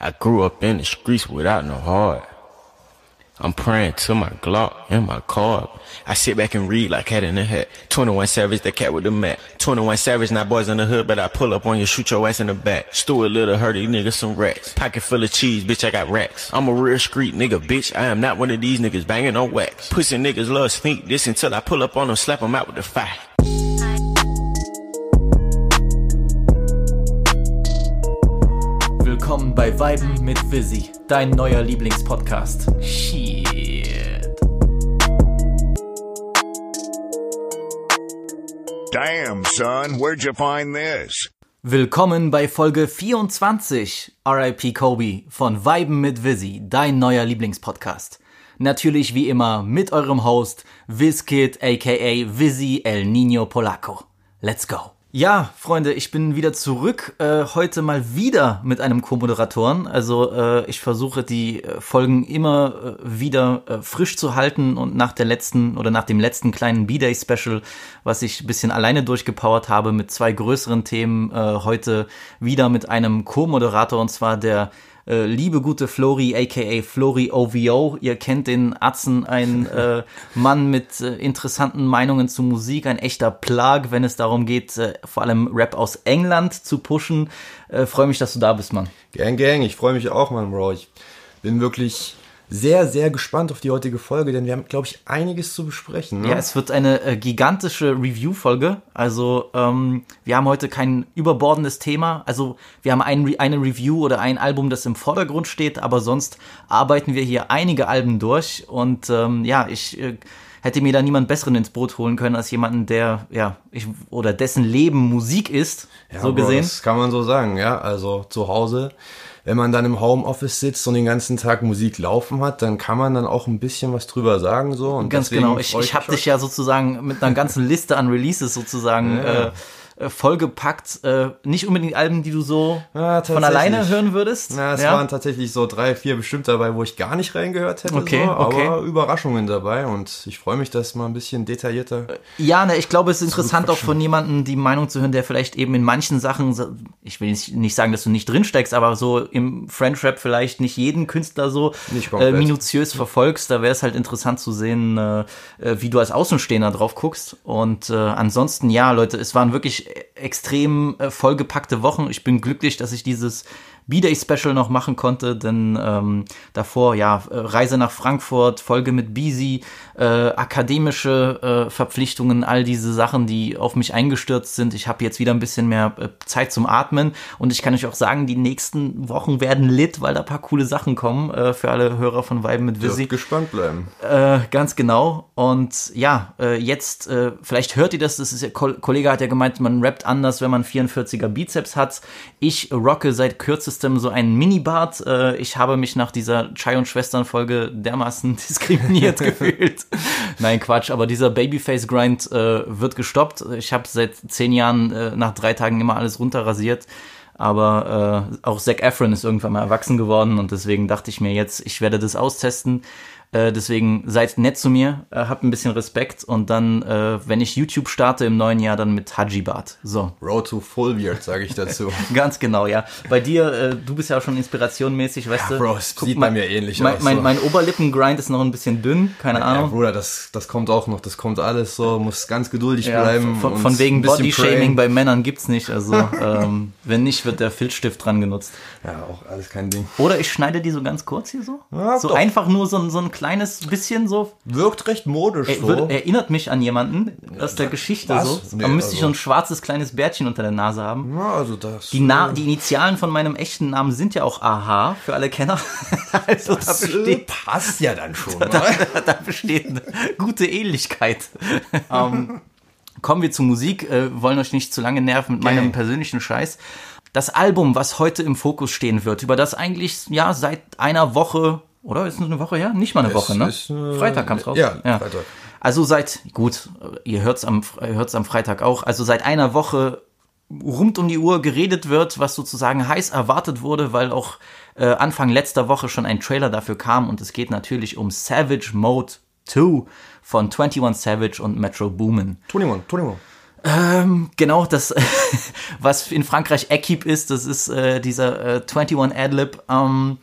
I grew up in the streets without no heart. I'm praying to my Glock and my car. I sit back and read like cat in the hat. 21 Savage, the cat with the mat. 21 Savage, not boys in the hood, but I pull up on you, shoot your ass in the back. Stuart Little, hurt these niggas some racks. Pocket full of cheese, bitch, I got racks. I'm a real street nigga, bitch. I am not one of these niggas banging on wax. Pussy niggas love sneak this until I pull up on them, slap them out with the fire. Willkommen bei Weiben mit Visi, dein neuer Lieblingspodcast. Shit. Damn, son, where'd you find this? Willkommen bei Folge 24 RIP Kobe von Weiben mit Visi, dein neuer Lieblingspodcast. Natürlich wie immer mit eurem Host Wizkid aka Visi El Nino Polaco. Let's go. Ja, Freunde, ich bin wieder zurück. Äh, heute mal wieder mit einem Co-Moderatoren. Also äh, ich versuche die äh, Folgen immer äh, wieder äh, frisch zu halten und nach der letzten oder nach dem letzten kleinen B-Day-Special, was ich ein bisschen alleine durchgepowert habe mit zwei größeren Themen, äh, heute wieder mit einem Co-Moderator und zwar der äh, liebe gute Flori, aka Flori OVO. Ihr kennt den Atzen, ein äh, Mann mit äh, interessanten Meinungen zu Musik, ein echter Plag, wenn es darum geht, äh, vor allem Rap aus England zu pushen. Äh, Freue mich, dass du da bist, Mann. Gang, Gang, ich freue mich auch, Mann, Bro. Ich bin wirklich sehr, sehr gespannt auf die heutige Folge, denn wir haben, glaube ich, einiges zu besprechen. Ne? Ja, es wird eine äh, gigantische Review-Folge. Also ähm, wir haben heute kein überbordendes Thema. Also wir haben ein, eine Review oder ein Album, das im Vordergrund steht, aber sonst arbeiten wir hier einige Alben durch. Und ähm, ja, ich äh, hätte mir da niemand Besseren ins Boot holen können als jemanden, der ja ich, oder dessen Leben Musik ist, Ja, so gesehen. Das kann man so sagen, ja. Also zu Hause, wenn man dann im Homeoffice sitzt und den ganzen Tag Musik laufen hat, dann kann man dann auch ein bisschen was drüber sagen, so. Und Ganz genau. Ich, ich habe dich ja sozusagen mit einer ganzen Liste an Releases sozusagen Ja. äh, vollgepackt. Äh, nicht unbedingt Alben, die du so Ja, von alleine hören würdest. Na, es ja? waren tatsächlich so drei, vier bestimmt dabei, wo ich gar nicht reingehört hätte. Okay, so, okay. Aber Überraschungen dabei und ich freue mich, das mal ein bisschen detaillierter. Ja, ne, ich glaube, es ist interessant auch von jemandem die Meinung zu hören, der vielleicht eben in manchen Sachen, ich will nicht nicht sagen, dass du nicht drinsteckst, aber so im French Rap vielleicht nicht jeden Künstler so äh, minutiös verfolgst. Da wäre es halt interessant zu sehen, äh, äh, wie du als Außenstehender drauf guckst. Und äh, ansonsten, ja, Leute, es waren wirklich extrem äh, vollgepackte Wochen. Ich bin glücklich, dass ich dieses B-Day-Special noch machen konnte, denn ähm, davor, ja, Reise nach Frankfurt, Folge mit Beezy, äh, akademische äh, Verpflichtungen, all diese Sachen, die auf mich eingestürzt sind. Ich habe jetzt wieder ein bisschen mehr äh, Zeit zum Atmen und ich kann euch auch sagen, die nächsten Wochen werden lit, weil da ein paar coole Sachen kommen äh, für alle Hörer von Weiben mit Visi. Dürft gespannt bleiben. Äh, ganz genau. Und ja, äh, jetzt, äh, vielleicht hört ihr das, das ist ja, Ko Kollege hat ja gemeint, man rappt anders, wenn man 44er Bizeps hat. Ich rocke seit kürzestem so einen Minibart. Äh, ich habe mich nach dieser Chai und Schwestern Folge dermaßen diskriminiert gefühlt. Nein, Quatsch, aber dieser Babyface-Grind äh, wird gestoppt. Ich habe seit zehn Jahren äh, nach drei Tagen immer alles runterrasiert. Aber äh, auch Zac Efron ist irgendwann mal erwachsen geworden und deswegen dachte ich mir jetzt, ich werde das austesten. Äh, deswegen seid nett zu mir, äh, habt ein bisschen Respekt und dann, äh, wenn ich YouTube starte im neuen Jahr, dann mit Hajibart. So, Road to Full Beard, sage ich dazu. ganz genau, ja. Bei dir, äh, du bist ja auch schon inspirationmäßig, weißt Ja, du? Bro, es Guck sieht mal, bei mir ähnlich mein, aus, Mein, so. mein Oberlippengrind ist noch ein bisschen dünn, keine Ja, Ahnung. Bruder, das, das kommt auch noch, das kommt alles so, muss ganz geduldig Ja, bleiben. von, von wegen Body-Shaming bei Männern gibt's nicht. Also, ähm, wenn nicht, wird der Filzstift dran genutzt. Ja, auch alles kein Ding. Oder ich schneide die so ganz kurz hier so. Ja, so doch. einfach nur so, ein- so ein kleines bisschen so. Wirkt recht modisch Er, so. wird, erinnert mich an jemanden aus der Geschichte was? so. Nee, da müsste ich also- so ein schwarzes kleines Bärtchen unter der Nase haben. ja, also das. Die, Na die Initialen von meinem echten Namen sind ja auch AH für alle Kenner. also da das äh, besteht, passt ja dann schon. ne? da besteht eine gute Ähnlichkeit. ähm, kommen wir zur Musik, äh, wollen euch nicht zu lange nerven mit meinem Gang. persönlichen Scheiß. Das Album, was heute im Fokus stehen wird, über das eigentlich ja seit einer Woche, oder ist es eine Woche her? Nicht mal eine Woche, ne? ist, äh, Freitag kam's raus. ja, Freitag. Also seit, gut, ihr hört's am, ihr hört's am Freitag auch, also seit einer Woche rund um die Uhr geredet wird, was sozusagen heiß erwartet wurde, weil auch äh, Anfang letzter Woche schon ein Trailer dafür kam und es geht natürlich um Savage Mode 2 von 21 Savage und Metro Boomin. 21, 21. Ähm, genau, das, was in Frankreich Equipe ist, das ist äh, dieser äh, 21 Adlib. Ähm,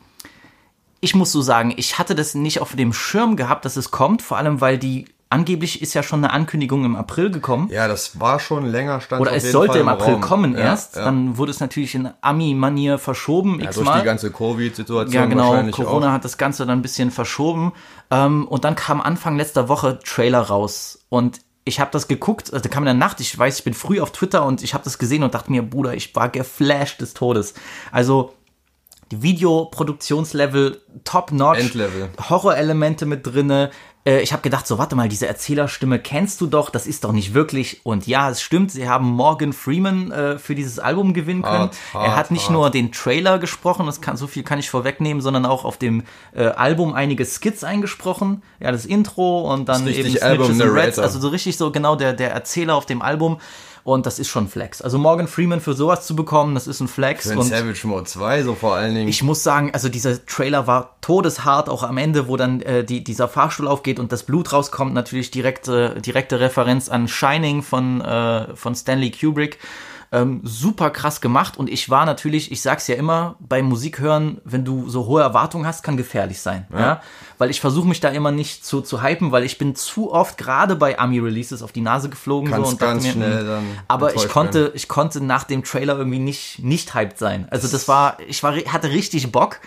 ich muss so sagen, ich hatte das nicht auf dem Schirm gehabt, dass es kommt, vor allem weil die angeblich ist ja schon eine Ankündigung im April gekommen. Ja, das war schon länger stand Oder es sollte Fall im April Raum. kommen ja, erst. Ja. Dann wurde es natürlich in Ami-Manier verschoben, ja, durch die ganze Covid-Situation Ja, genau. Corona auch. hat das Ganze dann ein bisschen verschoben. Ähm, und dann kam Anfang letzter Woche Trailer raus. Und ich habe das geguckt, also kam in der Nacht, ich weiß, ich bin früh auf Twitter und ich habe das gesehen und dachte mir, Bruder, ich war geflasht des Todes. Also die Videoproduktionslevel top-notch, Endlevel. Horrorelemente mit drinne. Äh, Ich habe gedacht, so warte mal, diese Erzählerstimme kennst du doch, das ist doch nicht wirklich. Und ja, es stimmt, sie haben Morgan Freeman äh, für dieses Album gewinnen können. Hart, er hart, hat nicht hart. nur den Trailer gesprochen, das kann, so viel kann ich vorwegnehmen, sondern auch auf dem äh, Album einige Skits eingesprochen. Ja, das Intro und dann Das eben Snitches and Album-Narrator. Reds, also so richtig so genau der, der Erzähler auf dem Album. Und das ist schon Flex. Also Morgan Freeman für sowas zu bekommen, das ist ein Flex. Für und Savage Mode 2 so vor allen Dingen. ich muss sagen, also dieser Trailer war todeshart, auch am Ende, wo dann äh, die, dieser Fahrstuhl aufgeht und das Blut rauskommt, natürlich direkte, direkte Referenz an Shining von, äh, von Stanley Kubrick. Ähm, super krass gemacht und ich war natürlich, ich sag's ja immer, beim Musik hören, wenn du so hohe Erwartungen hast, kann gefährlich sein. Ja. Weil ich versuche mich da immer nicht zu, zu hypen, weil ich bin zu oft gerade bei Ami-Releases auf die Nase geflogen. Kannst so, und ganz mir, schnell hm, dann Aber ich konnte, werden. ich konnte nach dem Trailer irgendwie nicht, nicht hyped sein. Also das war, ich war, hatte richtig Bock.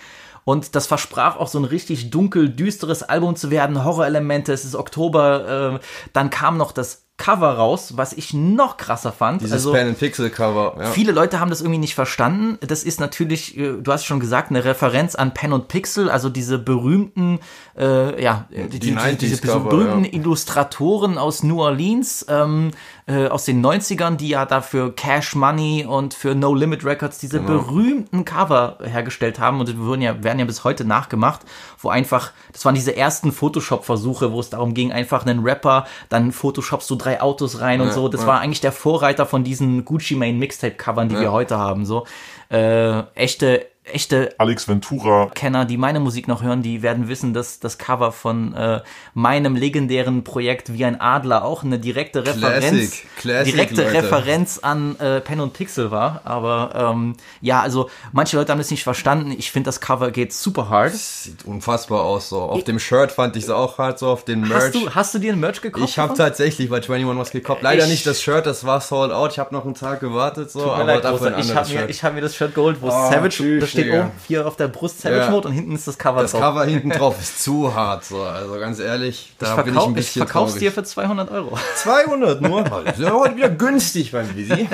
Und das versprach auch so ein richtig dunkel, düsteres Album zu werden. Horrorelemente, es ist Oktober. Äh, dann kam noch das Cover raus, was ich noch krasser fand. Dieses also, Pen and Pixel Cover. Ja. Viele Leute haben das irgendwie nicht verstanden. Das ist natürlich, äh, du hast schon gesagt, eine Referenz an Pen und Pixel, also diese berühmten, äh, ja, die, die, 90s diese, diese Cover, berühmten ja. Illustratoren aus New Orleans, ähm, äh, aus den 90ern, die ja dafür Cash Money und für No Limit Records diese Genau. berühmten Cover hergestellt haben und die wurden ja, werden ja bis heute nachgemacht, wo einfach, das waren diese ersten Photoshop-Versuche, wo es darum ging, einfach einen Rapper, dann Photoshopst du drei Autos rein und Ja, so. Das ja. war eigentlich der Vorreiter von diesen Gucci Mane Mixtape-Covern, die wir heute haben. So äh, echte, echte Alex Ventura. Kenner, die meine Musik noch hören, die werden wissen, dass das Cover von äh, meinem legendären Projekt Wie ein Adler auch eine direkte Referenz, Classic, direkte Leute. Referenz an äh, Pen und Pixel war. Aber ähm, ja, also manche Leute haben das nicht verstanden. Ich finde, das Cover geht super hard. Sieht unfassbar aus. So. Auf dem Shirt fand ich es auch hart, so auf den Merch. Hast du, hast du dir ein Merch gekauft? ich habe tatsächlich bei 21 was gekauft. Leider Ich- nicht das Shirt, das war sold out. Ich habe noch einen Tag gewartet, so, aber leid, dafür ein ich habe mir, ich hab mir das Shirt geholt, wo Oh, Savage, tschüss, da steht Digga. oben hier auf der Brust Savage Ja. Mode und hinten ist das Cover das drauf. Cover hinten drauf ist zu hart, so. Also ganz ehrlich, da ich, bin ich ein ich bisschen verkauf's traurig. dir für 200 Euro. 200 nur. Das ist ja heute wieder günstig beim Visi.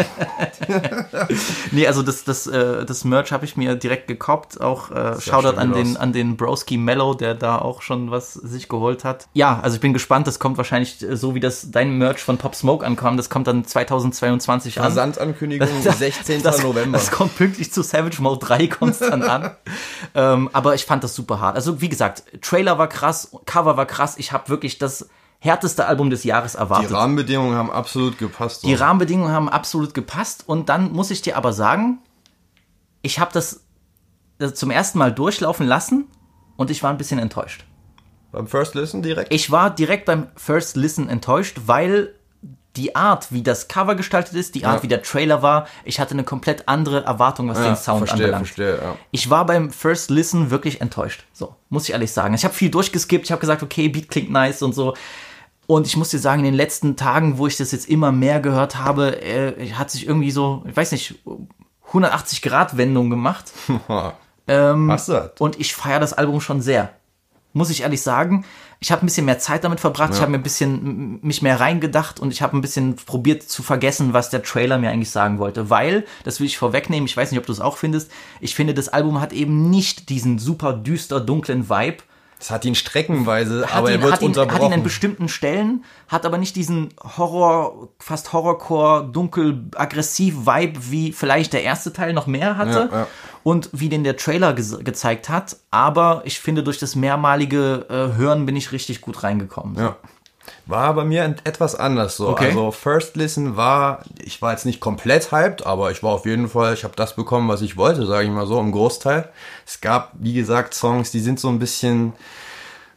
Nee, also das, das, äh, das Merch habe ich mir direkt gekauft. Auch äh, Shoutout an den, an den Broski Mellow, der da auch schon was sich geholt hat. Ja, also ich bin gespannt. Das kommt wahrscheinlich äh, so, wie das dein Merch von Pop Smoke ankam. Das kommt dann 2022 an. Versandankündigung 16. das, November. Das kommt pünktlich zu Savage Mode 3 kommt's dann an. ähm, aber ich fand das super hart. Also wie gesagt, Trailer war krass, Cover war krass. Ich habe wirklich das härteste Album des Jahres Die erwartet. Rahmenbedingungen haben absolut gepasst. So. Die Rahmenbedingungen haben absolut gepasst und dann muss ich dir aber sagen, ich habe das zum ersten Mal durchlaufen lassen und ich war ein bisschen enttäuscht. Beim First Listen direkt? Ich war direkt beim First Listen enttäuscht, weil die Art, wie das Cover gestaltet ist, die Art, Ja. wie der Trailer war, ich hatte eine komplett andere Erwartung, was den Sound verstehe, anbelangt. verstehe, ja. Ich war beim First Listen wirklich enttäuscht. So, muss ich ehrlich sagen. Ich habe viel durchgeskippt, ich habe gesagt, okay, Beat klingt nice und so. Und ich muss dir sagen, in den letzten Tagen, wo ich das jetzt immer mehr gehört habe, äh, hat sich irgendwie so, ich weiß nicht, 180 Grad Wendung gemacht. Ähm, das? Und ich feiere das Album schon sehr. Muss ich ehrlich sagen. Ich habe ein bisschen mehr Zeit damit verbracht. Ich habe mir ein bisschen mich mehr reingedacht und ich habe ein bisschen probiert zu vergessen, was der Trailer mir eigentlich sagen wollte. Weil, das will ich vorwegnehmen, ich weiß nicht, ob du es auch findest, ich finde, das Album hat eben nicht diesen super düster, dunklen Vibe, Das hat ihn streckenweise, hat, aber ihn, er wird hat, ihn, hat ihn unterbrochen. an bestimmten Stellen, hat aber nicht diesen Horror, fast Horrorcore, dunkel, aggressiv Vibe, wie vielleicht der erste Teil noch mehr hatte Ja, ja. und wie den der Trailer ge gezeigt hat. Aber ich finde, durch das mehrmalige äh, Hören bin ich richtig gut reingekommen. Ja. War bei mir etwas anders so. Okay. Also First Listen war, ich war jetzt nicht komplett hyped, aber ich war auf jeden Fall, ich habe das bekommen, was ich wollte, sage ich mal so, im Großteil. Es gab, wie gesagt, Songs, die sind so ein bisschen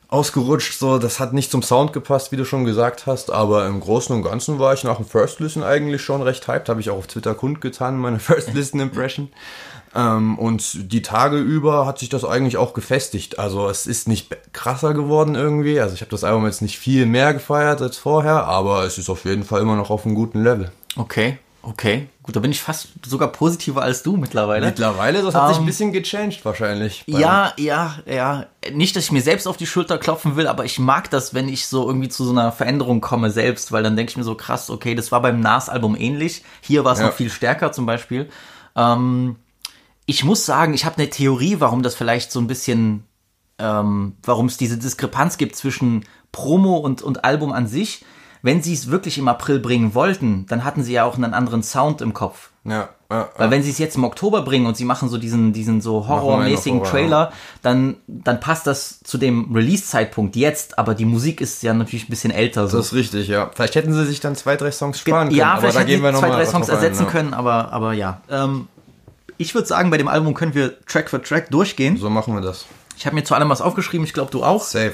ausgerutscht, so, das hat nicht zum Sound gepasst, wie du schon gesagt hast, aber im Großen und Ganzen war ich nach dem First Listen eigentlich schon recht hyped, habe ich auch auf Twitter kundgetan, meine First Listen Impression. Ähm, und die Tage über hat sich das eigentlich auch gefestigt. Also es ist nicht krasser geworden irgendwie. Also ich habe das Album jetzt nicht viel mehr gefeiert als vorher, aber es ist auf jeden Fall immer noch auf einem guten Level. Okay, okay. Gut, da bin ich fast sogar positiver als du mittlerweile. Mittlerweile, das hat sich Ähm, ein bisschen gechanged wahrscheinlich. Ja, ja, ja. Nicht, dass ich mir selbst auf die Schulter klopfen will, aber ich mag das, wenn ich so irgendwie zu so einer Veränderung komme selbst, weil dann denke ich mir so krass, okay, das war beim Nas-Album ähnlich. Hier war es Ja. noch viel stärker zum Beispiel. Ähm, ich muss sagen, ich habe eine Theorie, warum das vielleicht so ein bisschen, ähm, warum es diese Diskrepanz gibt zwischen Promo und, und Album an sich. Wenn sie es wirklich im April bringen wollten, dann hatten sie ja auch einen anderen Sound im Kopf. Ja, ja, Weil ja. wenn sie es jetzt im Oktober bringen und sie machen so diesen, diesen so horrormäßigen Trailer, dann, dann passt das zu dem Release-Zeitpunkt jetzt, aber die Musik ist ja natürlich ein bisschen älter. So. Das ist richtig, ja. Vielleicht hätten sie sich dann zwei, drei Songs sparen können. ja, vielleicht hätten sie zwei, drei Songs ein, ersetzen ja. können, aber, aber ja. Ähm, ich würde sagen, bei dem Album können wir Track für Track durchgehen. So machen wir das. Ich habe mir zu allem was aufgeschrieben, ich glaube du auch. Safe.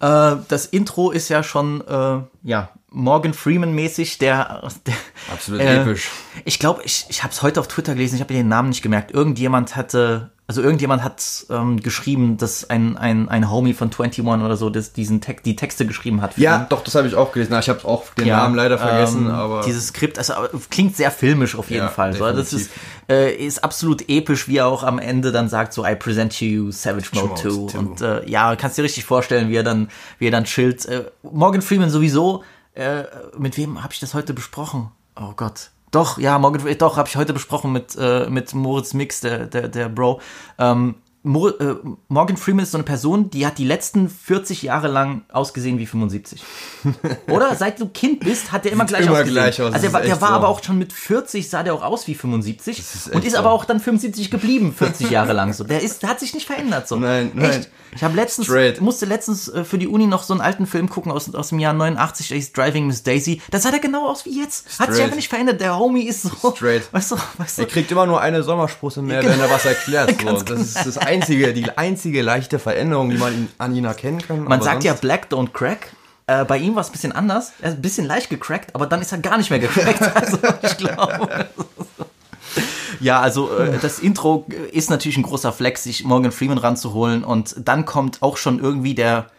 Äh, das Intro ist ja schon, äh, ja, Morgan Freeman-mäßig, der, der Absolut äh, episch. Ich glaube, ich, ich habe es heute auf Twitter gelesen, ich habe den Namen nicht gemerkt. Irgendjemand hatte, also irgendjemand hat ähm, geschrieben, dass ein, ein, ein Homie von 21 oder so das, diesen Text, die Texte geschrieben hat. für Ja, ihn. doch, das habe ich auch gelesen. Ich habe auch den Ja, Namen leider vergessen, ähm, aber dieses Skript, also aber klingt sehr filmisch auf jeden Ja, Fall. So, das ist, äh, ist absolut episch, wie er auch am Ende dann sagt, so I present to you Savage Mode Mode 2. 2. Und äh, ja, kannst dir richtig vorstellen, wie er dann, wie er dann chillt. Äh, Morgan Freeman sowieso. Äh, mit wem habe ich das heute besprochen? Oh Gott. Doch, ja, Morgan, doch, habe ich heute besprochen mit, äh, mit Moritz Mix, der, der, der Bro. Ähm, Mor äh, Morgan Freeman ist so eine Person, die hat die letzten 40 Jahre lang ausgesehen wie 75. Oder? Seit du Kind bist, hat der immer Sieht gleich immer ausgesehen. gleich aus, Also der, war- der war so. aber auch schon mit 40, sah der auch aus wie 75 ist und ist so. aber auch dann 75 geblieben, 40 Jahre lang so. Der ist, der hat sich nicht verändert so. Nein, nein. Echt. Ich habe letztens, Straight. musste letztens äh, für die Uni noch so einen alten Film gucken aus, aus dem Jahr 89, der hieß Driving Miss Daisy. Da sah der genau aus wie jetzt. Hat sich Straight. einfach nicht verändert. Der Homie ist so. Straight. Weißt du, weißt du. Er kriegt immer nur eine Sommersprosse mehr, wenn er was erklärt. So. Das ist das einzige, die einzige leichte Veränderung, die man an ihn erkennen kann. Man sagt ja Black don't crack. Äh, bei ihm war es ein bisschen anders. Er ist ein bisschen leicht gecrackt, aber dann ist er gar nicht mehr gecrackt. Also ich glaube. Ja, also äh, das Intro ist natürlich ein großer Flex, sich Morgan Freeman ranzuholen und dann kommt auch schon irgendwie der,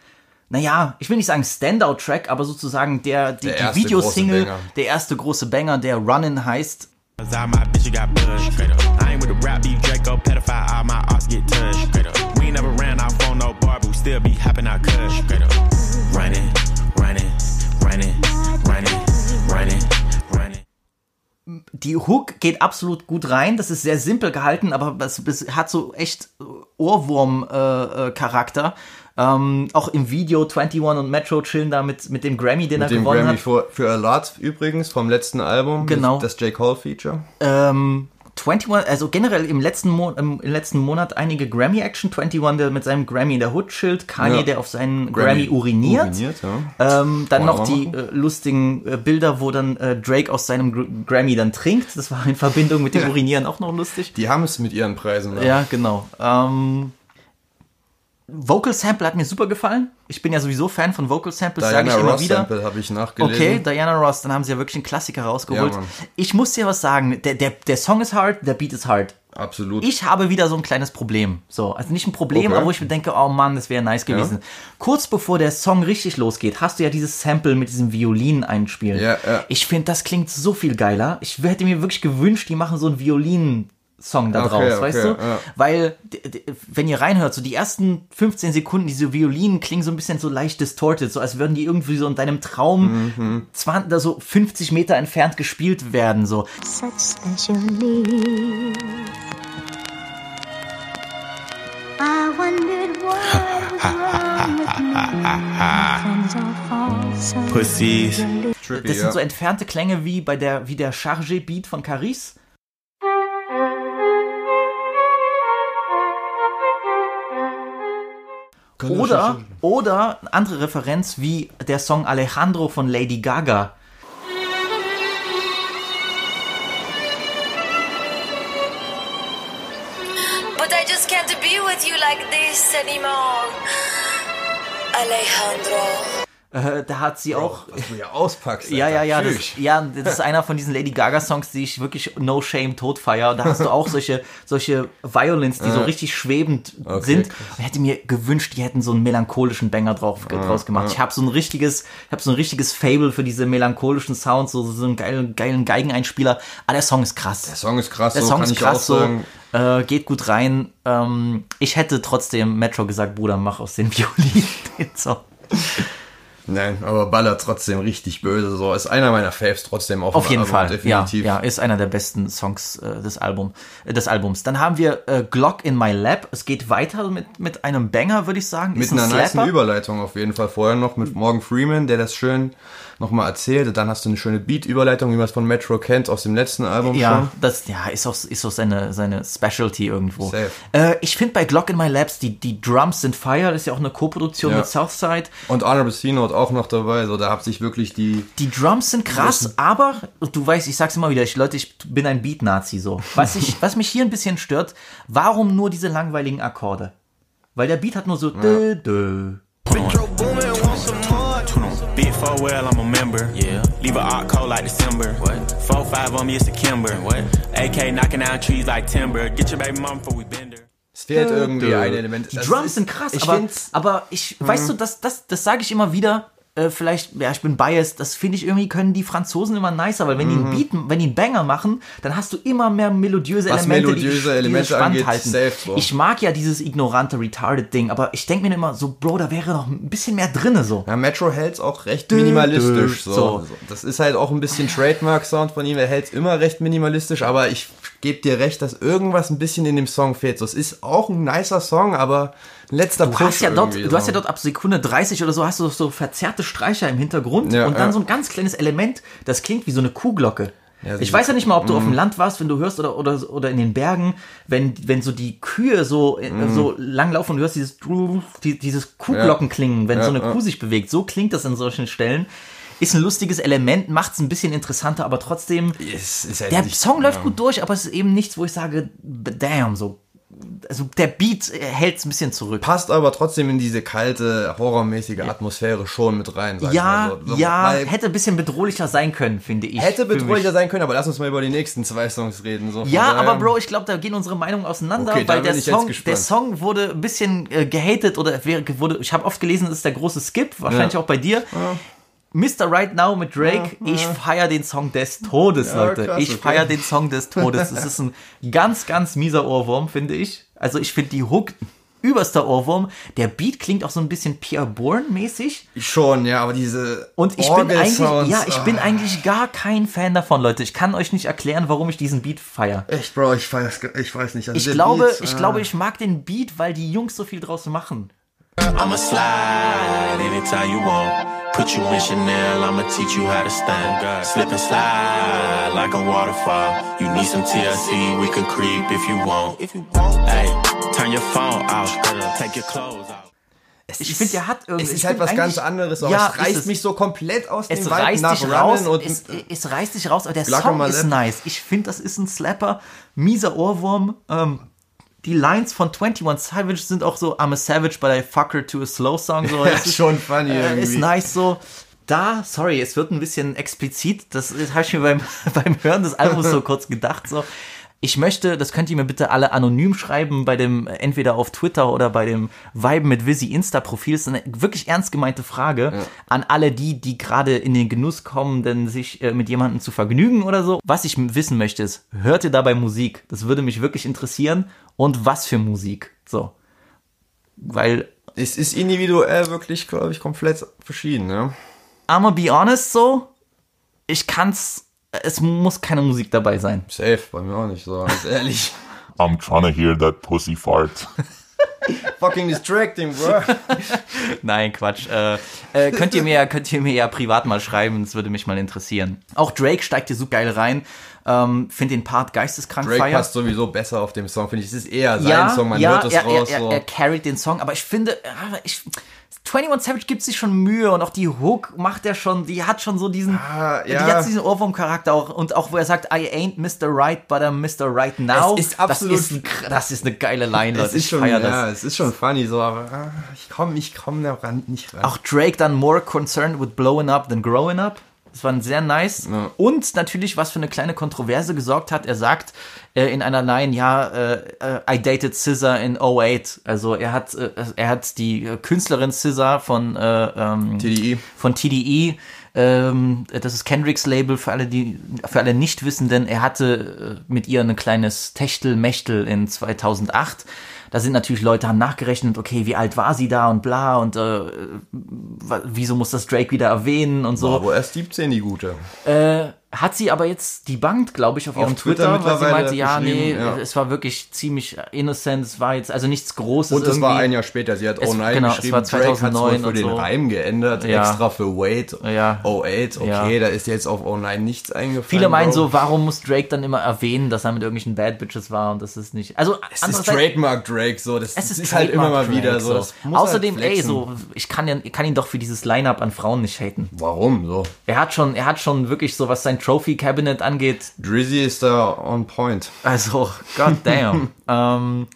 naja, ich will nicht sagen Standout-Track, aber sozusagen der, die, Der die Videosingle, der erste große Banger, der Runnin' heißt. Cause my bitches got bush. Straight up. I ain't with the rap beef Draco pedophile. All my arts get touched. We ain't never ran off on no bar, but we still be hopping out cuss. Straight. Running, running, running, running, running, die Hook geht absolut gut rein. Das ist sehr simpel gehalten, aber es, hat so echt Ohrwurm-Charakter. Äh, Charakter. Ähm, auch im Video 21 und Metro chillen da mit, mit dem Grammy, den Mit er dem gewonnen Grammy hat. für, für A Lot übrigens vom letzten Album. Genau. Das J. Cole Feature. Ähm, 21, also generell im letzten, Mo im, im letzten Monat einige Grammy-Action. 21, der mit seinem Grammy in der Hood chillt. Kanye, Ja. der auf seinen Grammy, uriniert. uriniert ja. Ähm, dann noch die äh, lustigen äh, Bilder, wo dann äh, Drake aus seinem Gr Grammy dann trinkt. Das war in Verbindung mit dem Urinieren auch noch lustig. Die haben es mit ihren Preisen. ne? Ja, genau. Ähm, Vocal Sample hat mir super gefallen. Ich bin ja sowieso Fan von Vocal Samples, sage ich immer Ross wieder. Sample habe ich nachgelesen. Okay, Diana Ross, dann haben sie ja wirklich einen Klassiker rausgeholt. Ja, ich muss dir was sagen, der, der, der Song ist hard, der Beat ist hard. Absolut. Ich habe wieder so ein kleines Problem. So, also nicht ein Problem, Okay. aber wo ich mir denke, oh Mann, das wäre nice gewesen. Kurz bevor der Song richtig losgeht, hast du ja dieses Sample mit diesem Violin einspielen. Ja, ja. Ich finde, das klingt so viel geiler. Ich hätte mir wirklich gewünscht, die machen so einen Violin Song da Okay, draus, okay, weißt du? ja. Weil, wenn ihr reinhört, so die ersten 15 Sekunden, diese Violinen klingen so ein bisschen so leicht distorted, so als würden die irgendwie so in deinem Traum Mhm. 20, da so 50 Meter entfernt gespielt werden, so. such special needs. I wondered what was wrong with me. Friends all fall so Pussies. Trippy, Das sind so entfernte Klänge wie bei der, wie der Chargé-Beat von Caris. Oder, oder eine andere Referenz wie der Song Alejandro von Lady Gaga. But I just can't be with you like this anymore. Alejandro. Äh, da hat sie auch. Was du hier auspackst. Ja, ja, Alter. ja, das, ja, das ist einer von diesen Lady Gaga Songs, die ich wirklich no shame tot feier. Da hast du auch solche, solche Violins, die so richtig schwebend Okay, sind. Ich hätte mir gewünscht, die hätten so einen melancholischen Banger drauf, draus gemacht. Ich habe so ein richtiges, ich habe so ein richtiges Fable für diese melancholischen Sounds, so, so einen geilen, geilen Geigeneinspieler. Aber der Song ist krass. Der Song ist krass, Der so Song kann ist krass, so äh, geht gut rein. Ähm, ich hätte trotzdem Metro gesagt, Bruder, mach aus den Violinen den Song. Nein, aber ballert trotzdem richtig böse. So ist einer meiner Faves trotzdem auf, Auf jeden Album, Fall, definitiv. ja, ja, ist einer der besten Songs äh, des, Album, äh, des Albums. Dann haben wir äh, Glock in My Lap. Es geht weiter mit, mit einem Banger, würde ich sagen. Mit Ist ein einer nice Slapper. Überleitung auf jeden Fall. Vorher noch mit Morgan Freeman, der das schön nochmal erzählt. Und Dann hast du eine schöne Beat-Überleitung, wie man es von Metro kennt, aus dem letzten Album Ja, schon. das ja, ist auch, ist auch seine, seine Specialty irgendwo. Safe. Äh, ich finde bei Glock in My Laps, die, die Drums sind Fire, das ist ja auch eine Co-Produktion Ja. mit Southside. Und Honorable C-Note auch noch dabei. So, da hat sich wirklich die... Die Drums sind krass, aber du weißt, ich sag's immer wieder, ich, Leute, ich bin ein Beat-Nazi so. Was, ich, was mich hier ein bisschen stört, warum nur diese langweiligen Akkorde? Weil der Beat hat nur so dö, dö. Big four well, I'm a member. Yeah. Leave a art cold like December. What? Four five on me, it's a Kimber. What? AK knocking down trees like timber. Get your baby mom before we bend her. Es fehlt irgendwie ein Element. Die Drums ist- sind krass, ich aber, aber ich, weißt du, mhm. das, das, das sage ich immer wieder. Äh, vielleicht, ja, ich bin biased, das finde ich irgendwie können die Franzosen immer nicer, weil wenn die einen Beat, wenn die einen Banger machen, dann hast du immer mehr melodiöse Mhm. Was Elemente, melodiöse die, die Elemente spannend angeht, halten. safe so. Ich mag ja dieses ignorante, retarded Ding, aber ich denke mir immer so, Bro, da wäre noch ein bisschen mehr drinne so. Ja, Metro hält's auch recht minimalistisch. So. so. Das ist halt auch ein bisschen Trademark-Sound von ihm. Er hält's immer recht minimalistisch, aber ich gebe dir recht, dass irgendwas ein bisschen in dem Song fehlt. So, es ist auch ein nicer Song, aber ein letzter Du Push hast ja dort, irgendwie du hast ja so. dort ab Sekunde 30 oder so hast du so verzerrte Streicher im Hintergrund Ja, und dann ja. so ein ganz kleines Element, das klingt wie so eine Kuhglocke. Ja, ich weiß ja nicht mal, ob du auf dem Land warst, wenn du hörst oder, oder, oder in den Bergen, wenn, wenn so die Kühe so, äh, so langlaufen und du hörst dieses, die, dieses Kuhglockenklingen, wenn Ja, so eine. Kuh sich bewegt. So klingt das an solchen Stellen. Ist ein lustiges Element, macht es ein bisschen interessanter, aber trotzdem, Es ist halt der nicht- Song läuft ja. gut durch, aber es ist eben nichts, wo ich sage, damn, so. Also der Beat hält es ein bisschen zurück. Passt aber trotzdem in diese kalte, horrormäßige Atmosphäre schon mit rein. Sag Ja, ich mal so. So, ja, hätte ein bisschen bedrohlicher sein können, finde ich. hätte bedrohlicher sein können, aber lass uns mal über die nächsten zwei Songs reden. So, Ja, aber Bro, ich glaube, da gehen unsere Meinungen auseinander, Okay, weil der Song, der Song wurde ein bisschen äh, gehatet oder wurde, ich habe oft gelesen, das ist der große Skip, wahrscheinlich Ja. auch bei dir. Mr. Right Now mit Drake, ich feier den Song des Todes, Ja, Leute. krass, ich okay. feier den Song des Todes. Es ist ein ganz, ganz mieser Ohrwurm, finde ich. Also ich finde die Hook überster Ohrwurm. Der Beat klingt auch so ein bisschen Pierre Bourne-mäßig. Schon, ja, aber diese Und ich bin eigentlich, ja, ich bin ah. eigentlich gar kein Fan davon, Leute. Ich kann euch nicht erklären, warum ich diesen Beat feier. Echt, Bro, ich weiß, ich weiß nicht. Also Ich glaube, Beat, ich ah. glaube, ich mag den Beat, weil die Jungs so viel draus machen. I'ma slide anytime you want. Put you in Chanel, I'ma teach you how to stand. Slip and slide like a waterfall. You need some TLC, we can creep if you want. If you want. Hey, turn your phone off, take your clothes off. Ich finde, der hat irgendwie. Es ist halt was ganz anderes, aber Ja, es reißt ist es. mich so komplett aus Es dem reißt nach dich raus, und es, es reißt dich raus, aber der Glock Song ist nice. Ich finde, das ist ein Slapper, mieser Ohrwurm. Ähm, die Lines von 21 Savage sind auch so, I'm a Savage, but I fuck her to a slow song. So, Ja, ist schon funny Äh, irgendwie. ist nice so. Da, sorry, es wird ein bisschen explizit. Das habe ich mir beim, beim Hören des Albums so kurz gedacht. So, ich möchte, das könnt ihr mir bitte alle anonym schreiben bei dem, äh, entweder auf Twitter oder bei dem Vibe mit Visi Insta-Profil. Das ist eine wirklich ernst gemeinte Frage an alle die, die gerade in den Genuss kommen, denn sich äh, mit jemandem zu vergnügen oder so. Was ich wissen möchte ist, hört ihr dabei Musik? Das würde mich wirklich interessieren. Und was für Musik? So. Weil es ist individuell wirklich, glaube ich, komplett verschieden. Ne? I'ma be honest so, ich kann's, es muss keine Musik dabei sein. Safe, bei mir auch nicht so, ganz ehrlich. I'm trying to hear that pussy fart. Fucking distracting, bro. Nein, Quatsch. Äh, äh, könnt ihr mir könnt ihr mir ja privat mal schreiben, das würde mich mal interessieren. Auch Drake steigt hier so geil rein. Ähm, Find den Part geisteskrank Drake feier. passt sowieso besser auf dem Song, finde ich. Es ist eher sein ja, Song, man ja, hört es er, raus. Er, er, er carried den Song, aber ich finde, ich, 21 Savage gibt sich schon Mühe und auch die Hook macht er schon, die hat schon so diesen, Ah, die ja. hat diesen Ohrwurm-Charakter auch und auch wo er sagt, I ain't Mr. Right, but I'm Mr. Right now. Es ist absolut- das ist, das ist eine geile Line, Leute. Es ist schon, ja, das. es ist schon funny, so, aber ah, ich komme ich komm da ran, nicht ran. Auch Drake dann more concerned with blowing up than growing up. Das war sehr nice. Und natürlich, was für eine kleine Kontroverse gesorgt hat, er sagt äh, in einer Line, ja, äh, äh, I dated SZA in 08. Also er hat, äh, er hat die Künstlerin SZA von äh, ähm, TDE. von TDE. Ähm, das ist Kendricks Label für alle, die, für alle Nichtwissenden. Er hatte äh, mit ihr ein kleines Techtel-Mechtel in 2008. Da sind natürlich Leute haben nachgerechnet, okay, wie alt war sie da und bla und äh, wieso muss das Drake wieder erwähnen und so. Aber erst 17, die gute. Äh, hat sie aber jetzt debunked, glaube ich, auf ihrem Twitter Twitter, weil sie meinte, ja, nee, ja. es war wirklich ziemlich innocent, es war jetzt also nichts Großes. Und es war ein Jahr später. Sie hat Es- 09 genau, es geschrieben. war Drake hat 2009 für den so. Reim geändert, Ja. extra für Wait. Ja. 08, okay, Ja. da ist jetzt auf 09 nichts eingefallen. Viele meinen so, warum muss Drake dann immer erwähnen, dass er mit irgendwelchen Bad Bitches war und das ist nicht. Also Es ist Trademark Drake, so. Das, Es ist, ist halt immer mal wieder so. Das muss Außerdem, halt ey, so ich kann, ja, kann ihn doch für dieses Line-up an Frauen nicht haten. Warum so? Er hat schon, er hat schon wirklich so, was sein Trophy Cabinet angeht. Drizzy ist da on point. Also, god damn. ähm,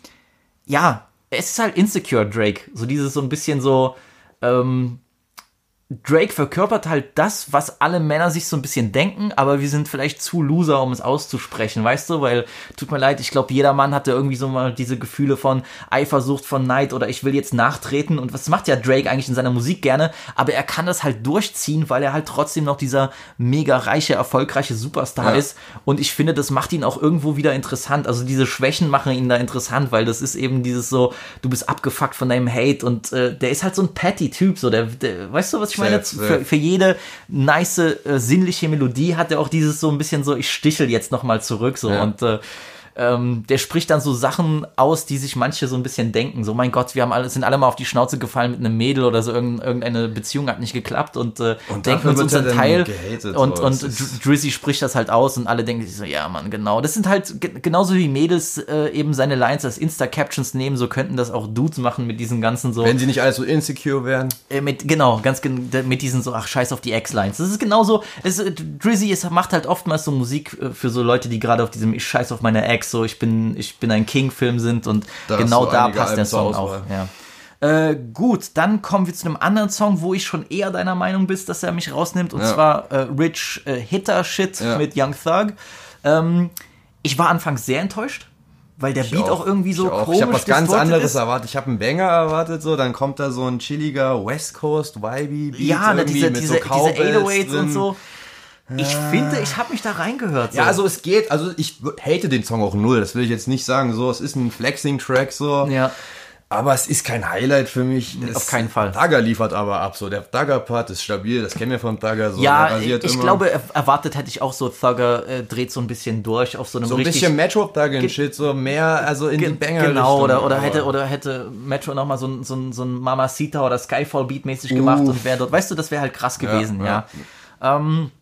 ja, es ist halt insecure Drake. So dieses so ein bisschen so. Ähm, Drake verkörpert halt das, was alle Männer sich so ein bisschen denken, aber wir sind vielleicht zu loser, um es auszusprechen, weißt du? Weil, tut mir leid, ich glaube, jeder Mann hatte irgendwie so mal diese Gefühle von Eifersucht, von Neid oder ich will jetzt nachtreten. Und was macht ja Drake eigentlich in seiner Musik gerne? Aber er kann das halt durchziehen, weil er halt trotzdem noch dieser mega reiche, erfolgreiche Superstar Ja. ist. Und ich finde, das macht ihn auch irgendwo wieder interessant. Also diese Schwächen machen ihn da interessant, weil das ist eben dieses so, du bist abgefuckt von deinem Hate und äh, der ist halt so ein Patty-Typ, so der, der, weißt du, was ich meine? Safe, Für, für jede nice, äh, sinnliche Melodie hat er auch dieses so ein bisschen so, ich stichel jetzt nochmal zurück, so Ja. und äh, ähm, der spricht dann so Sachen aus, die sich manche so ein bisschen denken. So, mein Gott, wir haben alle, sind alle mal auf die Schnauze gefallen mit einem Mädel oder so, irgend- irgendeine Beziehung hat nicht geklappt und, äh, Und denken uns unseren er Teil. gehatet, und und Drizzy spricht das halt aus und alle denken sich so, ja, Mann, genau. Das sind halt ge- genauso wie Mädels äh, eben seine Lines als Insta-Captions nehmen, so könnten das auch Dudes machen mit diesen ganzen so. Wenn sie nicht alles so insecure wären. Äh, mit, genau, ganz mit diesen so, ach, scheiß auf die X-Lines. Das ist genauso, es, äh, Drizzy ist, macht halt oftmals so Musik äh, für so Leute, die gerade auf diesem Ich scheiß auf meine Ex, so ich bin, ich bin ein King-Film sind und Da genau da passt der Alben Song auch. Ja. Äh, gut, dann kommen wir zu einem anderen Song, wo ich schon eher deiner Meinung bist, dass er mich rausnimmt, und Ja. zwar äh, Rich äh, Hitter Shit Ja. mit Young Thug. Ähm, ich war anfangs sehr enttäuscht, weil der Beat auch, irgendwie so ich auch. komisch Ich habe was ganz anderes ist. erwartet. Ich habe einen Banger erwartet, so, dann kommt da so ein chilliger West Coast Vibey Beat Ja, ne, irgendwie diese, mit diese, so diese Cowbells 808s drin. und so. Ich finde, ich habe mich da reingehört. So. Ja, also es geht, also ich hate den Song auch null, das will ich jetzt nicht sagen, so, es ist ein Flexing-Track, so. Ja. Aber es ist kein Highlight für mich. Es- auf keinen Fall. Dagger liefert aber ab, so. Der Dagger-Part ist stabil, das kennen wir von Dagger, so. Ja, ich, immer. glaube, er- erwartet hätte ich auch so, Thugger äh, dreht so ein bisschen durch auf so einem so ein bisschen Metro-Thugger-Shit, so mehr, also in die Ge- Banger Genau, oder, oder, hätte, oder hätte Metro nochmal so ein, so ein, so ein Mamacita oder Skyfall-Beat mäßig gemacht Uff. und wäre dort, weißt du, das wäre halt krass gewesen, ja. ja. Ähm,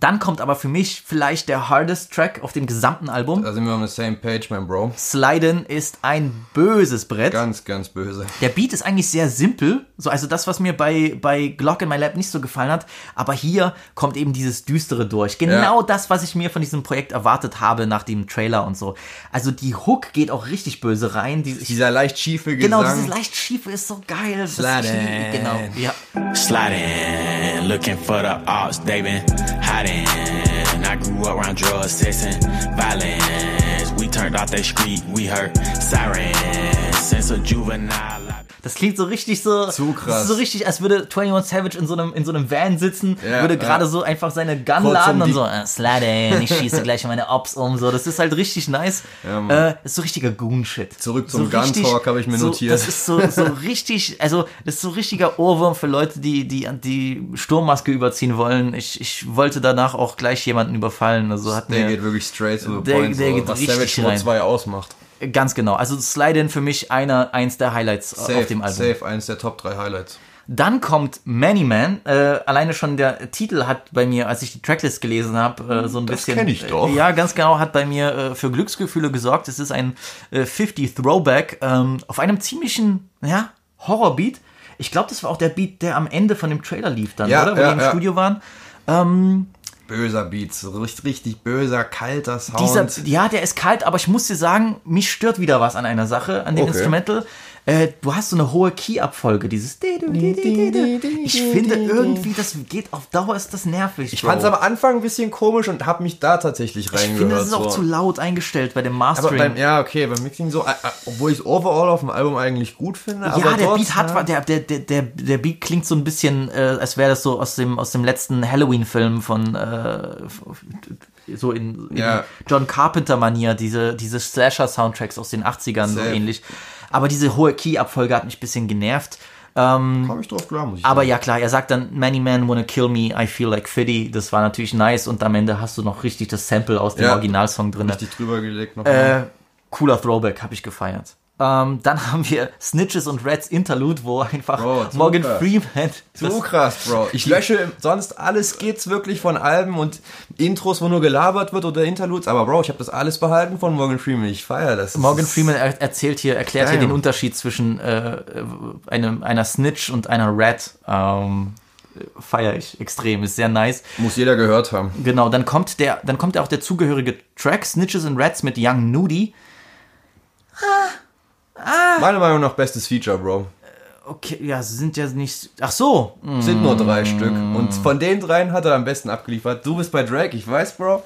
dann kommt aber für mich vielleicht der hardest Track auf dem gesamten Album. Da sind wir on the same page, mein Bro. Sliden ist ein böses Brett. Ganz, ganz böse. Der Beat ist eigentlich sehr simpel, so also das, was mir bei, bei Glock in My Lab nicht so gefallen hat, aber hier kommt eben dieses Düstere durch. Genau Ja. das, was ich mir von diesem Projekt erwartet habe nach dem Trailer und so. Also die Hook geht auch richtig böse rein. Die, Dieser leicht schiefe genau, Gesang. dieses leicht schiefe ist so geil. Das Slide ist- in. Genau, ja. Sliding, looking for the odds, they been hiding. I grew up around drugs, sex, and violence. We turned off that street, we heard sirens. Since a juvenile. Das klingt so richtig so. Zu krass. ist so richtig, als würde 21 Savage in so einem, in so einem Van sitzen, Ja, würde gerade ja. so einfach seine Gun Kurz laden um und so, äh, Slide, ich schieße gleich meine Ops um, so. Das ist halt richtig nice. Ja, äh, ist so richtiger Goon-Shit. Zurück zum so Gun Talk habe ich mir so, notiert. Das ist so, so richtig, also, das ist so richtiger Ohrwurm für Leute, die, die, die Sturmmaske überziehen wollen. Ich, ich wollte danach auch gleich jemanden überfallen, also hat Der mir, geht wirklich straight to the Der- point, der so, geht was richtig Savage Mode rein. 2 ausmacht. Ganz genau. Also Slide-In für mich einer, eins der Highlights Safe, auf dem Album. safe, eins der Top 3 Highlights. Dann kommt Many Man. Äh, alleine schon der Titel hat bei mir, als ich die Tracklist gelesen habe, äh, so ein Das bisschen. kenn ich doch. Äh, ja, ganz genau, hat bei mir äh, für Glücksgefühle gesorgt. Es ist ein äh, 50 Throwback ähm, auf einem ziemlichen, ja, Horrorbeat. Ich glaube, das war auch der Beat, der am Ende von dem Trailer lief dann, Ja, oder? Wo ja, die im ja. Studio waren. Böser Beat, so richtig, richtig böser, kalter Sound. Dieser, ja, der ist kalt, aber ich muss dir sagen, mich stört wieder was an einer Sache, an dem Okay. Instrumental. Äh, du hast so eine hohe Key-Abfolge, dieses. Ich finde irgendwie, das geht auf Dauer, ist das nervig. ich fand es am Anfang ein bisschen komisch und habe mich da tatsächlich Ich reingehört. finde, das ist auch so. zu laut eingestellt bei dem Mastering. beim, ja, okay, beim Mixing so, äh, äh, obwohl ich es overall auf dem Album eigentlich gut finde. aber ja, der dort, Beat hat, ja. der, der, der, der, Beat klingt so ein bisschen, äh, als wäre das so aus dem, aus dem letzten Halloween-Film von, äh, so in, in Ja. John Carpenter-Manier, diese, diese Slasher-Soundtracks aus den 80ern, so Safe. ähnlich. Aber diese hohe Key-Abfolge hat mich ein bisschen genervt. Ähm, Komm ich drauf klar, muss ich aber sagen. ja, klar, er sagt dann, Many men wanna kill me, I feel like Fiddy. Das war natürlich nice und am Ende hast du noch richtig das Sample aus dem Ja. Originalsong drin. Richtig drüber gelegt noch. Äh, cooler Throwback, habe ich gefeiert. Ähm, dann haben wir Snitches und Reds Interlude, wo einfach Bro, Morgan krass. Freeman. Zu krass, Bro. Ich lösche sonst alles geht's wirklich von Alben und Intros, wo nur gelabert wird oder Interludes. Aber Bro, ich habe das alles behalten von Morgan Freeman. Ich feiere das. Morgan Freeman er erzählt hier, erklärt hier Damn. den Unterschied zwischen äh, einem, einer Snitch und einer Rat. Ähm, Feier ich extrem, ist sehr nice. Muss jeder gehört haben. Genau, dann kommt der, dann kommt auch der zugehörige Track Snitches and Rats mit Young Nudie. Meiner Meinung nach bestes Feature, Bro. Okay, ja, sie sind ja nicht. Ach so. Sind nur drei Stück. Und von den dreien hat er am besten abgeliefert. Du bist bei Drake, ich weiß, Bro.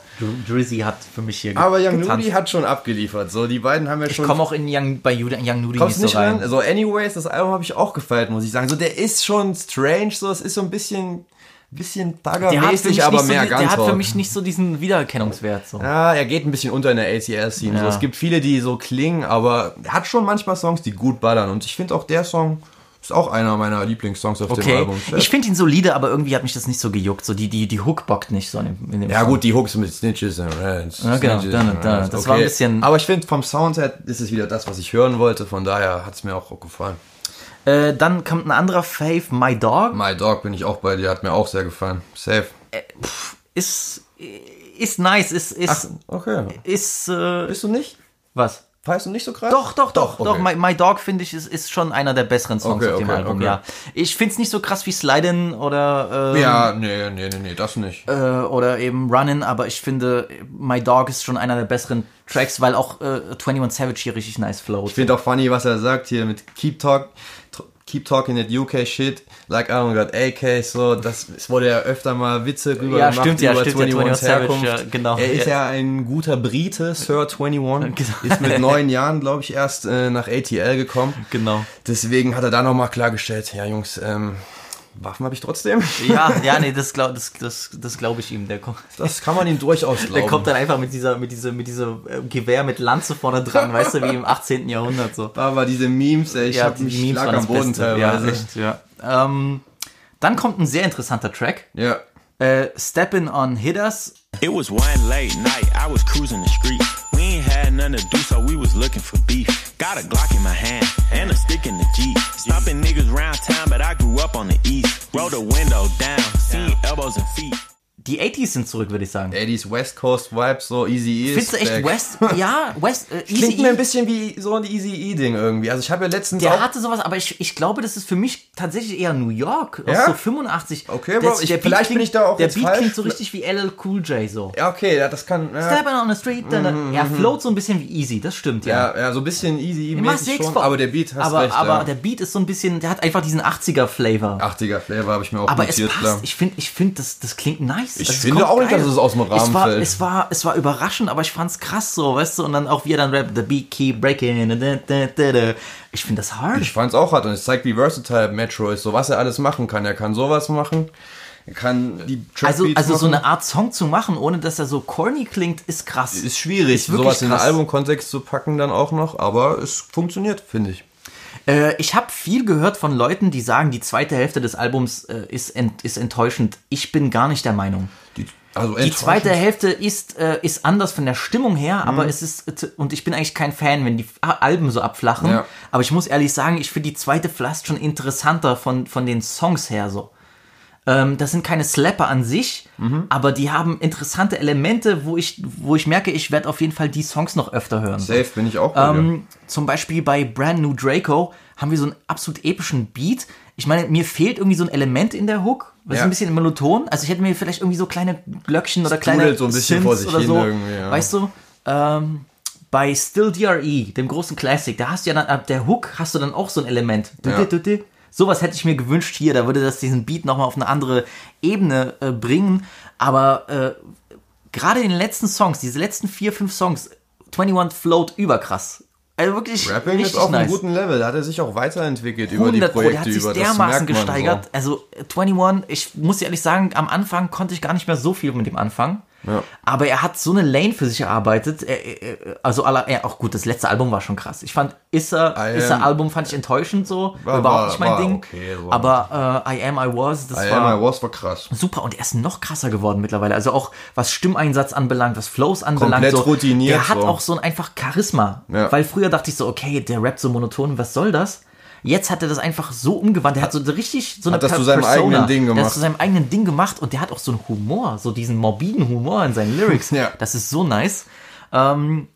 Drizzy hat für mich hier Aber Young getanzt. Nudie hat schon abgeliefert. So, die beiden haben ja Ich schon. komme auch in Young, bei Young Nudie Kommst nicht nicht so rein. rein? Also, anyways, das Album habe ich auch gefeiert, muss ich sagen. So, der ist schon strange, so, es ist so ein bisschen, bisschen mich aber nicht so, mehr die- der ganz hat für mich nicht so diesen Wiedererkennungswert. So. Ja, er geht ein bisschen unter in der ATL-Scene. Ja. So, es gibt viele, die so klingen, aber er hat schon manchmal Songs, die gut ballern. Und ich finde auch der Song ist auch einer meiner Lieblingssongs auf dem Okay, Album. ich finde ihn solide, aber irgendwie hat mich das nicht so gejuckt. So die, die, die Hook bockt nicht so in dem, in dem ja Song. gut, die Hooks mit Snitches and Rats. Ja, genau, da, da, das war ein bisschen- Aber ich finde, vom Sound her ist es wieder das, was ich hören wollte. Von daher hat es mir auch gefallen. Äh, dann kommt ein anderer Fave, My Dog. My Dog bin ich auch bei dir, hat mir auch sehr gefallen. Safe. Ist, ist nice, ist, ist, Okay. ist, äh, Bist du nicht? was? Weißt du nicht so krass? Doch, doch, doch, doch. okay. My, My Dog finde ich ist, ist schon einer der besseren Songs Okay, auf dem okay, Album, ja. Ich finde es nicht so krass wie Slidin' oder ähm, Ja, nee, nee, nee, nee, das nicht. äh, oder eben Runnin', aber ich finde My Dog ist schon einer der besseren Tracks, weil auch äh, 21 Savage hier richtig nice flowt. Ich finde auch funny, was er sagt hier mit Keep Talk, Keep talking that UK shit, like I don't got AK, so, das, es wurde ja öfter mal Witze rüber Ja, gemacht stimmt, ja, über stimmt, ja, 21's 21 Savage, Herkunft. ja, genau. Er ist Ja. ja ein guter Brite, Sir 21, Genau. ist mit neun Jahren, glaube ich, erst äh, nach ATL gekommen. Genau. Deswegen hat er da nochmal klargestellt, ja Jungs, ähm, Waffen habe ich trotzdem. Ja, ja, nee, das glaube das, das, das glaub ich ihm. Der kommt, Das kann man ihm durchaus glauben. der kommt dann einfach mit dieser, mit dieser, mit dieser äh, Gewehr mit Lanze vorne dran, weißt du, wie im 18. Jahrhundert so. aber diese Memes, ey, ich ja, hab die mich Memes waren am Boden Beste. teilweise. Ja, echt, ja. Ähm, dann kommt ein sehr interessanter Track. ja. Äh, Steppin' on Hitters. It was one late night, I was cruising the street. We nothing to do, so we was looking for beef. Got a Glock in my hand and a stick in the Jeep. Stopping niggas round town, but I grew up on the east. Roll the window down, seen elbows and feet. Die 80s sind zurück, würde ich sagen. 80s West Coast Vibes, so Easy E. Findest du echt West? Ja, West, äh, Klingt Easy mir E. ein bisschen wie so ein Easy E-Ding irgendwie. Also ich habe ja letztens Der hatte sowas, aber ich, ich glaube, das ist für mich tatsächlich eher New York. Aus Ja? so 85. Okay, Bro, Das- ich- der Beat vielleicht bin klingt- ich da auch Der Beat falsch. klingt so richtig wie LL Cool J so. ja, okay, ja, das kann... Ja, Stepping on the street. dann- Mhm, Er float so ein bisschen wie Easy, das stimmt, ja. ja, ja, so ein bisschen Easy sechs schon, aber der Beat hast aber, recht, aber ja. der Beat ist so ein bisschen, der hat einfach diesen 80er-Flavor. 80er Flavor habe ich mir auch Aber es notiert, passt. klar. Ich finde, ich find, das, das klingt nice. Ich Also finde auch nicht, dass es aus dem Rahmen es war, fällt. Es war, es war überraschend, aber ich fand's krass so, weißt du? Und dann auch wie er dann rappt, the beat keep breaking. Ich finde das hard. Ich fand's auch hart und es zeigt, wie versatile Metro ist, so was er alles machen kann. Er kann sowas machen, er kann die also, Trap-Beats also so eine Art Song zu machen, ohne dass er so corny klingt, ist krass. ist schwierig, Ist sowas in den krass. Albumkontext zu packen dann auch noch, aber es funktioniert, finde ich. Äh, ich habe viel gehört von Leuten, die sagen, die zweite Hälfte des Albums äh, ist, ent, ist enttäuschend. Ich bin gar nicht der Meinung. Die, also Die zweite Hälfte ist, äh, ist anders von der Stimmung her, aber es ist, äh, und ich bin eigentlich kein Fan, wenn die Alben so abflachen. Ja. Aber ich muss ehrlich sagen, ich finde die zweite fast schon interessanter von, von den Songs her so. Ähm, das sind keine Slapper an sich, Mhm. aber die haben interessante Elemente, wo ich, wo ich merke, ich werde auf jeden Fall die Songs noch öfter hören. Safe bin ich auch bei. Ähm, zum Beispiel bei Brand New Draco haben wir so einen absolut epischen Beat. Ich meine, mir fehlt irgendwie so ein Element in der Hook. Das ist Ja. ein bisschen monoton. Also ich hätte mir vielleicht irgendwie so kleine Glöckchen oder kleine so ein bisschen vor Synths sich oder hin so. irgendwie, ja. Weißt du? Ähm, bei Still DRE, dem großen Classic, da hast du ja dann ab der Hook hast du dann auch so ein Element. Ja. Sowas hätte ich mir gewünscht hier. Da würde das diesen Beat nochmal auf eine andere Ebene äh, bringen. Aber äh, gerade in den letzten Songs, diese letzten vier, fünf Songs, 21 float überkrass. Also wirklich Rapping ist auf nice. einem guten Level. Da hat er sich auch weiterentwickelt über die 100 Pro, Projekte der hat sich über. Dermaßen gesteigert. Also äh, 21, ich muss ehrlich sagen, am Anfang konnte ich gar nicht mehr so viel mit ihm anfangen. Ja. Aber er hat so eine Lane für sich erarbeitet. Er, er, also er, auch gut, das letzte Album war schon krass. Ich fand Issa, I Issa am- Album fand ich enttäuschend so. War- überhaupt nicht mein war Ding. okay, so. Aber äh, I Am, I Was, das. I war Am I Was war krass. super und er ist noch krasser geworden mittlerweile. Also auch was Stimmeinsatz anbelangt, was Flows anbelangt. Komplett so, routiniert Der hat so. auch so ein einfach Charisma. Ja. Weil früher dachte ich so, okay, der rappt so monoton, was soll das? Jetzt hat er das einfach so umgewandt. Der hat so richtig so eine Hat das Per- zu seinem eigenen Ding Der hat gemacht. das zu seinem eigenen Ding gemacht und der hat auch so einen Humor, so diesen morbiden Humor in seinen Lyrics. Ja. Das ist so nice. Ähm,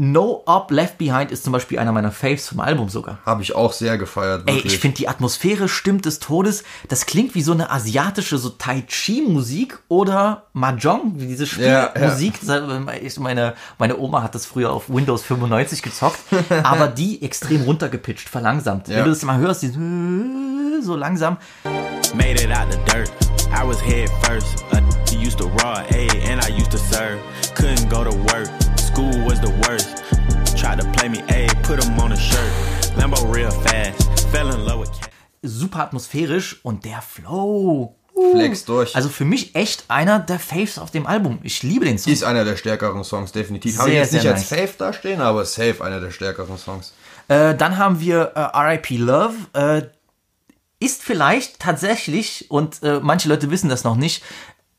no Up Left Behind ist zum Beispiel einer meiner Faves vom Album sogar. Habe ich auch sehr gefeiert. Ey, Wirklich. ich finde die Atmosphäre stimmt des Todes. Das klingt wie so eine asiatische, so Tai Chi Musik oder Mahjong, wie diese Ja, ja. Spielmusik. Das- ich- Meine, meine Oma hat das früher auf Windows 95 gezockt, aber die extrem runtergepitcht, verlangsamt. Wenn Ja. du das mal hörst, die so langsam. Made it out the dirt. I was head first. Uh, he used to raw, ayy, and I used to serve. Couldn't go to work. School was the worst. Tried to play me, ayy, put him on a shirt. Lambo real fast. Fell in love with cat. Super atmosphärisch und der Flow. Flex durch. Also für mich echt einer der Faves auf dem Album. Ich liebe den Song. ist einer der stärkeren Songs, definitiv. Habe ich jetzt nicht sehr als Fave da stehen, aber safe einer der stärkeren Songs. Äh, dann haben wir äh, R.I.P. Love. Äh, ist vielleicht tatsächlich, und äh, manche Leute wissen das noch nicht,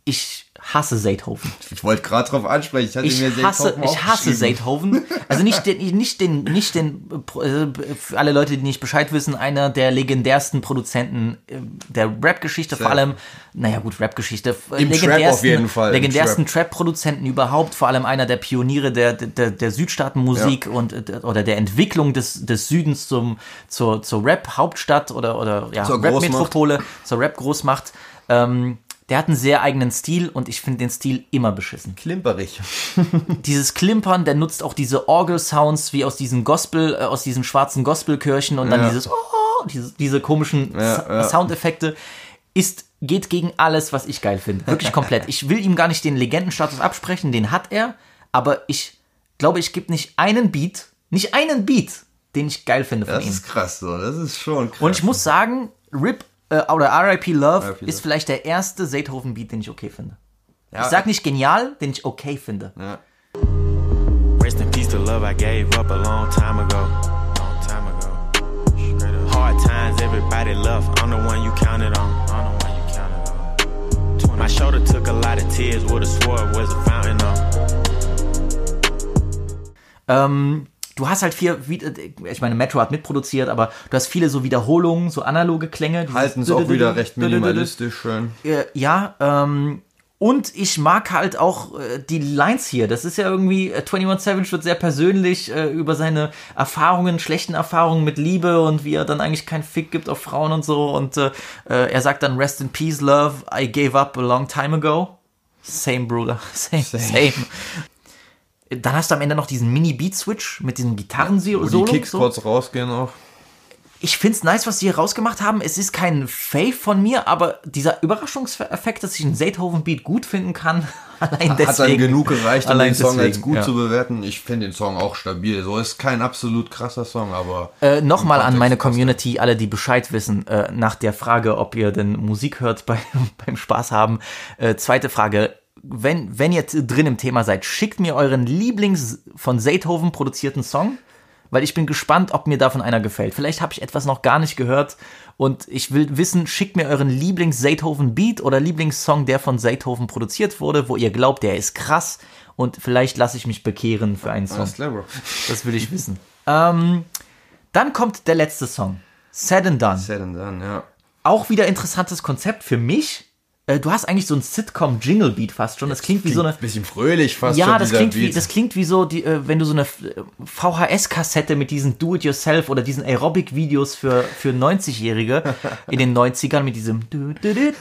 ich hasse Seithofen. Ich wollte gerade drauf ansprechen. Ich hatte Ich mir hasse, ich hasse. Seithofen. Also nicht den, nicht den, nicht den, äh, für alle Leute, die nicht Bescheid wissen, einer der legendärsten Produzenten äh, der Rap-Geschichte, vor allem, naja gut, Rap-Geschichte, äh, Im Trap auf jeden Fall, legendärsten Trap. Trap-Produzenten überhaupt, vor allem einer der Pioniere der, der, der Südstaatenmusik und äh, oder der Entwicklung des, des Südens zum, zur, zur Rap-Hauptstadt oder, oder ja. Rap-Metropole, zur Rap-Großmacht. Ähm, der hat einen sehr eigenen Stil und ich finde den Stil immer beschissen Klimperig. dieses Klimpern, der nutzt auch diese Orgel-Sounds wie aus diesen Gospel, äh, aus diesen schwarzen Gospelkirchen und dann Ja. dieses oh, diese, diese komischen Ja. Soundeffekte ist geht gegen alles, was ich geil finde. Wirklich komplett. Ich will ihm gar nicht den Legendenstatus absprechen, den hat er, aber ich glaube, ich gebe nicht einen Beat, nicht einen Beat, den ich geil finde von Das ihm. ist krass so. Das ist schon krass. Und ich muss sagen, Rip äh, oder R.I.P. Love R.I.P. ist Love. vielleicht der erste Seethoven-Beat, den ich okay finde. Ja. Ich sag nicht genial, den ich okay finde. Ja. Rest in peace to love I gave up a long time ago. Long time ago. Hard times, everybody left. I'm the one you counted on. I'm the one you counted on. My shoulder took a lot of tears. Would have swore it was a fountain on. Ähm, du hast halt viel, wie- ich meine, Metro hat mitproduziert, aber du hast viele so Wiederholungen, so analoge Klänge. Halten es auch wieder recht minimalistisch schön. Äh, Ja, ähm, und ich mag halt auch äh, die Lines hier. Das ist ja irgendwie, äh, 21 Savage wird sehr persönlich äh, über seine Erfahrungen, schlechten Erfahrungen mit Liebe und wie er dann eigentlich keinen Fick gibt auf Frauen und so. Und äh, äh, er sagt dann, Rest in Peace, Love, I gave up a long time ago. Same, Bruder. Same, same. Dann hast du am Ende noch diesen Mini-Beat-Switch mit diesem Wo Gitarren-Solo. die Kicks so. kurz rausgehen auch. Ich find's nice, was sie hier rausgemacht haben. Es ist kein Fave von mir, aber dieser Überraschungseffekt, dass ich einen Seethoven-Beat gut finden kann, allein deswegen. Hat dann genug gereicht, um Allein den Song als deswegen, gut ja. zu bewerten. Ich finde den Song auch stabil. So ist kein absolut krasser Song, aber Äh, Nochmal an meine. Community, alle, die Bescheid wissen, äh, nach der Frage, ob ihr denn Musik hört bei, beim Spaß haben. Äh, zweite Frage. Wenn, wenn ihr drin im Thema seid, schickt mir euren Lieblings von Seethoven produzierten Song, weil ich bin gespannt, ob mir davon einer gefällt. Vielleicht habe ich etwas noch gar nicht gehört und ich will wissen, schickt mir euren Lieblings-Seethoven-Beat oder Lieblingssong, der von Seethoven produziert wurde, wo ihr glaubt, der ist krass und vielleicht lasse ich mich bekehren für einen Song. Das will ich wissen. Ähm, dann kommt der letzte Song. Said and Done. Said and done, ja. Auch wieder interessantes Konzept für mich. Äh, Du hast eigentlich so ein Sitcom-Jingle-Beat fast schon. Das klingt wie so eine. bisschen fröhlich fast Ja, schon, das dieser klingt, wie, das klingt wie so, die, äh, wenn du so eine äh, VHS-Kassette mit diesen Do-It-Yourself oder diesen Aerobic-Videos für, für 90-Jährige in den 90ern mit diesem du, du, du,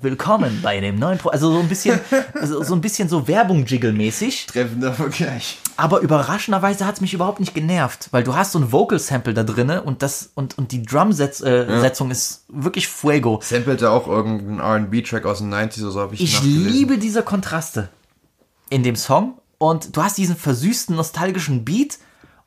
Willkommen bei dem neuen Pro Also so ein bisschen, also so ein bisschen so Werbung-Jiggle-mäßig. treffender Vergleich. Aber überraschenderweise hat es mich überhaupt nicht genervt, weil du hast so ein Vocal-Sample da drinne und das und, und die Drum-Setzung ist wirklich fuego. Sampelte auch irgendeinen R&B-Track aus den 90s oder so, habe ich Ich liebe diese Kontraste in dem Song und du hast diesen versüßten, nostalgischen Beat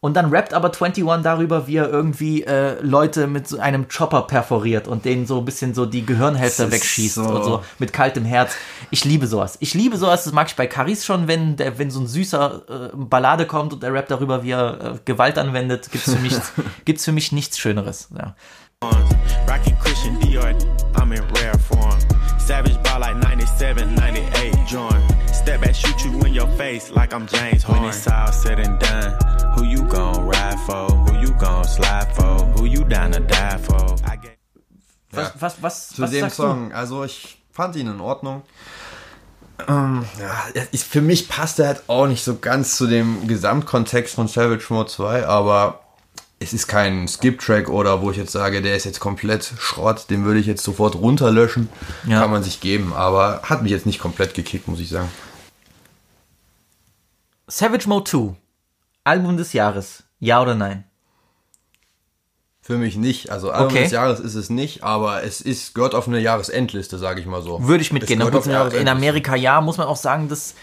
und dann rappt aber 21 darüber, wie er irgendwie äh, Leute mit so einem Chopper perforiert und denen so ein bisschen so die Gehirnhälfte wegschießt so- und so mit kaltem Herz. Ich liebe sowas. Ich liebe sowas, das mag ich bei Caris schon, wenn der, wenn so ein süßer äh, Ballade kommt und der rappt darüber, wie er äh, Gewalt anwendet, gibt's für mich gibt's für mich nichts schöneres. Ja. Rockin' Christian Dior, I'm in rare form. Savage ball like 97, 98, join. Step back, shoot you in your face like I'm James Horn. When it's all said and done, who you gon' ride for? Who you gon' slide for? Who you down to die for? I get Was, was, was, Zu was dem sagst Song, also ich fand ihn in Ordnung. Ähm, ja, ist, für mich passt er halt auch nicht so ganz zu dem Gesamtkontext von Savage Mode 2, aber es ist kein Skip-Track oder wo ich jetzt sage, der ist jetzt komplett Schrott, den würde ich jetzt sofort runterlöschen. Ja. Kann man sich geben, aber hat mich jetzt nicht komplett gekickt, muss ich sagen. Savage Mode 2, Album des Jahres, ja oder nein? Für mich nicht. Also Album Okay. des Jahres ist es nicht, aber es ist, gehört auf eine Jahresendliste, sage ich mal so. Würde ich mitgehen. In. Amerika ja, muss man auch sagen, dass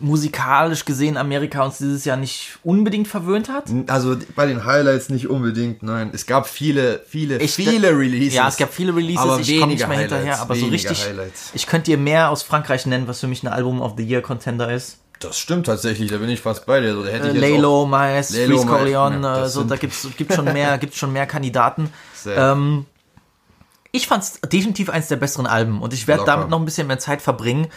musikalisch gesehen Amerika uns dieses Jahr nicht unbedingt verwöhnt hat. Also bei den Highlights nicht unbedingt, nein. Es gab viele, viele, Ich- viele Releases. Ja, es gab viele Releases, aber ich komme nicht mehr hinterher, aber so richtig. Highlights. Ich könnte dir mehr aus Frankreich nennen, was für mich ein Album of the Year Contender ist. Das stimmt tatsächlich, da bin ich fast bei dir. So, da hätte Äh, ich jetzt Lalo, Maes, Freeze Maes, Corleone, ja, äh, das so, da gibt's gibt schon mehr, gibt's schon mehr Kandidaten. Ähm, ich fand es definitiv eins der besseren Alben und ich werde damit noch ein bisschen mehr Zeit verbringen.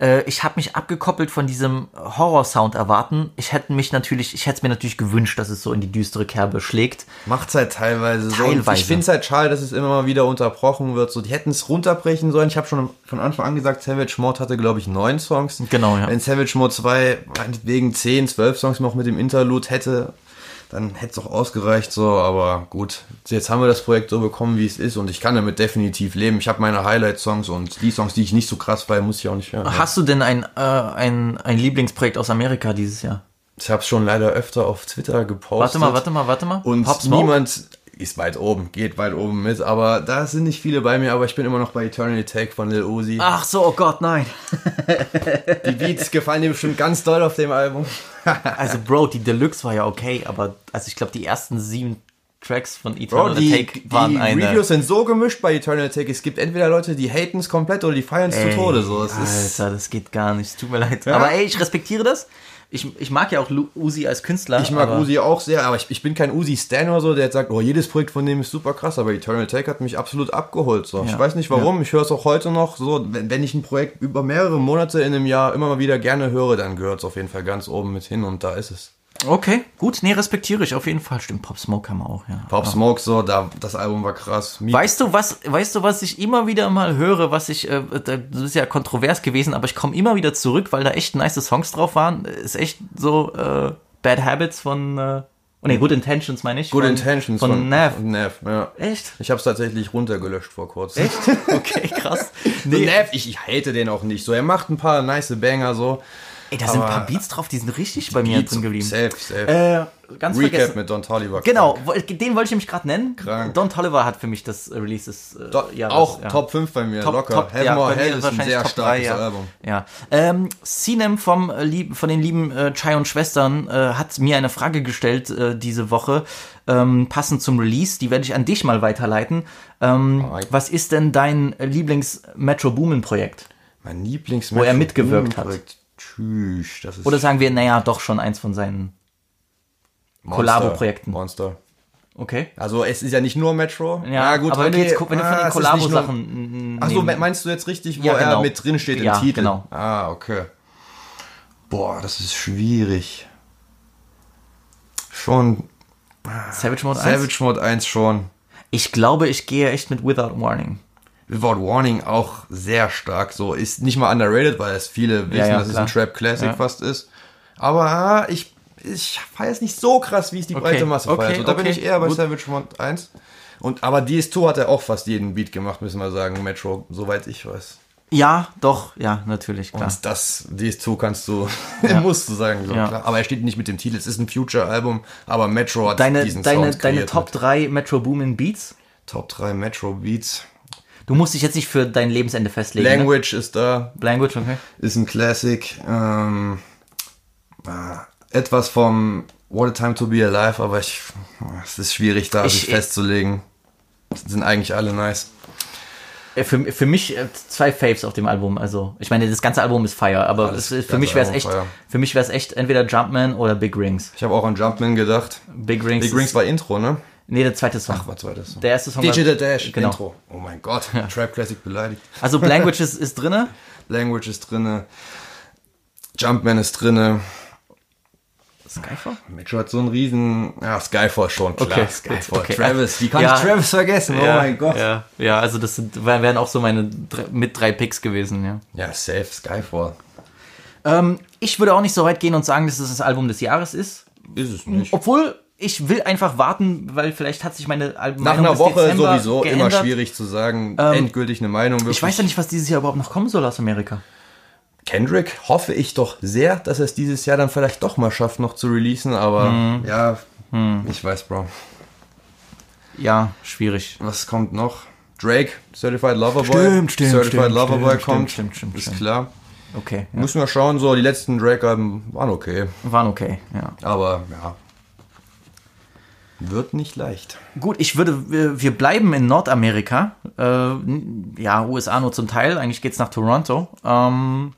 Äh, ich habe mich abgekoppelt von diesem Horror-Sound erwarten. Ich hätte mich natürlich, ich hätte es mir natürlich gewünscht, dass es so in die düstere Kerbe schlägt. Macht's halt teilweise, so. Und Teilweise. Ich finde es halt schade, dass es immer mal wieder unterbrochen wird. So, die hätten es runterbrechen sollen. Ich habe schon von Anfang an gesagt, Savage Mode hatte, glaube ich, neun Songs. Genau, ja. Wenn Savage Mode 2 meinetwegen 10, 12 Songs noch mit dem Interlude hätte, dann hätte es auch ausgereicht, so, aber gut. Jetzt haben wir das Projekt so bekommen, wie es ist, und ich kann damit definitiv leben. Ich habe meine Highlight-Songs und die Songs, die ich nicht so krass feiere, muss ich auch nicht hören. Hast du denn ein, äh, ein, ein Lieblingsprojekt aus Amerika dieses Jahr? Ich habe es schon leider öfter auf Twitter gepostet. Warte mal, warte mal, warte mal. Und niemand ist weit oben, geht weit oben mit, aber da sind nicht viele bei mir, aber ich bin immer noch bei Eternity Take von Lil Uzi. Ach so, oh Gott, nein. Die Beats gefallen dir bestimmt ganz doll auf dem Album. Also, Bro, die Deluxe war ja okay, aber also ich glaube, die ersten sieben Tracks von Eternal Bro, die, Take waren die eine. Reviews sind so gemischt bei Eternal Take. Es gibt entweder Leute, die haten es komplett oder die feiern es zu Tode. So. Es ist, Alter, das geht gar nicht. Tut mir leid. Aber ey, ich respektiere das. Ich, ich mag ja auch Uzi als Künstler. ich mag Uzi auch sehr, aber ich, ich bin kein Uzi-Stan oder so, der jetzt sagt, oh, jedes Projekt von dem ist super krass, aber Eternal Take hat mich absolut abgeholt. So. Ja. Ich weiß nicht warum, ich höre es auch heute noch so. Wenn, wenn ich ein Projekt über mehrere Monate in einem Jahr immer mal wieder gerne höre, dann gehört es auf jeden Fall ganz oben mit hin und da ist es. Okay, gut. Nee, respektiere ich auf jeden Fall. Stimmt, Pop Smoke haben wir auch, ja. Pop Smoke, so, da, das Album war krass. Mi- Weißt du, was, weißt du, was ich immer wieder mal höre, was ich, äh, das ist ja kontrovers gewesen, aber ich komme immer wieder zurück, weil da echt nice Songs drauf waren. Ist echt so äh, Bad Habits von, äh, oh nee, Good Intentions meine ich. Good von, Intentions Von, Nav. Von Nav, ja. Echt? Ich habe es tatsächlich runtergelöscht vor kurzem. Echt? Okay, krass. Nee, Nav, ich, ich hate den auch nicht. So, er macht ein paar nice Banger so. Ey, da sind ein paar Beats drauf, die sind richtig bei mir Beats, drin geblieben. Safe, safe. Äh, ganz Recap vergessen. mit Don Tolliver. Genau, wo- den wollte ich nämlich gerade nennen. Krank. Don Tolliver hat für mich das Release des äh, Do Jahres, auch ja. Top 5 bei mir, Top, locker. Top, Have ja, More Hell ist ein sehr Top starkes drei, ja. Album. Ja. Ähm, Sinem vom, äh, von den lieben äh, Chai und Schwestern äh, hat mir eine Frage gestellt äh, diese Woche, ähm, passend zum Release. Die werde ich an dich mal weiterleiten. Ähm, Alright. was ist denn dein Lieblings-Metro-Boomin-Projekt? Mein Lieblings Wo er mitgewirkt hat. Tschüss, das ist Oder sagen wir, naja, doch schon eins von seinen. Kollabo-Projekten. Monster. Okay. Also es ist ja nicht nur Metro. Ja, aber wenn du jetzt wenn du von den Ah, nur- Kollabo-Sachen. Ach so, nehmen- meinst du jetzt richtig, wo Ja, genau. er mit drin steht im Ja, Titel? genau. Ah, okay. Boah, das ist schwierig. Schon Savage Mode 1? Savage Mode 1 schon. Ich glaube, ich gehe echt mit Without Warning. Without Warning auch sehr stark. So ist nicht mal underrated, weil es viele wissen, ja, dass es klar. ein Trap Classic Ja. fast ist. Aber ah, ich, ich feiere es nicht so krass, wie es die Okay, breite Masse okay, feiert. So, da bin okay, ich eher bei gut. Savage Front 1. Und, aber DS2 hat er auch fast jeden Beat gemacht, müssen wir sagen, Metro, soweit ich weiß. Ja, doch, ja, natürlich, klar. Und das, DS2 kannst du, Ja. musst du sagen, so Ja. klar. Aber er steht nicht mit dem Titel, es ist ein Future-Album, aber Metro hat Deine, diesen deine, Sound deine Top mit 3 Metro Boomin Beats? Top 3 Metro Beats. Du musst dich jetzt nicht für dein Lebensende festlegen. Ne? Language ist da, Language, okay. ist ein Classic. Ähm, äh, etwas vom What a Time to Be Alive, aber ich, es ist schwierig da Ich- sich festzulegen. Sind eigentlich alle nice. Äh, Für, für mich äh, zwei Faves auf dem Album. Also, ich meine, das ganze Album ist Fire, aber Alles- es, für mich wäre es echt, Fire. für mich wäre es echt entweder Jumpman oder Big Rings. Ich habe auch an Jumpman gedacht. Big Rings. Big Rings war Intro, ne? Nee, der zweite Song. Ach, war das? Der erste Song Digital Dash, Genau. Intro. Oh mein Gott, Trap Classic beleidigt. Also Language ist, ist drinne. Language ist drinne. Jumpman ist drinne. Skyfall? Metro hat so einen riesen, ja, Skyfall schon, klar. Okay, Skyfall. okay. Travis, wie kann Ja. ich Travis vergessen? Oh mein Gott. Ja, ja, also das sind, wären auch so meine mit drei Picks gewesen, ja. Ja, safe, Skyfall. Ähm, ich würde auch nicht so weit gehen und sagen, dass es das Album des Jahres ist. Ist es nicht. Obwohl, ich will einfach warten, weil vielleicht hat sich meine Al- Nach Meinung einer Woche Dezember sowieso immer geändert. schwierig zu sagen, endgültig eine Meinung. Wirklich. Ich weiß ja nicht, was dieses Jahr überhaupt noch kommen soll aus Amerika. Kendrick hoffe ich doch sehr, dass er es dieses Jahr dann vielleicht doch mal schafft, noch zu releasen, aber Mhm. ja, ich weiß, Bro. Ja, schwierig. Was kommt noch? Drake, Certified Lover Boy. Stimmt, stimmt, Certified stimmt, Lover Boy kommt. stimmt, stimmt, ist klar. Okay, ja. Müssen wir schauen, so die letzten Drake-Alben waren okay. waren okay, ja. Aber ja. Wird nicht leicht. Gut, ich würde, wir, wir bleiben in Nordamerika. Äh, ja, USA nur zum Teil. Eigentlich geht's nach Toronto. Ähm,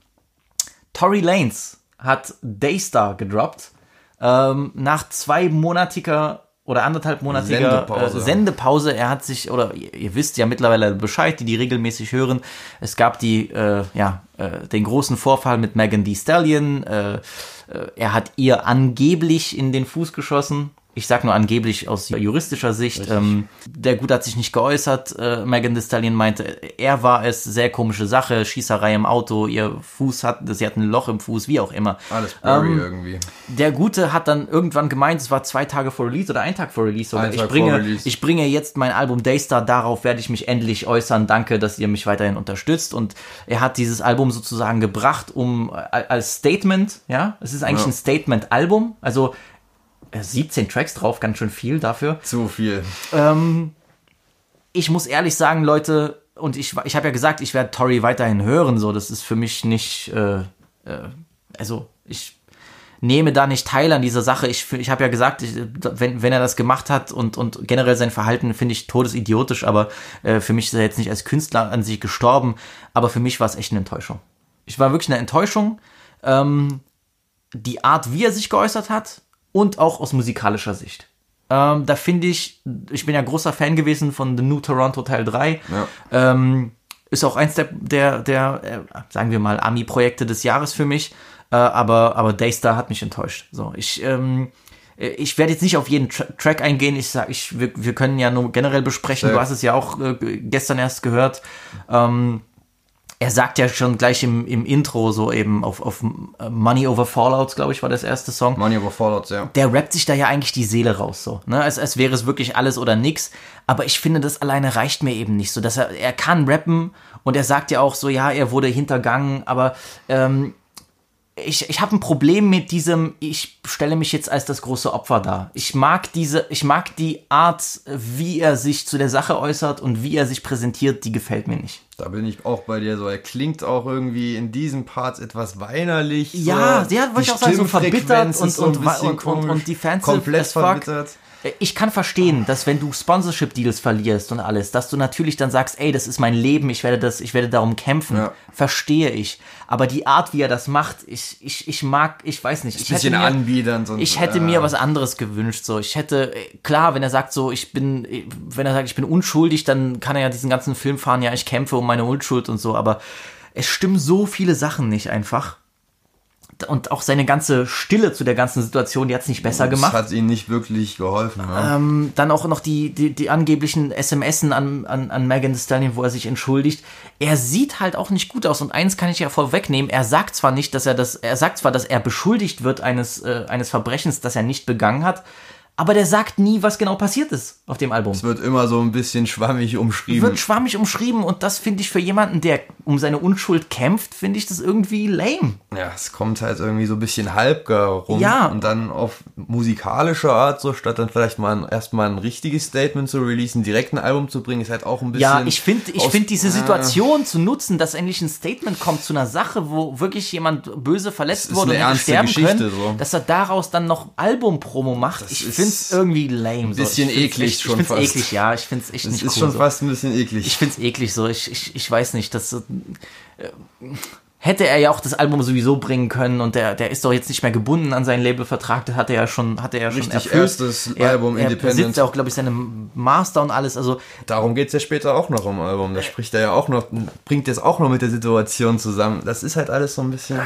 Tory Lanez hat Daystar gedroppt. Ähm, nach zweimonatiger oder anderthalbmonatiger Sendepause. Äh, Sendepause. Er hat sich, oder ihr, ihr wisst ja mittlerweile Bescheid, die die regelmäßig hören. Es gab die, äh, ja, äh, den großen Vorfall mit Megan Thee Stallion. Äh, äh, er hat ihr angeblich in den Fuß geschossen. Ich sag nur angeblich aus juristischer Sicht. Ähm, der Gut hat sich nicht geäußert. Äh, Megan Thee Stallion meinte, er war es. Sehr komische Sache. Schießerei im Auto. Ihr Fuß hat, sie hat ein Loch im Fuß, wie auch immer. Alles blurry Ähm, irgendwie. Der Gute hat dann irgendwann gemeint, es war zwei Tage vor Release oder ein Tag vor Release. Ein Ich Tag bringe, vor Release. ich bringe jetzt mein Album Daystar, darauf werde ich mich endlich äußern. Danke, dass ihr mich weiterhin unterstützt. Und er hat dieses Album sozusagen gebracht, um äh, als Statement, ja, es ist eigentlich Ja. ein Statement-Album. Also 17 Tracks drauf, ganz schön viel dafür. Zu viel. ich muss ehrlich sagen, Leute, und ich, ich habe ja gesagt, ich werde Tori weiterhin hören, so, das ist für mich nicht, äh, äh, also ich nehme da nicht teil an dieser Sache. Ich, ich habe ja gesagt, ich, wenn, wenn er das gemacht hat und, und generell sein Verhalten finde ich todesidiotisch, aber äh, für mich ist er jetzt nicht als Künstler an sich gestorben, aber für mich war es echt eine Enttäuschung. Ich war wirklich eine Enttäuschung. Ähm, die Art, wie er sich geäußert hat und auch aus musikalischer Sicht. Ähm, da finde ich, ich bin ja großer Fan gewesen von The New Toronto Teil 3. Ja. Ähm, ist auch eins der, der, der äh, sagen wir mal, Ami-Projekte des Jahres für mich. Äh, aber, aber Daystar hat mich enttäuscht. So, ich, ähm, äh, ich werde jetzt nicht auf jeden Tra Track eingehen. Ich sag, ich, wir, wir können ja nur generell besprechen. Ja. Du hast es ja auch äh, gestern erst gehört. Ähm, er sagt ja schon gleich im, im Intro so eben auf, auf äh, Money Over Fallouts, glaube ich, war das erste Song. Money over Fallouts, ja. der rappt sich da ja eigentlich die Seele raus, so, ne, als, als wäre es wirklich alles oder nix, aber ich finde, das alleine reicht mir eben nicht, so, dass er, er kann rappen und er sagt ja auch so, ja, er wurde hintergangen, aber, ähm, ich, ich habe ein Problem mit diesem, ich stelle mich jetzt als das große Opfer dar. Ich mag diese, ich mag die Art, wie er sich zu der Sache äußert und wie er sich präsentiert, die gefällt mir nicht. Da bin ich auch bei dir so. Er klingt auch irgendwie in diesen Parts etwas weinerlich. Ja, so. ja, wollte ich auch sagen, so verbittert und- ist so und- und- und- und defensive Komplett as fuck. Ich kann verstehen, dass wenn du Sponsorship-Deals verlierst und alles, dass du natürlich dann sagst, ey, das ist mein Leben, ich werde das, ich werde darum kämpfen. Ja. Verstehe ich. Aber die Art, wie er das macht, ich, ich, ich mag, ich weiß nicht. Ich Bisschen hätte mir, anbiedernd und ich hätte ja. mir was anderes gewünscht. So, ich hätte, äh, klar, wenn er sagt so, ich bin, äh, wenn er sagt, ich bin unschuldig, dann kann er ja diesen ganzen Film fahren, ja, ich kämpfe um meine Unschuld und so, aber es stimmen so viele Sachen nicht einfach. Und auch seine ganze Stille zu der ganzen Situation, die hat es nicht besser Das gemacht. hat ihnen nicht wirklich geholfen. Ne? Ähm, dann auch noch die, die, die angeblichen SMSen an, an, an Megan Thee Stallion, wo er sich entschuldigt. Er sieht halt auch nicht gut aus. Und eins kann ich ja vorwegnehmen, er sagt zwar nicht, dass er das, er sagt zwar, dass er beschuldigt wird eines, äh, eines Verbrechens, das er nicht begangen hat, aber der sagt nie, was genau passiert ist auf dem Album. Es wird immer so ein bisschen schwammig umschrieben. Wird schwammig umschrieben und das finde ich für jemanden, der um seine Unschuld kämpft, finde ich das irgendwie lame. ja, es kommt halt irgendwie so ein bisschen halbgar rum. Ja. Und dann auf musikalische Art, so statt dann vielleicht mal ein, erstmal ein richtiges Statement zu releasen, direkt ein Album zu bringen, ist halt auch ein bisschen. Ja, ich finde ich aus- find diese. Situation zu nutzen, dass endlich ein Statement kommt zu einer Sache, wo wirklich jemand böse verletzt Das wurde und sterben Geschichte, können, so. dass er daraus dann noch Album-Promo macht. ich ist finde es irgendwie lame. Ein bisschen eklig echt, schon Ich finde es fast. eklig, ja. Ich finde es echt Es nicht ist cool. schon so. fast ein bisschen eklig. Ich finde es eklig so. Ich, ich, ich weiß nicht, dass. Äh, hätte er ja auch das Album sowieso bringen können und der, der ist doch jetzt nicht mehr gebunden an seinen Labelvertrag, das hat er ja schon, hat er ja schon Richtig erfüllt. erstes er, Album er Independent. besitzt ja auch, glaube ich, seine Master und alles. Also Darum geht's ja später auch noch im Album. Da spricht er ja auch noch, bringt jetzt auch noch mit der Situation zusammen. Das ist halt alles so ein bisschen.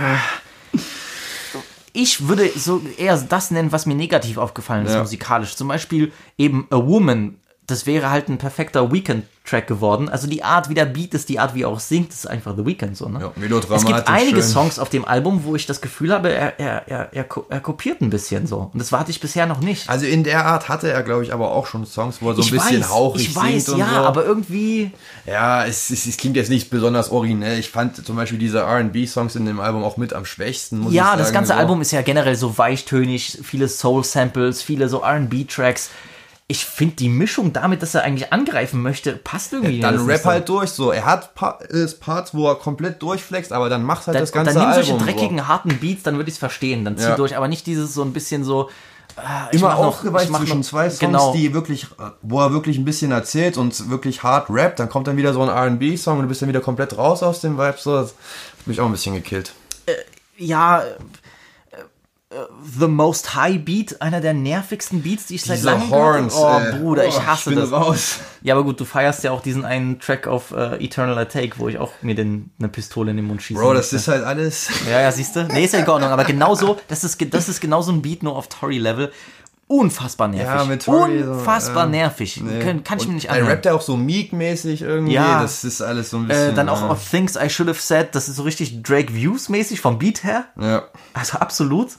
Ich würde so eher das nennen, was mir negativ aufgefallen ist, Ja. musikalisch. Zum Beispiel eben A Woman. Das wäre halt ein perfekter Weekend-Track geworden. Also die Art, wie der Beat ist, die Art, wie er auch singt, ist einfach The Weekend so, ne? Ja, es melodramatisch, gibt einige schön. Songs auf dem Album, wo ich das Gefühl habe, er, er, er, er, er kopiert ein bisschen so. Und das warte ich bisher noch nicht. Also in der Art hatte er, glaube ich, aber auch schon Songs, wo er so ein bisschen weiß, hauchig ich weiß, singt und ja, so. aber irgendwie. Ja, es, es, es klingt jetzt nicht besonders originell. Ich fand zum Beispiel diese R&B-Songs in dem Album auch mit am schwächsten, muss ich Ja, sagen. das ganze so. Album ist ja generell so weichtönig, viele Soul-Samples, viele so RB-Tracks. Ich finde die Mischung damit, dass er eigentlich angreifen möchte, passt irgendwie nicht. Dann Das ist rap nicht so. halt durch, so. Er hat pa äh, Parts, wo er komplett durchflext, aber dann macht halt Dann, das ganze dann nimm Album. solche so. dreckigen, harten Beats, dann würde ich es verstehen. Dann zieh Ja. durch, aber nicht dieses so ein bisschen so. ah, ich Immer aufgeweicht mach zwischen noch- zwei Songs, genau. die wirklich, wo er wirklich ein bisschen erzählt und wirklich hart rappt, dann kommt dann wieder so ein R&B-Song und du bist dann wieder komplett raus aus dem Vibe, so. Das hat mich auch ein bisschen gekillt. ja, äh, äh, The Most High Beat, einer der nervigsten Beats, die ich seit Diese langem Horns, gehört. Oh, Bruder, ich Oh, hasse ich das. raus. Ja, aber gut, du feierst ja auch diesen einen Track auf äh, Eternal Attack, wo ich auch mir den, eine Pistole in den Mund schieße. Bro, das ist halt alles. Ja, ja, siehst du? Nee, ist ja in Ordnung, aber genauso, das ist, das ist genauso ein Beat nur auf Tory-Level. Unfassbar nervig. Ja, mit Tory so, Unfassbar äh, nervig. Nee. Kann, kann ich mir nicht Er anhören. rappt ja auch so Meek-mäßig irgendwie. Ja. Das ist alles so ein bisschen. Äh, dann auch äh, auf Things I Should Have Said, das ist so richtig Drake Views-mäßig vom Beat her. Ja. Also absolut.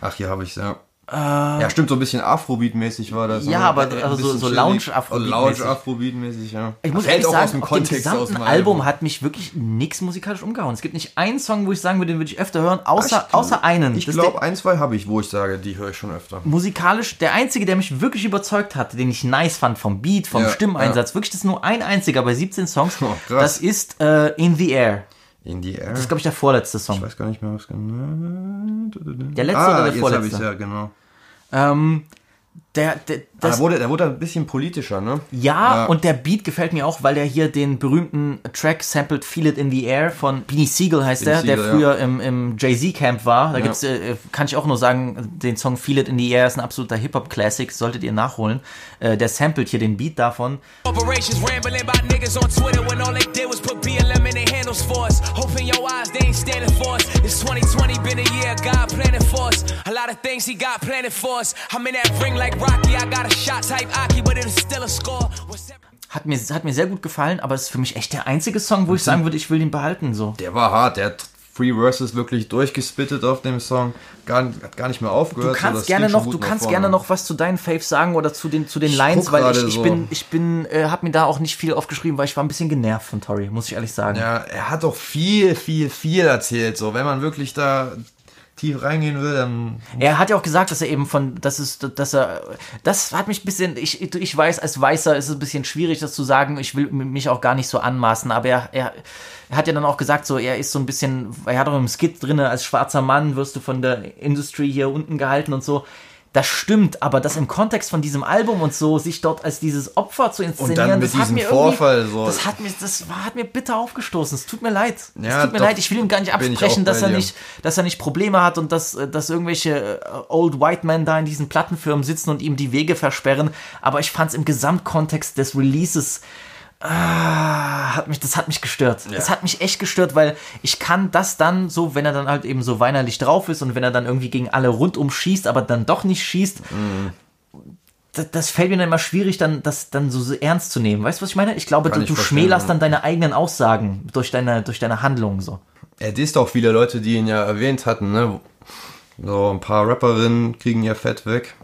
Ach, hier habe ich ja. ja, stimmt, so ein bisschen Afrobeat-mäßig war das. Ja, ne? aber also so-. Lounge-Afrobeat-mäßig. Lounge-Afrobeat-mäßig, ja. Ich muss Fällt ehrlich sagen, aus dem Kontext aus gesamten dem Album hat mich wirklich nichts musikalisch umgehauen. Es gibt nicht einen Song, wo ich sagen würde, den würde ich öfter hören, außer, Ich- außer einen. Ich glaube, ein, zwei habe ich, wo ich sage, die höre ich schon öfter. musikalisch der einzige, der mich wirklich überzeugt hat, den ich nice fand vom Beat, vom Ja, Stimmeinsatz. Wirklich, das ist nur ein einziger bei 17 Songs. Oh, das ist äh, In the Air. In die Air. Das ist, glaube ich, der vorletzte Song. ich weiß gar nicht mehr, was genau. Der letzte ah, oder der jetzt habe vorletzte? ich ja, genau. Ähm, der, der, Ah, das, der, wurde, der wurde ein bisschen politischer, ne? Ja, Ja. und der Beat gefällt mir auch, weil der hier den berühmten Track sampled Feel It in the Air von Beanie Siegel heißt der, Beanie der Siegel, früher im, im Jay-Z-Camp war. Da Ja. gibt's, äh, kann ich auch nur sagen, den Song Feel It in the Air ist ein absoluter Hip-Hop-Classic, solltet ihr nachholen. Äh, der sampled hier den Beat davon. Corporations rambling about niggas on Twitter when all they did was put in handles for us. Open your eyes, they ain't standing for us. It's 2020, been a year, God planning for us. A lot of things he got planning for us. I'm in that ring like Rocky, I got a shot type Aki, but it's still a score. What's that- Hat mir, hat mir sehr gut gefallen, aber es ist für mich echt der einzige Song, wo ich sagen würde, ich will den behalten. So. Der war hart, der hat Free Verses wirklich durchgespittet auf dem Song. Gar, hat gar nicht mehr Du aufgehört. so, kannst das gerne noch, du kannst gerne noch was zu deinen Faves sagen oder zu den, zu den Lines, weil ich, ich so. bin, ich bin, äh, hab mir da auch nicht viel aufgeschrieben, weil ich war ein bisschen genervt von Tori, muss ich ehrlich sagen. Ja, er hat doch viel, viel, viel erzählt. So, wenn man wirklich da tief reingehen will, dann Er hat ja auch gesagt, dass er eben von, das ist, dass er, das hat mich ein bisschen, ich, ich weiß, als Weißer ist es ein bisschen schwierig, das zu sagen. Ich will mich auch gar nicht so anmaßen, aber er, er, er hat ja dann auch gesagt, so, er ist so ein bisschen, er hat auch im Skit drinne, als schwarzer Mann wirst du von der Industry hier unten gehalten und so. Das stimmt, aber das im Kontext von diesem Album und so, sich dort als dieses Opfer zu inszenieren, dann mit das hat diesem mir Vorfall so. das hat mir, das war, hat mir bitter aufgestoßen. Es tut mir leid. Es Ja, tut mir leid. Ich will ihm gar nicht absprechen, dass er dir. nicht, dass er nicht Probleme hat und dass, äh, dass irgendwelche äh, Old White Men da in diesen Plattenfirmen sitzen und ihm die Wege versperren. Aber ich fand es im Gesamtkontext des Releases Ah, hat mich, das hat mich gestört. Das hat mich echt gestört, weil ich kann das dann so, wenn er dann halt eben so weinerlich drauf ist und wenn er dann irgendwie gegen alle rundum schießt, aber dann doch nicht schießt, das, das fällt mir dann immer schwierig, dann das dann so, ernst zu nehmen. Weißt du, was ich meine? Ich glaube, Kann du, du schmälerst ja. dann deine eigenen Aussagen durch deine, durch deine Handlungen so. Er disst auch viele Leute, die ihn ja erwähnt hatten, ne? So ein paar Rapperinnen kriegen ja Fett weg.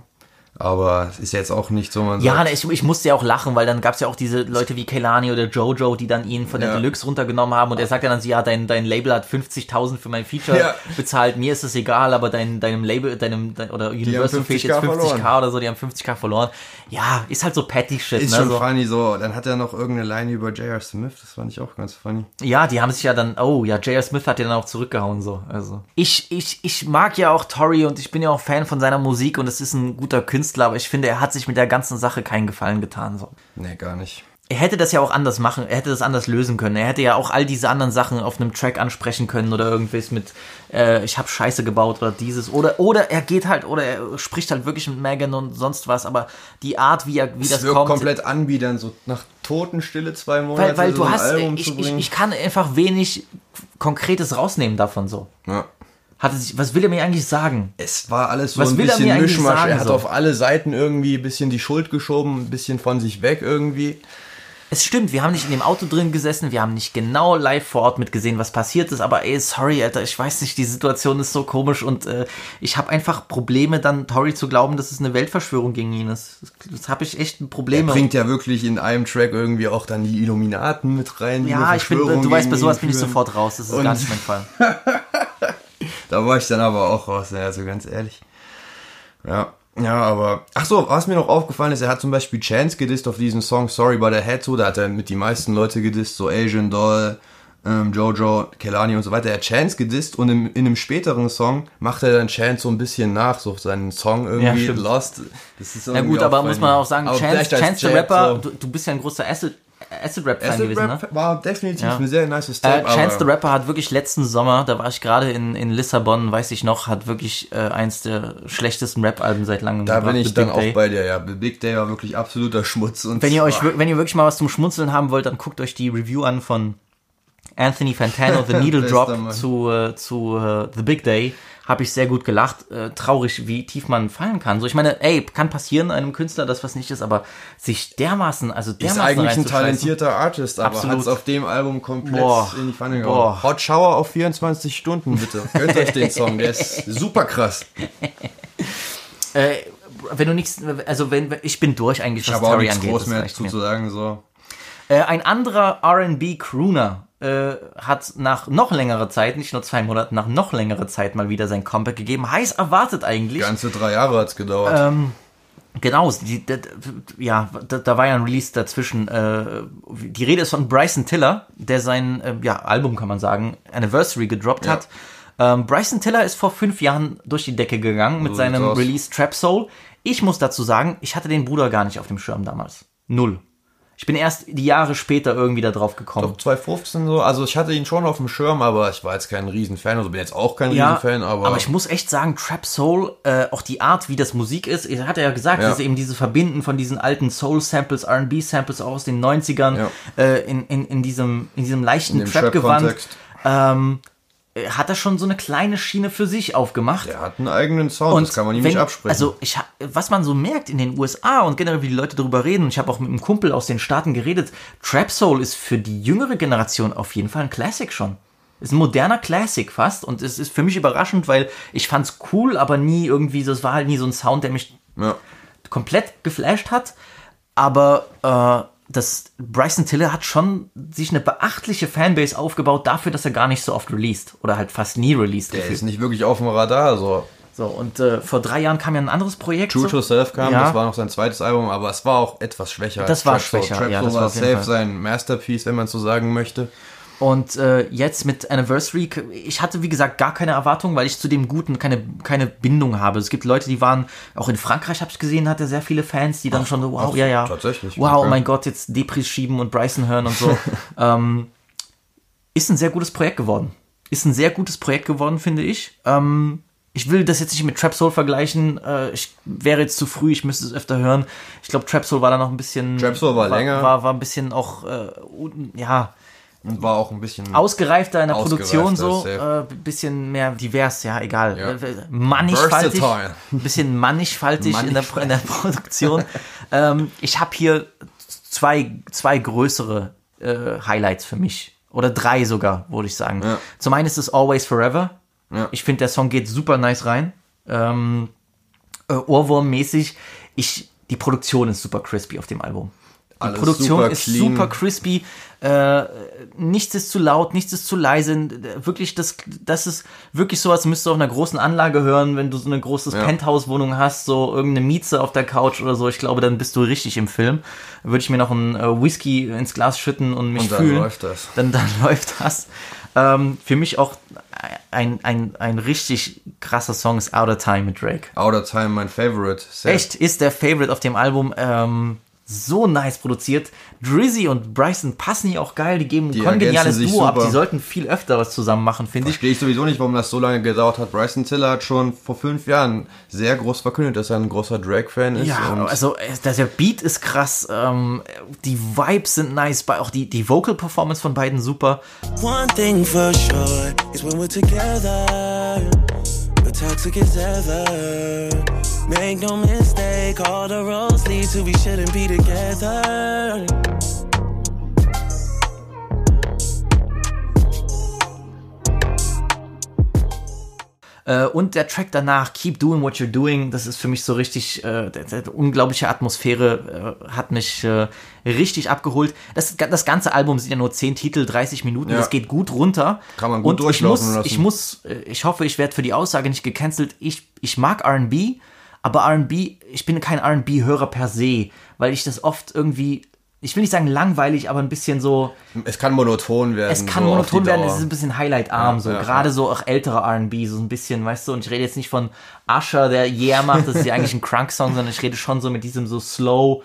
Aber es ist jetzt auch nicht so, man Ja, sagt, ich, ich musste ja auch lachen, weil dann gab's ja auch diese Leute wie Kelani oder Jojo, die dann ihn von der Ja. Deluxe runtergenommen haben und er sagt ja dann ja, dein, dein Label hat 50.000 für mein Feature Ja. bezahlt, mir ist es egal, aber dein, deinem Label, deinem, dein, oder Universal 50K fehlt jetzt 50k verloren. oder so, die haben 50k verloren. Ja, ist halt so petty shit, ist ne? schon so. funny so. Dann hat er noch irgendeine Line über J.R. Smith, das fand ich auch ganz funny. Ja, die haben sich ja dann, oh ja, J.R. Smith hat ja dann auch zurückgehauen, so. Also. Ich, ich, ich mag ja auch Tori und ich bin ja auch Fan von seiner Musik und es ist ein guter Künstler, aber ich finde, er hat sich mit der ganzen Sache keinen Gefallen getan, so. Nee, gar nicht. Er hätte das ja auch anders machen, er hätte das anders lösen können. Er hätte ja auch all diese anderen Sachen auf einem Track ansprechen können oder irgendwas mit, äh, ich habe Scheiße gebaut oder dieses. Oder, oder er geht halt, oder er spricht halt wirklich mit Megan und sonst was, aber die Art, wie er, wie Es das wirkt kommt. komplett anbiedern, so nach Totenstille zwei Monate weil, weil so du ein hast, Album ich, zu ich, ich kann einfach wenig Konkretes rausnehmen davon so. ja. Hatte sich, was will er mir eigentlich sagen? Es war alles so Was ein will er bisschen mir eigentlich Mischmasch. sagen, er hat so? auf alle Seiten irgendwie ein bisschen die Schuld geschoben, ein bisschen von sich weg irgendwie. Es stimmt, wir haben nicht in dem Auto drin gesessen, wir haben nicht genau live vor Ort mitgesehen, was passiert ist, aber ey, sorry, Alter, ich weiß nicht, die Situation ist so komisch und äh, ich habe einfach Probleme, dann Tori zu glauben, dass es eine Weltverschwörung gegen ihn ist. Das, das habe ich echt Er Probleme. bringt ja wirklich in einem Track irgendwie auch dann die Illuminaten mit rein. ja, ich bin, du weißt, bei sowas bin ich sofort raus, das ist gar nicht mein Fall. Da war ich dann aber auch raus, ja, also ganz ehrlich. Ja, ja, aber. Ach so, was mir noch aufgefallen ist, er hat zum Beispiel Chance gedisst auf diesen Song Sorry But I Had To. Da hat er mit die meisten Leute gedisst, so Asian Doll, ähm, Jojo, Kelani und so weiter. Er hat Chance gedisst und im, in einem späteren Song macht er dann Chance so ein bisschen nach, so seinen Song irgendwie stimmt. Lost. Das ist Na irgendwie gut, aber muss man auch sagen, Chance, als Chance the Rapper, so. du, du bist ja ein großer Acid, Acid Rap Fan Acid gewesen, Rap ne? war definitiv Ja. eine sehr nice Äh, Step. Chance the Rapper hat wirklich letzten Sommer, da war ich gerade in, in Lissabon, weiß ich noch, hat wirklich äh, eins der schlechtesten Rap-Alben seit langem da gebracht, bin ich dann auch Day. bei dir, ja. The Big Day war wirklich absoluter Schmutz. Und Wenn ihr euch, wenn ihr wirklich mal was zum Schmunzeln haben wollt, dann guckt euch die Review an von Anthony Fantano, The Needle Drop zu, äh, zu äh, The Big Day. Habe ich sehr gut gelacht. Äh, traurig, wie tief man fallen kann. So, ich meine, ey, kann passieren einem Künstler, das was nicht ist, aber sich dermaßen, also Ist dermaßen eigentlich ein talentierter Artist, aber hat es auf dem Album komplett Boah. in die Pfanne gehauen. Hot Shower auf 24 Stunden, bitte. Gönnt euch den Song, der ist super krass. Äh, wenn du nichts, also wenn ich bin durch eigentlich, Ich was habe auch nichts angeht. groß mehr zu sagen. So. Äh, ein anderer R&B Crooner äh, hat nach noch längerer Zeit, nicht nur zwei Monaten, nach noch längerer Zeit mal wieder sein Comeback gegeben. Heiß erwartet eigentlich. Ganze drei Jahre hat's gedauert. Ähm, Genau, die, die, ja, da, da war ja ein Release dazwischen. Äh, die Rede ist von Bryson Tiller, der sein äh, ja, Album, kann man sagen, Anniversary gedroppt Ja. hat. Ähm, Bryson Tiller ist vor fünf Jahren durch die Decke gegangen mit So seinem. Release Trap Soul. Ich muss dazu sagen, ich hatte den Bruder gar nicht auf dem Schirm damals. Null. Ich bin erst die Jahre später irgendwie da drauf gekommen. Doch 2015 so. Also ich hatte ihn schon auf dem Schirm, aber ich war jetzt kein Riesenfan. Also bin jetzt auch kein Ja, Riesenfan, aber, ich muss echt sagen, Trap Soul, äh, auch die Art, wie das Musik ist, er hat ja gesagt, Ja. dass eben diese Verbinden von diesen alten Soul-Samples, R&B-Samples auch aus den 90ern, Ja. äh, in, in, in, diesem, in diesem leichten Trap-Gewand, Trap-Kontext. ähm, äh, hat er schon so eine kleine Schiene für sich aufgemacht. er hat einen eigenen Sound, das kann man ihm wenn- nicht absprechen. Also, ich, was man so merkt in den USA und generell, wie die Leute darüber reden, und ich habe auch mit einem Kumpel aus den Staaten geredet, Trap Soul ist für die jüngere Generation auf jeden Fall ein Classic schon. Ist ein moderner Classic fast und es ist für mich überraschend, weil ich fand's cool, aber nie irgendwie, es war halt nie so ein Sound, der mich ja. komplett geflasht hat. Aber äh, das Bryson Tiller hat schon sich eine beachtliche Fanbase aufgebaut dafür, dass er gar nicht so oft released oder halt fast nie released. Der gefühlt. ist nicht wirklich auf dem Radar. So. So, und äh, vor drei Jahren kam ja ein anderes Projekt. True so. to Self kam, Ja. das war noch sein zweites Album, aber es war auch etwas schwächer. Das war Trap schwächer, Trap ja, das war safe sein Masterpiece, wenn man so sagen möchte. Und äh, jetzt mit Anniversary, ich hatte wie gesagt gar keine Erwartung, weil ich zu dem Guten keine, keine Bindung habe. Es gibt Leute, die waren, auch in Frankreich habe ich gesehen, hat er sehr viele Fans, die dann schon so, wow, ach, ja, ja. tatsächlich, Wow, okay. mein Gott, jetzt Depris schieben und Bryson hören und so. ähm, ist ein sehr gutes Projekt geworden. Ist ein sehr gutes Projekt geworden, finde ich. Ähm, ich will das jetzt nicht mit Trap Soul vergleichen. Äh, ich wäre jetzt zu früh, ich müsste es öfter hören. Ich glaube, Trap Soul war da noch ein bisschen. Trap Soul war länger. War, war ein bisschen auch, äh, ja, Und war auch ein bisschen. ausgereifter in der Produktion so. Äh, bisschen mehr divers, ja, egal. Ja. Äh, Mannigfaltig. Ein bisschen mannigfaltig in der, in der Produktion. ähm, ich habe hier zwei, zwei größere äh, Highlights für mich. Oder drei sogar, würde ich sagen. Ja. Zum einen ist es Always Forever. Ja. Ich finde, der Song geht super nice rein. Ähm, äh, Ohrwurm-mäßig. Ich, die Produktion ist super crispy auf dem Album. Die Alles Produktion super ist clean. super crispy. Äh, nichts ist zu laut, nichts ist zu leise. Wirklich, das, das ist wirklich so, als müsstest du auf einer großen Anlage hören, wenn du so eine große Ja. Penthouse-Wohnung hast, so irgendeine Mieze auf der Couch oder so. Ich glaube, dann bist du richtig im Film. Würde ich mir noch einen äh, Whisky ins Glas schütten und mich Und dann fühlen. läuft das. Dann, dann läuft das. Ähm, für mich auch ein, ein, ein richtig krasser Song ist Out of Time mit Drake. Outer Time, mein Favorite. Safe. Echt, ist der Favorite auf dem Album. Ähm, so nice produziert. Drizzy und Bryson passen hier auch geil. Die geben ein kongeniales Duo ab. super. Die sollten viel öfter was zusammen machen, finde ich. Verstehe ich sowieso nicht, warum das so lange gedauert hat. Bryson Tiller hat schon vor fünf Jahren sehr groß verkündet, dass er ein großer Drake-Fan ist. Ja, und also äh, der Beat ist krass, ähm, die Vibes sind nice, auch die, die Vocal-Performance von beiden super. One thing for sure is when we're together, we're toxic as ever. Make no mistake, all the roads lead to we shouldn't be together. Äh, und der Track danach, Keep Doing What You're Doing, das ist für mich so richtig, äh, unglaubliche Atmosphäre äh, hat mich äh, richtig abgeholt. Das, das ganze Album sind ja nur 10 Titel, 30 Minuten, Ja. das geht gut runter. Kann man gut und ich durchlaufen muss, lassen. ich muss, äh, ich hoffe, ich werde für die Aussage nicht gecancelt. Ich, ich mag R&B, aber R&B, ich bin kein R&B-Hörer per se, weil ich das oft irgendwie, ich will nicht sagen langweilig, aber ein bisschen so, es kann monoton werden. es kann so monoton werden, es ist ein bisschen highlightarm, Ja, so ja, gerade ja. so auch ältere R&B, so ein bisschen, weißt du, und ich rede jetzt nicht von Usher, der Yeah macht, das ist ja eigentlich ein Crunk-Song, sondern ich rede schon so mit diesem so slow,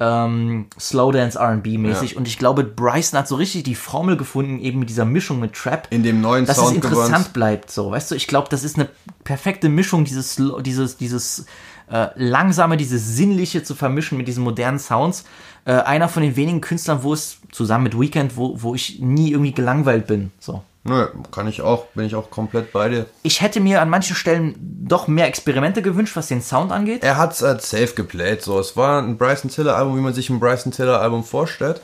ähm, Slow Dance R&B mäßig und ich glaube, Bryson hat so richtig die Formel gefunden, eben mit dieser Mischung mit Trap, In dem neuen dass es Soundgewand. interessant bleibt, so, weißt du, ich glaube, das ist eine perfekte Mischung, dieses, dieses, dieses äh, langsame, dieses sinnliche zu vermischen mit diesen modernen Sounds. Äh, einer von den wenigen Künstlern, wo es zusammen mit Weekend, wo, wo ich nie irgendwie gelangweilt bin, so. Nö, kann ich auch, bin ich auch komplett bei dir. Ich hätte mir an manchen Stellen doch mehr Experimente gewünscht, was den Sound angeht. Er hat halt safe geplayt, so. Es war ein Bryson Tiller Album, wie man sich ein Bryson Tiller Album vorstellt.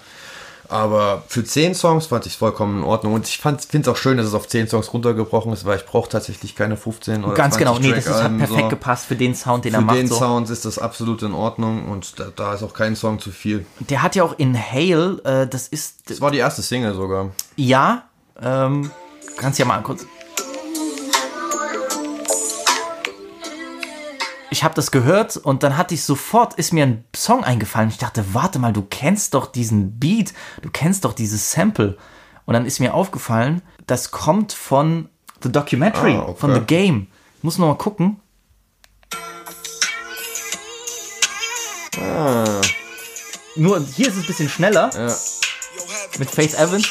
Aber für 10 Songs fand ich es vollkommen in Ordnung. Und ich finde es auch schön, dass es auf 10 Songs runtergebrochen ist, weil ich brauche tatsächlich keine 15 oder Ganz 20 genau, nee, das ist, hat perfekt so. gepasst für den Sound, den Für er macht. den so. Sound ist das absolut in Ordnung und da, da ist auch kein Song zu viel. Der hat ja auch Inhale, äh, das ist, Das war die erste Single sogar. ja, ähm, kannst ja mal kurz. Ich habe das gehört und dann hatte ich sofort, ist mir ein Song eingefallen. Ich dachte, warte mal, du kennst doch diesen Beat, du kennst doch dieses Sample. Und dann ist mir aufgefallen, das kommt von The Documentary, Ah, okay. von The Game. Ich muss noch mal gucken. Nur hier ist es ein bisschen schneller. Mit Faith Evans.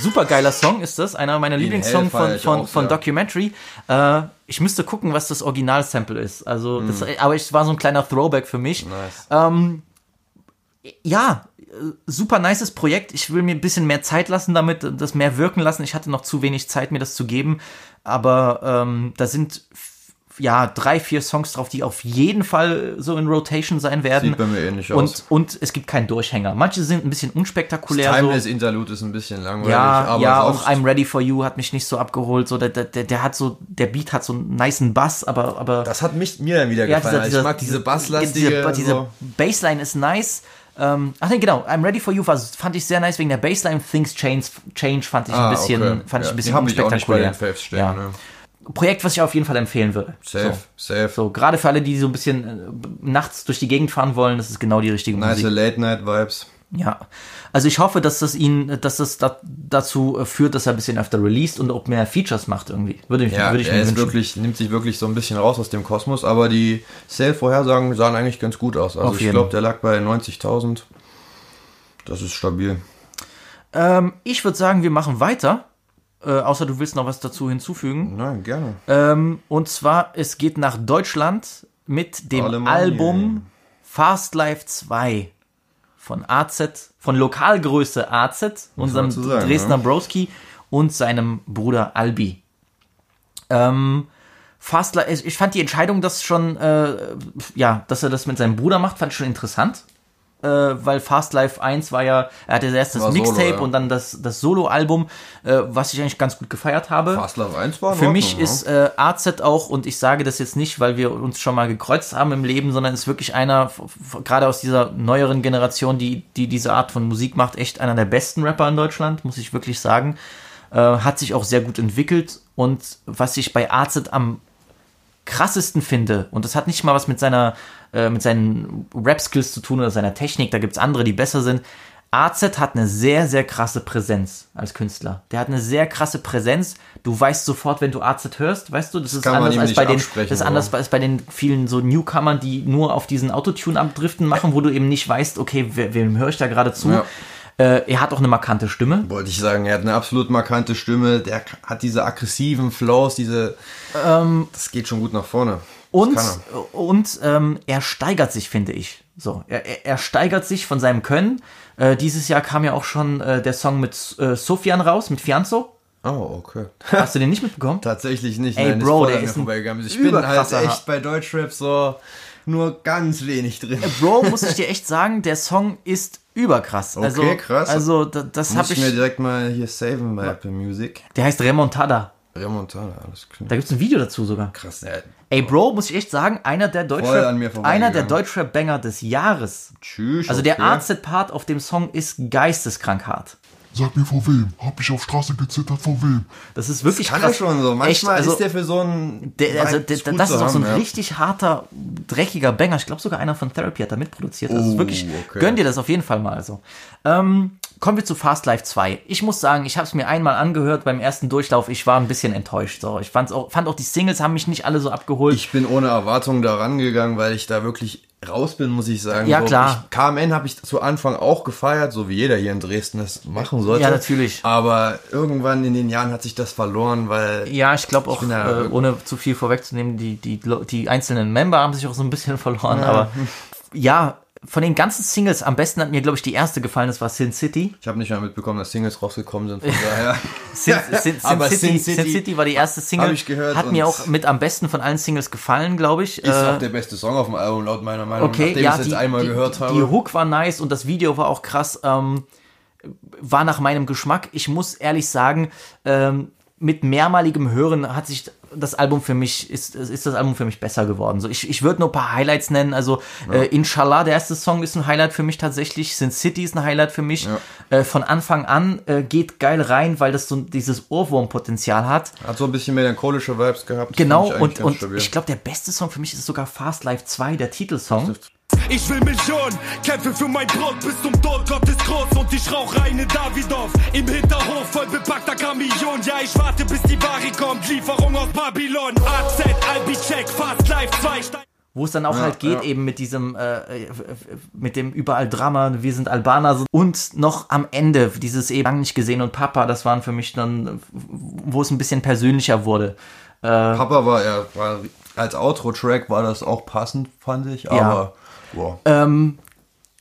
Super geiler Song ist das. Einer meiner Lieblingssongs von, von, auch von sehr. Documentary. Äh, ich müsste gucken, was das Original-Sample ist. Also, das, Mhm. aber es war so ein kleiner Throwback für mich. Ähm, ja, äh, super nices Projekt. Ich will mir ein bisschen mehr Zeit lassen damit, das mehr wirken lassen. Ich hatte noch zu wenig Zeit, mir das zu geben. Aber ähm, da sind ja drei, vier Songs drauf, die auf jeden Fall so in Rotation sein werden. Sieht bei mir ähnlich und, aus. Und es gibt keinen Durchhänger. Manche sind ein bisschen unspektakulär. so. Timeless Interlude ist ein bisschen langweilig, Ja, aber ja, auch I'm Ready for You hat mich nicht so abgeholt. So, der, der, der der hat so, der Beat hat so einen niceen Bass, aber, aber das hat mich, mir dann wieder ja, gefallen. Also ich mag diese basslastige, diese, diese so. Bassline ist nice. Ähm, ach nee, genau. I'm Ready for You war, fand ich sehr nice wegen der Bassline. Things Change, Change fand ich ein Ah, bisschen, okay. fand ich Ja, ein die bisschen hab ich auch nicht bei unspektakulär. den Faves stehen, ja. ne. Projekt, was ich auf jeden Fall empfehlen würde. Safe, So. safe. So, gerade für alle, die so ein bisschen äh, nachts durch die Gegend fahren wollen, das ist genau die richtige Nice Musik. Late-Night-Vibes. Ja. Also ich hoffe, dass das ihn, dass das da, dazu äh, führt, dass er ein bisschen öfter released und auch mehr Features macht irgendwie. Würde ich, Ja, würde ich er mir ist wirklich, nimmt sich wirklich so ein bisschen raus aus dem Kosmos, aber die Sale-Vorhersagen sahen eigentlich ganz gut aus. Also Auf ich glaube, der lag bei 90.000. Das ist stabil. Ähm, ich würde sagen, wir machen weiter. Äh, außer du willst noch was dazu hinzufügen. Nein, gerne. Ähm, und zwar, es geht nach Deutschland mit dem Alemannia. Album Fast Life 2 von AZ, von Lokalgröße AZ, unserem sagen, Dresdner ne? Broski und seinem Bruder Albi. Ähm, Fast Life, ich fand die Entscheidung, das schon, äh, ja, dass er das mit seinem Bruder macht, fand ich schon interessant. Äh, weil Fast Life 1 war ja, er hatte erst das War Solo, Mixtape ja. und dann das, das Solo-Album, äh, was ich eigentlich ganz gut gefeiert habe. Fast Love 1 war Für Ordnung, mich ist äh, AZ auch, und ich sage das jetzt nicht, weil wir uns schon mal gekreuzt haben im Leben, sondern ist wirklich einer, gerade aus dieser neueren Generation, die, die diese Art von Musik macht, echt einer der besten Rapper in Deutschland, muss ich wirklich sagen. Äh, hat sich auch sehr gut entwickelt und was ich bei AZ am krassesten finde, und das hat nicht mal was mit seiner, äh, mit seinen Rap-Skills zu tun oder seiner Technik, da gibt's andere, die besser sind. AZ hat eine sehr, sehr krasse Präsenz als Künstler. Der hat eine sehr krasse Präsenz. Du weißt sofort, wenn du AZ hörst, weißt du, das ist anders als bei den, das ist anders als bei den vielen so Newcomern, die nur auf diesen Autotune abdriften machen, wo du eben nicht weißt, okay, wer, wem höre ich da gerade zu? Ja. Äh, er hat auch eine markante Stimme. Wollte ich sagen, er hat eine absolut markante Stimme, der hat diese aggressiven Flows, diese. das geht schon gut nach vorne. Das Und, er. und ähm, er steigert sich, finde ich. So, er, er- er steigert sich von seinem Können. Äh, dieses Jahr kam ja auch schon äh, der Song mit äh, Sofian raus, mit Fianzo. Oh, okay. Hast du den nicht mitbekommen? Tatsächlich nicht. Ey, nein, Bro, der ist vorbeigegangen. Ich bin halt echt bei Deutschrap so nur ganz wenig drin. Bro, muss ich dir echt sagen, der Song ist überkrass. also, Okay, krass. Also, da, das Muss habe ich mir ich. direkt mal hier saven bei Apple Music. Der heißt Remontada. Remontada, alles klar. Da gibt's ein Video dazu sogar. Krass, ja. Ey, Bro, muss ich echt sagen, einer der Deutschrap, einer der Deutschrap-Banger des Jahres. Tschüss. Also der okay. AZ-Part auf dem Song ist geisteskrank hart. Sag mir vor wem? Hab ich auf Straße gezittert vor wem? Das ist wirklich Kann krass. schon so. Manchmal Echt, also, ist der für so einen. der, also, der, das ist auch so ein ja. richtig harter, dreckiger Banger. Ich glaube sogar einer von Therapy hat da mitproduziert. Das ist Oh, wirklich, okay. gönn dir das auf jeden Fall mal. Also. Ähm, kommen wir zu Fast Life 2. Ich muss sagen, ich habe es mir einmal angehört beim ersten Durchlauf. Ich war ein bisschen enttäuscht. So. Ich fand's auch, fand auch die Singles haben mich nicht alle so abgeholt. Ich bin ohne Erwartung da rangegangen, weil ich da wirklich raus bin, muss ich sagen. Ja, so, klar. Ich, KMN habe ich zu Anfang auch gefeiert, so wie jeder hier in Dresden das machen sollte. Ja, natürlich. Aber irgendwann in den Jahren hat sich das verloren, weil Ja, ich glaube auch, da- äh, ohne zu viel vorwegzunehmen, die, die, die einzelnen Member haben sich auch so ein bisschen verloren. Aber ja, von den ganzen Singles, am besten hat mir, glaube ich, die erste gefallen, das war Sin City. ich habe nicht mal mitbekommen, dass Singles rausgekommen sind. Von daher. Sin, Sin, Sin, Aber City, Sin Sin City City war die erste Single. ich gehört Hat mir auch mit am besten von allen Singles gefallen, glaube ich. ist Äh, auch der beste Song auf dem Album, laut meiner Meinung. Okay, nachdem ja, ich es jetzt einmal die, gehört habe. die Hook war nice und das Video war auch krass. Ähm, war nach meinem Geschmack. Ich muss ehrlich sagen, ähm, mit mehrmaligem Hören hat sich das Album für mich, ist, ist das Album für mich besser geworden. So, ich ich würde nur ein paar Highlights nennen. Also äh, Inshallah, der erste Song ist ein Highlight für mich tatsächlich. Sin City ist ein Highlight für mich. Äh, von Anfang an äh, geht geil rein, weil das so dieses Ohrwurmpotenzial hat. Hat so ein bisschen melancholische Vibes gehabt. Genau, und, und stabil. ich glaube, der beste Song für mich ist sogar Fast Life 2, der Titelsong. Ich will Millionen, kämpfe für mein Brot bis zum Tod, Gott ist groß und ich rauch reine Davidoff. Im Hinterhof voll bepackter Kamion, ja ich warte bis die Ware kommt, Lieferung aus Babylon. AZ, Albi Check, Fast Life 2, Stein wo es dann auch halt geht ja. eben mit diesem äh, äh, mit dem überall Drama wir sind Albaner und noch am Ende dieses eben lang nicht gesehen und Papa das waren für mich dann wo es ein bisschen persönlicher wurde Papa war er war als Outro-Track war das auch passend, fand ich. Aber wow.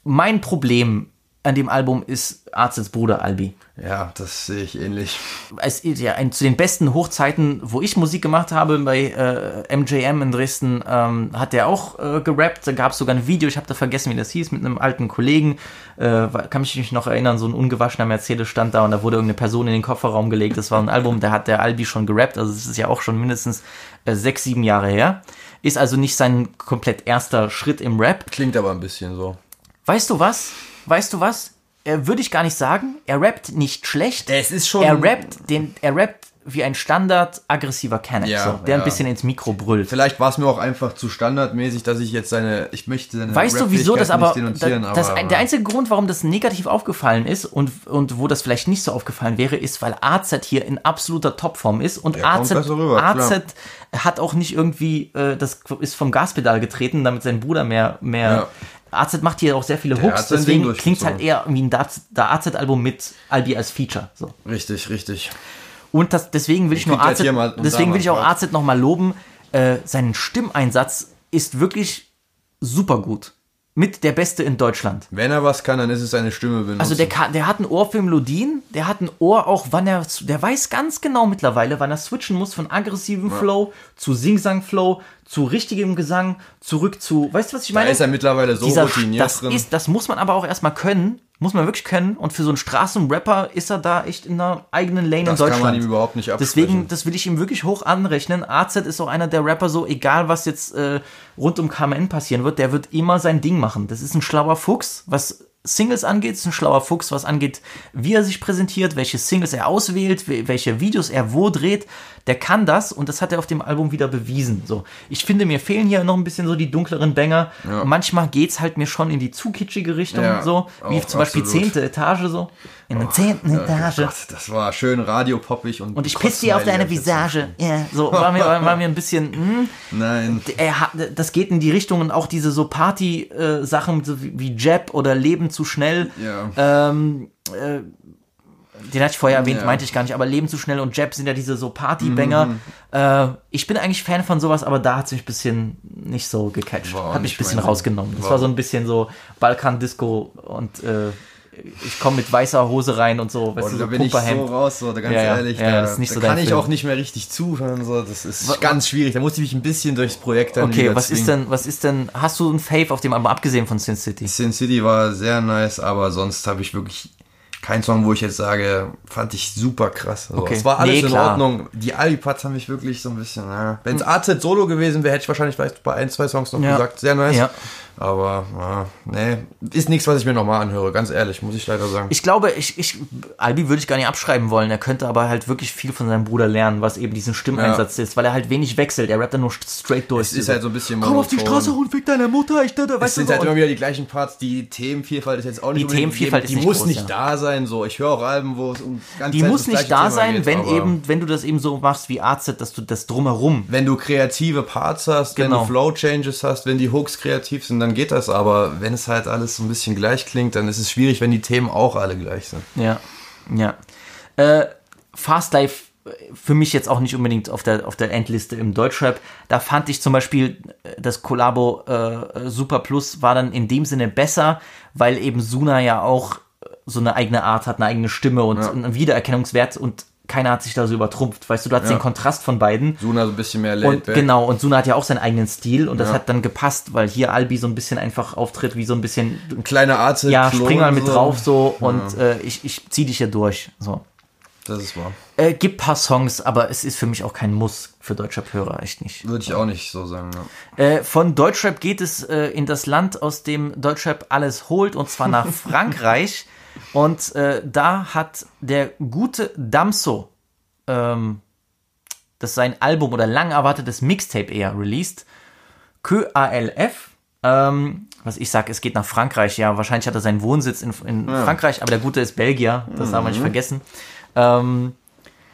mein Problem an dem Album ist Arztes Bruder Albi ja, das sehe ich ähnlich. es ja ein, zu den besten Hochzeiten, wo ich Musik gemacht habe, bei äh, MJM in Dresden, ähm, hat der auch äh, gerappt. Da gab es sogar ein Video, ich habe da vergessen, wie das hieß, mit einem alten Kollegen. Äh, kann mich nicht noch erinnern, so ein ungewaschener Mercedes stand da und da wurde irgendeine Person in den Kofferraum gelegt. Das war ein Album, da hat der Albi schon gerappt, also es ist ja auch schon mindestens äh, sechs, sieben Jahre her. Ist also nicht sein komplett erster Schritt im Rap. Klingt aber ein bisschen so. Weißt du was? Weißt du was? Er würde ich gar nicht sagen. Er rappt nicht schlecht. Es ist schon- Er rappt, den, er rappt wie ein Standard aggressiver Kenneck, Ja, so, der ja. ein bisschen ins Mikro brüllt. Vielleicht war es mir auch einfach zu standardmäßig, dass ich jetzt seine, ich möchte seine Weißt du, wieso das aber, da- das, aber, der einzige Grund, warum das negativ aufgefallen ist und, und wo das vielleicht nicht so aufgefallen wäre, ist, weil AZ hier in absoluter Topform ist und Der AZ, rüber, AZ klar. hat auch nicht irgendwie, äh, das ist vom Gaspedal getreten, damit sein Bruder mehr, mehr, Ja. AZ macht hier auch sehr viele Der Hooks, deswegen klingt halt durchgezogen. eher wie ein AZ-Album mit Albi als Feature, so. Richtig, richtig. Und das, deswegen will ich nur kriegt halt AZ, da deswegen will ich auch. AZ nochmal loben. Äh, sein Stimmeinsatz ist wirklich super gut. Mit der Beste in Deutschland. Wenn er was kann, dann ist es seine Stimme benutzen. Also der, kann, der hat ein Ohr für Melodien, der hat ein Ohr auch, wann er, der weiß ganz genau mittlerweile, wann er switchen muss von aggressivem Flow zu Sing-Sang-Flow, zu richtigem Gesang, zurück zu, weißt du, was ich da meine? ist er mittlerweile so Dieser, routiniert das drin. Ist, das muss man aber auch erstmal können, muss man wirklich können. Und für so einen Straßenrapper ist er da echt in einer eigenen Lane Das in kann Deutschland. man ihm überhaupt nicht absprechen. Deswegen, das will ich ihm wirklich hoch anrechnen. AZ ist auch einer der Rapper, so egal was jetzt äh, rund um KMN passieren wird, der wird immer sein Ding machen. Das ist ein schlauer Fuchs, was Singles angeht, ist ein schlauer Fuchs, was angeht, wie er sich präsentiert, welche Singles er auswählt, we- welche Videos er wo dreht. Der kann das und das hat er auf dem Album wieder bewiesen. So, ich finde, mir fehlen hier noch ein bisschen so die dunkleren Banger. Ja. Manchmal geht's halt mir schon in die zu kitschige Richtung, Ja, so wie zum Beispiel absolut. zehnte Etage so. In der zehnten Etage. Gott, das war schön radiopoppig und Und ich piss dir auf deine Visage. Ja, so war mir, war mir ein bisschen. Hm, Nein. er das geht in die Richtung und auch diese so Party-Sachen so wie, Jab oder Leben zu schnell. Ja. Ähm, äh, den hatte ich vorher erwähnt, Ja. meinte ich gar nicht, aber Leben zu schnell und Jab sind ja diese so Party-Banger. Mhm. Äh, ich bin eigentlich Fan von sowas, aber da hat es mich ein bisschen nicht so gecatcht. Hat mich ein bisschen rausgenommen. Es War- war so ein bisschen so Balkan-Disco und äh, ich komme mit weißer Hose rein und so, weißt Und du, da so bin ich so raus, so, ganz Ja, ehrlich, Ja, da, das ist nicht da so kann ich Film. auch nicht mehr richtig zuhören, so, das ist Wa- ganz schwierig, da musste ich mich ein bisschen durchs Projekt dann Okay, was ist denn, was ist denn, hast du ein Fave auf dem Album, abgesehen von Sin City? Sin City war sehr nice, aber sonst habe ich wirklich keinen Song, wo ich jetzt sage, fand ich super krass. Also, Okay. Es war alles Nee, in klar. Ordnung. Die Ali-Parts haben mich wirklich so ein bisschen, ja. wenn es AZ Solo gewesen wäre, hätte ich wahrscheinlich vielleicht bei ein, zwei Songs noch Ja. gesagt, sehr nice. Ja. Aber, ja, nee, ist nichts, was ich mir nochmal anhöre, ganz ehrlich, muss ich leider sagen. Ich glaube, ich, ich, Albi würde ich gar nicht abschreiben wollen. Er könnte aber halt wirklich viel von seinem Bruder lernen, was eben diesen Stimmeinsatz ist, weil er halt wenig wechselt. Er rappt dann nur straight durch. Es ist halt so ein bisschen Komm auf die. Straße und fick deine Mutter, ich dachte, Es weißt du sind so. halt immer wieder die gleichen Parts. Die Themenvielfalt ist jetzt auch nicht Die Themenvielfalt gegeben. ist Die nicht muss groß, nicht ja. da sein. So, ich höre auch Alben, wo es um ganz die muss nicht da Thema sein, geht, wenn eben, wenn du das eben so machst wie AZ, dass du das drumherum. wenn du kreative Parts hast, wenn Genau. du Flow Changes hast, wenn die Hooks kreativ sind, dann geht das. Aber wenn es halt alles so ein bisschen gleich klingt, dann ist es schwierig, wenn die Themen auch alle gleich sind. Ja, ja. Äh, Fast Life äh, für mich jetzt auch nicht unbedingt auf der, auf der Endliste im Deutschrap. Da fand ich zum Beispiel äh, das Kollabo äh, Super Plus war dann in dem Sinne besser, weil eben Suna ja auch so eine eigene Art hat, eine eigene Stimme und einen Wiedererkennungswert und keiner hat sich da so übertrumpft. Weißt du, du hast Ja. den Kontrast von beiden. Suna so ein bisschen mehr laid Und genau, und Suna hat ja auch seinen eigenen Stil und das Ja. hat dann gepasst, weil hier Albi so ein bisschen einfach auftritt, wie so ein bisschen Ein kleiner Arzt. ja, spring mal mit drauf so und äh, ich, ich zieh dich hier durch. So. Das ist wahr. Äh, gibt paar Songs, aber es ist für mich auch kein Muss für Deutschrap-Hörer, echt nicht. Würde ich auch nicht so sagen. Ja. Äh, von Deutschrap geht es äh, in das Land, aus dem Deutschrap alles holt, und zwar nach Frankreich. Und äh, da hat der gute Damso ähm, das sein Album oder lang erwartetes Mixtape eher released. QALF. Ähm, was ich sag, es geht nach Frankreich. Ja, wahrscheinlich hat er seinen Wohnsitz in, in Frankreich, aber der Gute ist Belgier. Das darf man nicht vergessen. Ähm,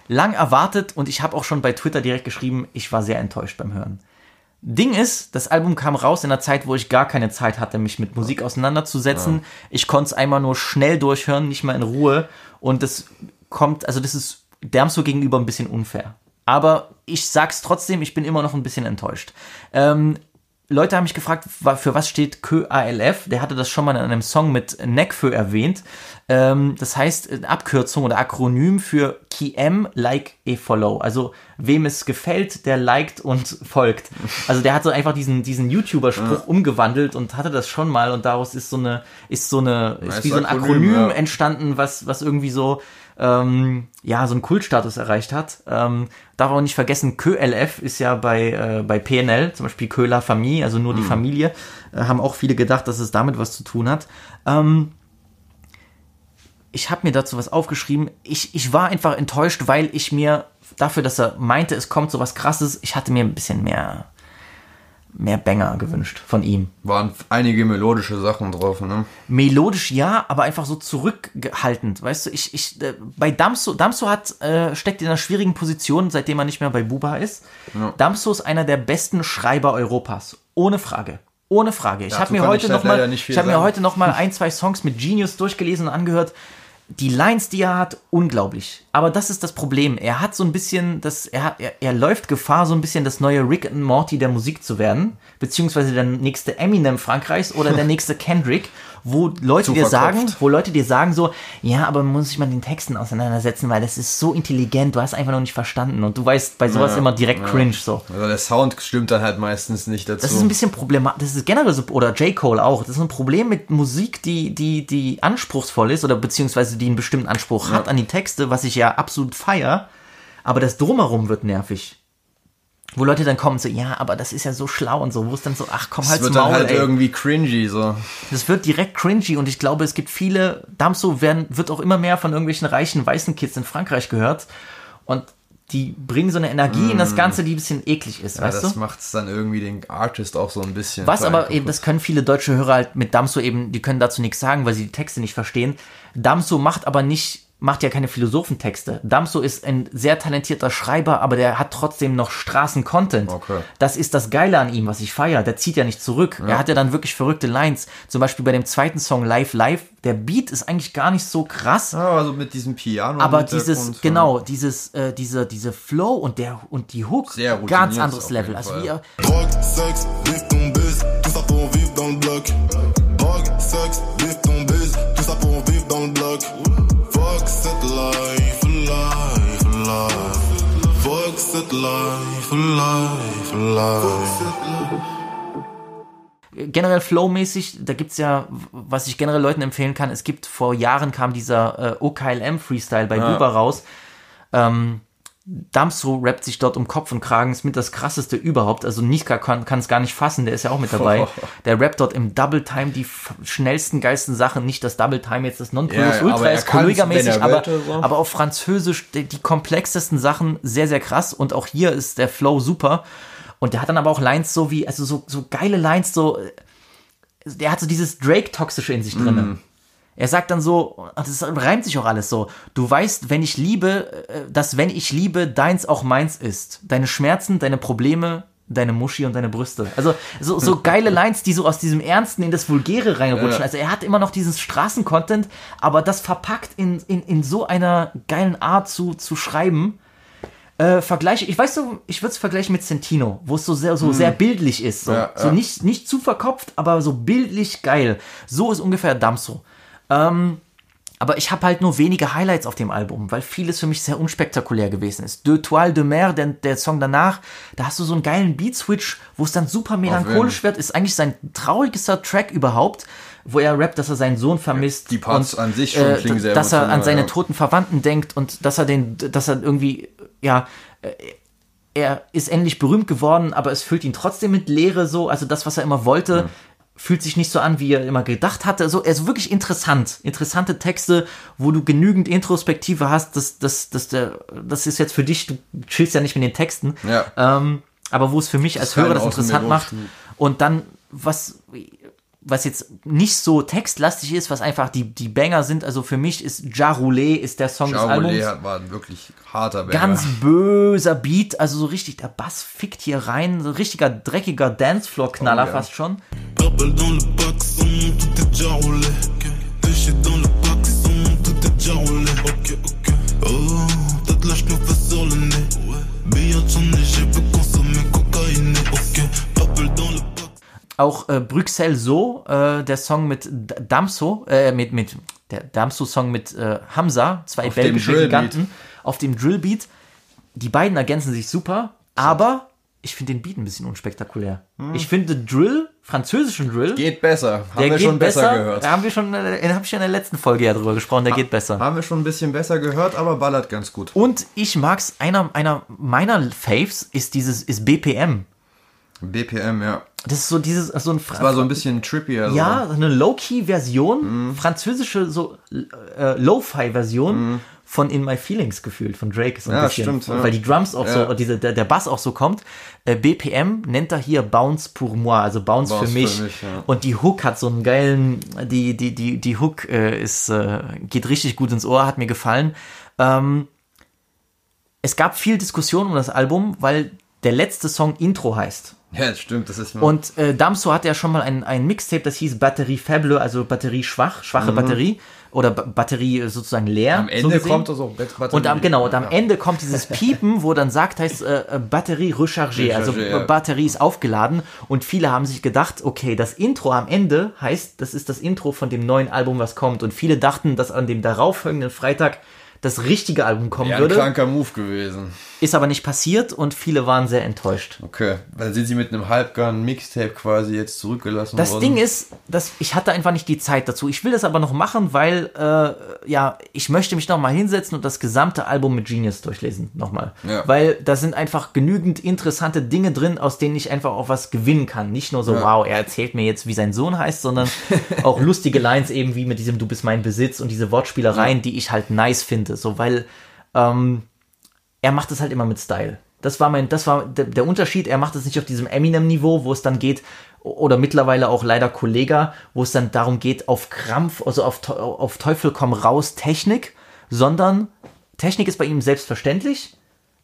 lang erwartet und ich habe auch schon bei Twitter direkt geschrieben, ich war sehr enttäuscht beim Hören. Ding ist, das Album kam raus in einer Zeit, wo ich gar keine Zeit hatte, mich mit Musik auseinanderzusetzen. Ich konnte es einmal nur schnell durchhören, nicht mal in Ruhe. Und das kommt, also das ist Dermso gegenüber ein bisschen unfair. Aber ich sag's trotzdem, ich bin immer noch ein bisschen enttäuscht. Ähm, Leute haben mich gefragt, für was steht KALF? Der hatte das schon mal in einem Song mit Nekfö erwähnt. Ähm, das heißt äh, Abkürzung oder Akronym für KM Like a Follow. Also wem es gefällt, der liked und folgt. Also der hat so einfach diesen, diesen YouTuber-Spruch umgewandelt und hatte das schon mal und daraus ist so eine, ist so eine, ist wie so ein Akronym, Akronym ja. entstanden, was, was irgendwie so, ähm, ja, so einen Kultstatus erreicht hat. Ähm, darf auch nicht vergessen, KÖLF ist ja bei, äh, bei PNL, zum Beispiel Köhler Familie, also nur die Familie, äh, haben auch viele gedacht, dass es damit was zu tun hat. Ähm, ich habe mir dazu was aufgeschrieben. Ich, ich war einfach enttäuscht, weil ich mir dafür, dass er meinte, es kommt so was krasses, ich hatte mir ein bisschen mehr, mehr Banger gewünscht von ihm. Waren einige melodische Sachen drauf, ne? Melodisch ja, aber einfach so zurückgehaltend. Weißt du, ich, ich, äh, bei Damso, Damso hat, äh, steckt in einer schwierigen Position, seitdem er nicht mehr bei Buba ist. Damso ist einer der besten Schreiber Europas. Ohne Frage. Ohne Frage. Ich habe mir heute halt noch mal, ich habe mir heute noch mal ein, zwei Songs mit Genius durchgelesen und angehört. Die Lines, die er hat, unglaublich. Aber das ist das Problem. Er hat so ein bisschen, das, er, hat, er, er läuft Gefahr, so ein bisschen das neue Rick and Morty der Musik zu werden. Beziehungsweise der nächste Eminem Frankreichs oder der nächste Kendrick, wo Leute dir sagen, wo Leute dir sagen so, ja, aber man muss sich mal den Texten auseinandersetzen, weil das ist so intelligent, du hast einfach noch nicht verstanden. Und du weißt bei sowas Ja, immer direkt ja. cringe so. Also der Sound stimmt dann halt meistens nicht dazu. Das ist ein bisschen problematisch. Das ist generell so, oder J. Cole auch. Das ist ein Problem mit Musik, die, die, die anspruchsvoll ist oder beziehungsweise die einen bestimmten Anspruch hat an die Texte, was ich ja absolut feier. Aber das Drumherum wird nervig. Wo Leute dann kommen so, ja, aber das ist ja so schlau und so, wo es dann so, ach komm, es halt's wird Maul, dann halt ey. irgendwie cringy so. Das wird direkt cringy und ich glaube, es gibt viele, Damso werden, wird auch immer mehr von irgendwelchen reichen weißen Kids in Frankreich gehört und die bringen so eine Energie in das Ganze, die ein bisschen eklig ist, Mm. Ja, weißt das du? macht es dann irgendwie den Artist auch so ein bisschen. Was aber eben, das können viele deutsche Hörer halt mit Damso eben, die können dazu nichts sagen, weil sie die Texte nicht verstehen. Damso macht aber nicht, macht ja keine Philosophentexte. Damso ist ein sehr talentierter Schreiber, aber der hat trotzdem noch Straßen-Content. Okay. Das ist das Geile an ihm, was ich feiere. Der zieht ja nicht zurück. Er hat ja dann wirklich verrückte Lines. Zum Beispiel bei dem zweiten Song Live Live. Der Beat ist eigentlich gar nicht so krass. Ja, also mit diesem Piano. Aber dieses, genau, dieses, äh, diese, diese Flow und der und die Hook, ganz anderes Level. Also wie er, Sex, Cette life, life, life. generell flowmäßig, da gibt's ja, was ich generell Leuten empfehlen kann, es gibt vor Jahren kam dieser äh, OKLM Freestyle bei Bieber raus. Ähm, Damso rappt sich dort um Kopf und Kragen, ist mit das krasseste überhaupt. Also Niska kann es gar nicht fassen, der ist ja auch mit dabei. Der rappt dort im Double Time die schnellsten, geilsten Sachen. Nicht das Double Time jetzt das Ja, Nonplusultra aber er ist, Kollega-mäßig, er aber, so. aber auf Französisch die, die komplexesten Sachen sehr, sehr krass. Und auch hier ist der Flow super. Und der hat dann aber auch Lines so wie, also so, so geile Lines, so, äh, der hat so dieses Drake-Toxische in sich drin. Er sagt dann so, das reimt sich auch alles so. Du weißt, wenn ich liebe, äh, dass wenn ich liebe, deins auch meins ist. Deine Schmerzen, deine Probleme, deine Muschi und deine Brüste. Also so, so geile Lines, die so aus diesem Ernsten in das Vulgäre reinrutschen. Also er hat immer noch diesen Straßencontent, aber das verpackt in, in, in so einer geilen Art zu, zu schreiben. Äh, Vergleiche, ich weiß so, ich würde es vergleichen mit Sentino, wo es so sehr, so sehr bildlich ist. So, Hm. Ja, so ja. nicht, nicht zu verkopft, aber so bildlich geil. So ist ungefähr Damso. Ähm, aber ich habe halt nur wenige Highlights auf dem Album, weil vieles für mich sehr unspektakulär gewesen ist. De Toile de Mer, der, der Song danach, da hast du so einen geilen Beat-Switch, wo es dann super melancholisch wird, ist eigentlich sein traurigster Track überhaupt, wo er rappt, dass er seinen Sohn vermisst. die Parts und, an sich schon äh, klingen sehr Dass er an seine ja. toten Verwandten denkt und dass er den, dass er irgendwie, ja, äh, er ist endlich berühmt geworden, aber es füllt ihn trotzdem mit Leere so. Also das, was er immer wollte, fühlt sich nicht so an, wie er immer gedacht hatte. So, also wirklich interessant. Interessante Texte, wo du genügend Introspektive hast. Das, das, das, das ist jetzt für dich, du chillst ja nicht mit den Texten. Ja. Ähm, aber wo es für mich als Kein Hörer das interessant macht. Und dann, was, was jetzt nicht so textlastig ist, was einfach die, die Banger sind. Also für mich ist Ja Roulé ist der Song des Albums. Charolais war ein wirklich harter Banger. Ganz böser Beat, also so richtig, der Bass fickt hier rein, so richtiger dreckiger Dancefloor-Knaller Oh ja. fast schon. Rappel dans le Auch äh, Bruxelles So, äh, der Song mit Damso, äh, mit, mit, der Damso-Song mit äh, Hamza, zwei Auf belgische. Giganten, auf dem Drillbeat. Die beiden ergänzen sich super, aber ich finde den Beat ein bisschen unspektakulär. Ich finde Drill, französischen Drill, Hm. Geht besser. Haben wir schon besser, besser. gehört. Da haben wir schon, äh, habe ich schon in der letzten Folge ja drüber gesprochen, der geht besser. Haben wir schon ein bisschen besser gehört, aber ballert ganz gut. Und ich mag's, einer, einer meiner Faves ist dieses, ist BPM. BPM, ja. Das ist so dieses, so ein Das war so ein bisschen trippier. Ja, So. eine Low-Key-Version, Mhm. französische so äh, Lo-Fi-Version von In My Feelings gefühlt, von Drake so ein. Ja, bisschen. stimmt, ja. Weil die Drums auch Ja. so, diese, der, der Bass auch so kommt. Äh, BPM nennt er hier Bounce pour moi, also Bounce, Bounce für für mich. mich, ja. Und die Hook hat so einen geilen, die, die, die, die Hook äh, ist, äh, geht richtig gut ins Ohr, hat mir gefallen. Ähm, es gab viel Diskussion um das Album, weil der letzte Song Intro heißt. Ja, das stimmt, das ist mir. Und äh, Damso hatte ja schon mal ein, ein Mixtape, das hieß Batterie Faible, also Batterie schwach, schwache Batterie oder ba Batterie äh, sozusagen leer. am so Ende gesehen. kommt also Batterie. Und am, genau, und am Ja. Ende kommt dieses Piepen, wo dann sagt, heißt äh, äh, Batterie rechargée, also ja. Batterie ist aufgeladen. Und viele haben sich gedacht, okay, das Intro am Ende heißt, das ist das Intro von dem neuen Album, was kommt. Und viele dachten, dass an dem darauffolgenden Freitag das richtige Album kommen Ja, ein würde. kranker Move gewesen. Ist aber nicht passiert und viele waren sehr enttäuscht. Okay, dann sind sie mit einem halbgarn Mixtape quasi jetzt zurückgelassen Das worden. Ding ist, dass ich hatte einfach nicht die Zeit dazu. Ich will das aber noch machen, weil äh, ja, ich möchte mich noch mal hinsetzen und das gesamte Album mit Genius durchlesen nochmal, Ja. weil da sind einfach genügend interessante Dinge drin, aus denen ich einfach auch was gewinnen kann. Nicht nur so, Ja. wow, er erzählt mir jetzt, wie sein Sohn heißt, sondern auch lustige Lines eben wie mit diesem Du bist mein Besitz und diese Wortspielereien, die ich halt nice finde, so weil ähm, er macht es halt immer mit Style. Das war mein, das war der, der Unterschied. Er macht es nicht auf diesem Eminem-Niveau, wo es dann geht, oder mittlerweile auch leider Kollega, wo es dann darum geht, auf Krampf, also auf, auf Teufel komm raus Technik, sondern Technik ist bei ihm selbstverständlich.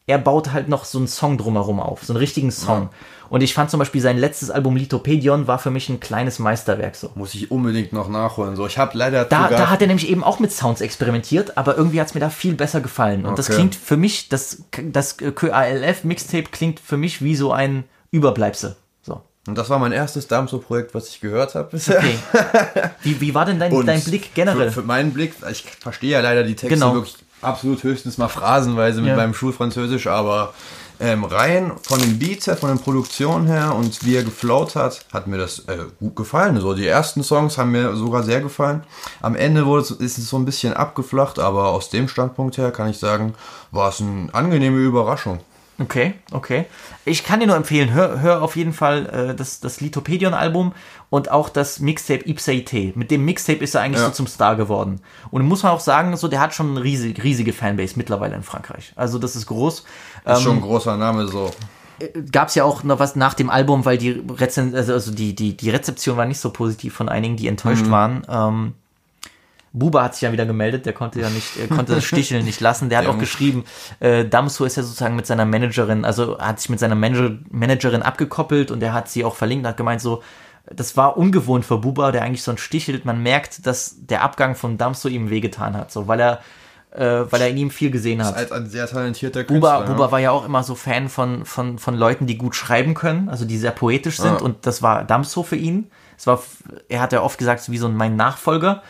Er baut halt noch so einen Song drumherum auf, so einen richtigen Song. Und ich fand zum Beispiel sein letztes Album Lithopedion war für mich ein kleines Meisterwerk so. Muss ich unbedingt noch nachholen. So, ich habe leider Da, da hat er nämlich eben auch mit Sounds experimentiert, aber irgendwie hat es mir da viel besser gefallen. Und das Okay. klingt für mich, das, das KALF Mixtape klingt für mich wie so ein Überbleibsel. So. Und das war mein erstes Damso-Projekt, was ich gehört habe bisher. Okay. Wie, wie war denn dein, dein Blick generell? Für, für meinen Blick, ich verstehe ja leider die Texte Genau. wirklich absolut höchstens mal phrasenweise mit Ja. meinem Schulfranzösisch, aber ähm, rein von den Beats her, von den Produktionen her und wie er geflowt hat, hat mir das äh, gut gefallen. So, die ersten Songs haben mir sogar sehr gefallen. Am Ende wurde es, ist es so ein bisschen abgeflacht, aber aus dem Standpunkt her kann ich sagen, war es eine angenehme Überraschung. Okay, okay. Ich kann dir nur empfehlen, hör, hör auf jeden Fall äh, das, das Lithopedion-Album und auch das Mixtape Ipsaite. Mit dem Mixtape ist er eigentlich Ja. so zum Star geworden. Und muss man auch sagen, so der hat schon eine riesige, riesige Fanbase mittlerweile in Frankreich. Also das ist groß. Ist Ähm, schon ein großer Name so. gab es ja auch noch was nach dem Album, weil die, Rezen also also die, die, die Rezeption war nicht so positiv von einigen, die enttäuscht Mhm. waren. Ähm, Buba hat sich ja wieder gemeldet, der konnte ja nicht, er konnte das Sticheln nicht lassen. Der hat Der auch geschrieben, äh, Damso ist ja sozusagen mit seiner Managerin, also hat sich mit seiner Manager, Managerin abgekoppelt und er hat sie auch verlinkt und hat gemeint so, das war ungewohnt für Buba, der eigentlich so ein stichelt. Man merkt, dass der Abgang von Damso ihm wehgetan hat, so, weil er, äh, weil er in ihm viel gesehen hat. Als ein sehr talentierter Buba, Künstler. Buba war ja auch immer so Fan von, von, von Leuten, die gut schreiben können, also die sehr poetisch sind. Ja. Und das war Damso für ihn. Es war, er hat ja oft gesagt, wie so ein mein Nachfolger.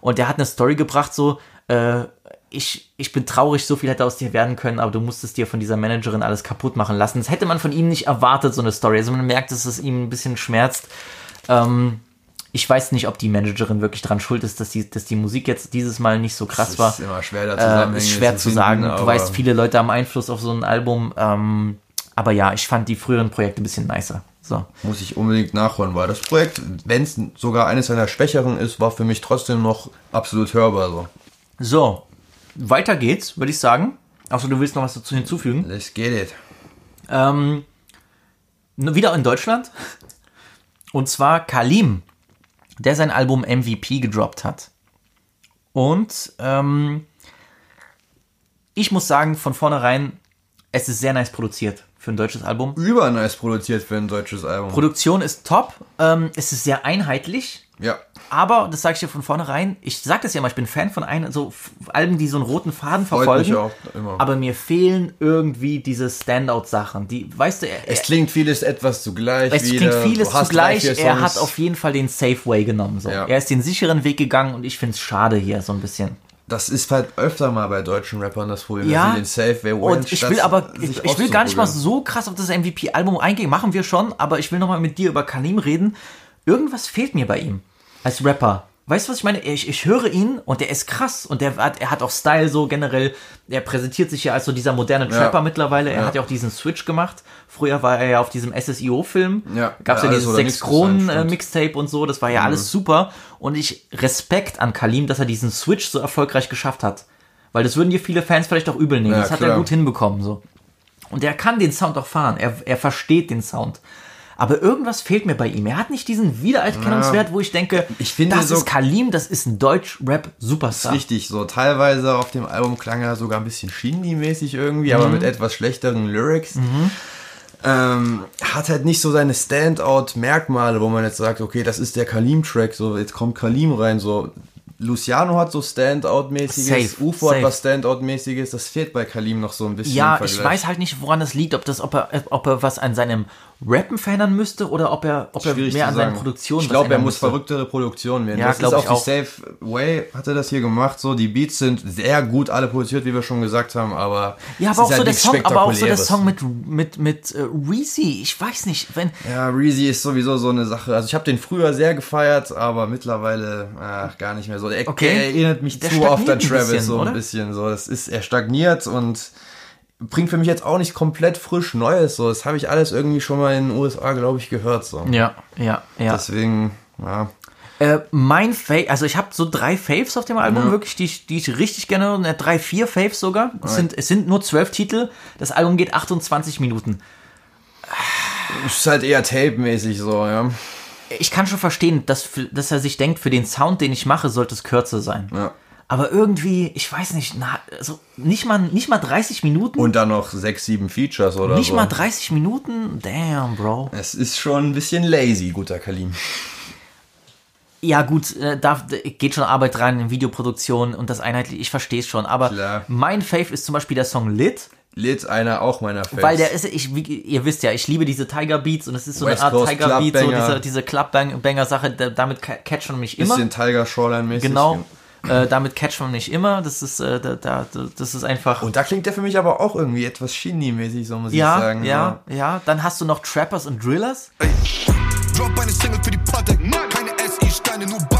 Und der hat eine Story gebracht, so, äh, ich, ich bin traurig, so viel hätte aus dir werden können, aber du musstest dir von dieser Managerin alles kaputt machen lassen. Das hätte man von ihm nicht erwartet, so eine Story. Also man merkt, dass es ihm ein bisschen schmerzt. Ähm, ich weiß nicht, ob die Managerin wirklich dran schuld ist, dass die, dass die Musik jetzt dieses Mal nicht so krass Das war. ist immer schwer, da Äh, ist schwer zu zu finden, sagen. Du weißt, viele Leute haben Einfluss auf so ein Album. Ähm, aber ja, ich fand die früheren Projekte ein bisschen nicer. So. Muss ich unbedingt nachholen, weil das Projekt, wenn es sogar eines seiner schwächeren ist, war für mich trotzdem noch absolut hörbar. So. So, weiter geht's, würde ich sagen. Achso, du willst noch was dazu hinzufügen? Let's get it. Ähm, wieder in Deutschland. Und zwar Kalim, der sein Album MVP gedroppt hat. Und ähm, ich muss sagen, von vornherein, es ist sehr nice produziert für ein deutsches Album. Übernice produziert für ein deutsches Album. Produktion ist top. Ähm, es ist sehr einheitlich. Ja. Aber, das sage ich dir von vornherein, ich sage das ja mal, ich bin Fan von ein, so Alben, die so einen roten Faden Freut verfolgen. mich auch, immer. Aber mir fehlen irgendwie diese Standout-Sachen. Die, weißt du, er, Es klingt vieles etwas zugleich. es wieder. klingt vieles zugleich. Er hat auf jeden Fall den Safe Way genommen. So. Ja. Er ist den sicheren Weg gegangen und ich finde es schade hier so ein bisschen. Das ist halt öfter mal bei deutschen Rappern das Problem. Ja, den Safe Way und ich will aber, ich, ich will gar nicht mal so krass auf das MVP-Album eingehen, machen wir schon, aber ich will nochmal mit dir über Kalim reden. Irgendwas fehlt mir bei ihm als Rapper. Weißt du, was ich meine? Ich, ich höre ihn und der ist krass und der hat, er hat auch Style so generell. Er präsentiert sich ja als so dieser moderne Ja. Trapper mittlerweile. Er Ja. hat ja auch diesen Switch gemacht. Früher war er ja auf diesem SSIO-Film. Ja. Gab es Ja, ja, dieses sechs nichts ist Kronen halt, äh, und so. Das war ja alles super. Und ich Respekt an Kalim, dass er diesen Switch so erfolgreich geschafft hat. Weil das würden dir viele Fans vielleicht auch übel nehmen. Ja, das hat er klar. gut hinbekommen, so. Und er kann den Sound auch fahren. Er, er versteht den Sound. Aber irgendwas fehlt mir bei ihm. Er hat nicht diesen Wiedererkennungswert, wo ich denke, Ich finde das so- ist Kalim, das ist ein Deutsch-Rap-Superstar. Richtig, so teilweise auf dem Album klang er sogar ein bisschen Shindy-mäßig irgendwie, aber Mhm. mit etwas schlechteren Lyrics. ähm, hat halt nicht so seine Standout-Merkmale, wo man jetzt sagt, okay, das ist der Kalim-Track, so jetzt kommt Kalim rein, so. Luciano hat so Standout-mäßiges, UFO hat was Standout-mäßiges, das fehlt bei Kalim noch so ein bisschen. Ja, ich weiß halt nicht, woran das liegt, ob das, ob er, ob er was an seinem Rappen verändern müsste oder ob er, ob er mehr an seinen. Produktionen Ich glaube, er muss müsste. verrücktere Produktionen werden. Ja, das ist auch ich die auch. Safe Way, hat er das hier gemacht. So, die Beats sind sehr gut alle produziert, wie wir schon gesagt haben, aber Ja, aber ist auch, halt so der Song, aber auch so der. Song mit, mit, mit äh, Reezy. Ich weiß nicht, wenn. Ja, Reezy ist sowieso so eine Sache. Also ich habe den früher sehr gefeiert, aber mittlerweile ach, gar nicht mehr so. Er, Okay. er erinnert mich Der zu oft an ein Travis bisschen, so oder? ein bisschen. So, das ist, er stagniert und bringt für mich jetzt auch nicht komplett frisch Neues. So, das habe ich alles irgendwie schon mal in den USA, glaube ich, gehört. So. Ja, ja, ja. Deswegen, ja. Äh, mein Fave, also ich habe so drei Faves auf dem Album, wirklich, die ich, die ich richtig gerne höre. Ne, Drei, vier Faves sogar. Es sind, es sind nur zwölf Titel. Das Album geht 28 Minuten. Ist halt eher Tape-mäßig so, ja. Ich kann schon verstehen, dass, dass er sich denkt, für den Sound, den ich mache, sollte es kürzer sein. Ja. Aber irgendwie, ich weiß nicht, na, also nicht mal, nicht mal 30 Minuten. Und dann noch sechs, sieben Features oder nicht so. mal 30 Minuten? Damn, Bro. Es ist schon ein bisschen lazy, guter Kalim. Ja, gut, äh, da geht schon Arbeit rein in Videoproduktion und das einheitlich, ich verstehe es schon. Aber Klar. mein Fave ist zum Beispiel der Song Lit. Lit einer auch meiner Faves. Weil der ist, ich, wie, ihr wisst ja, ich liebe diese Tiger Beats und es ist so West eine Art Coast Tiger Beat, so Clubbanger. diese, diese Clubbanger-Sache, da- damit ca- catcht man mich immer. Bisschen Tiger Shoreline-mäßig. Genau. Äh, damit catcht man mich immer. Das ist, äh, da, da, das ist einfach. Und da klingt der für mich aber auch irgendwie etwas Shindy-mäßig, so muss ja, ich sagen. ja, ja. Dann hast du noch Trappers und Drillers. Drop eine Single für die Platte. Keine SI-Steine, nur Baguette.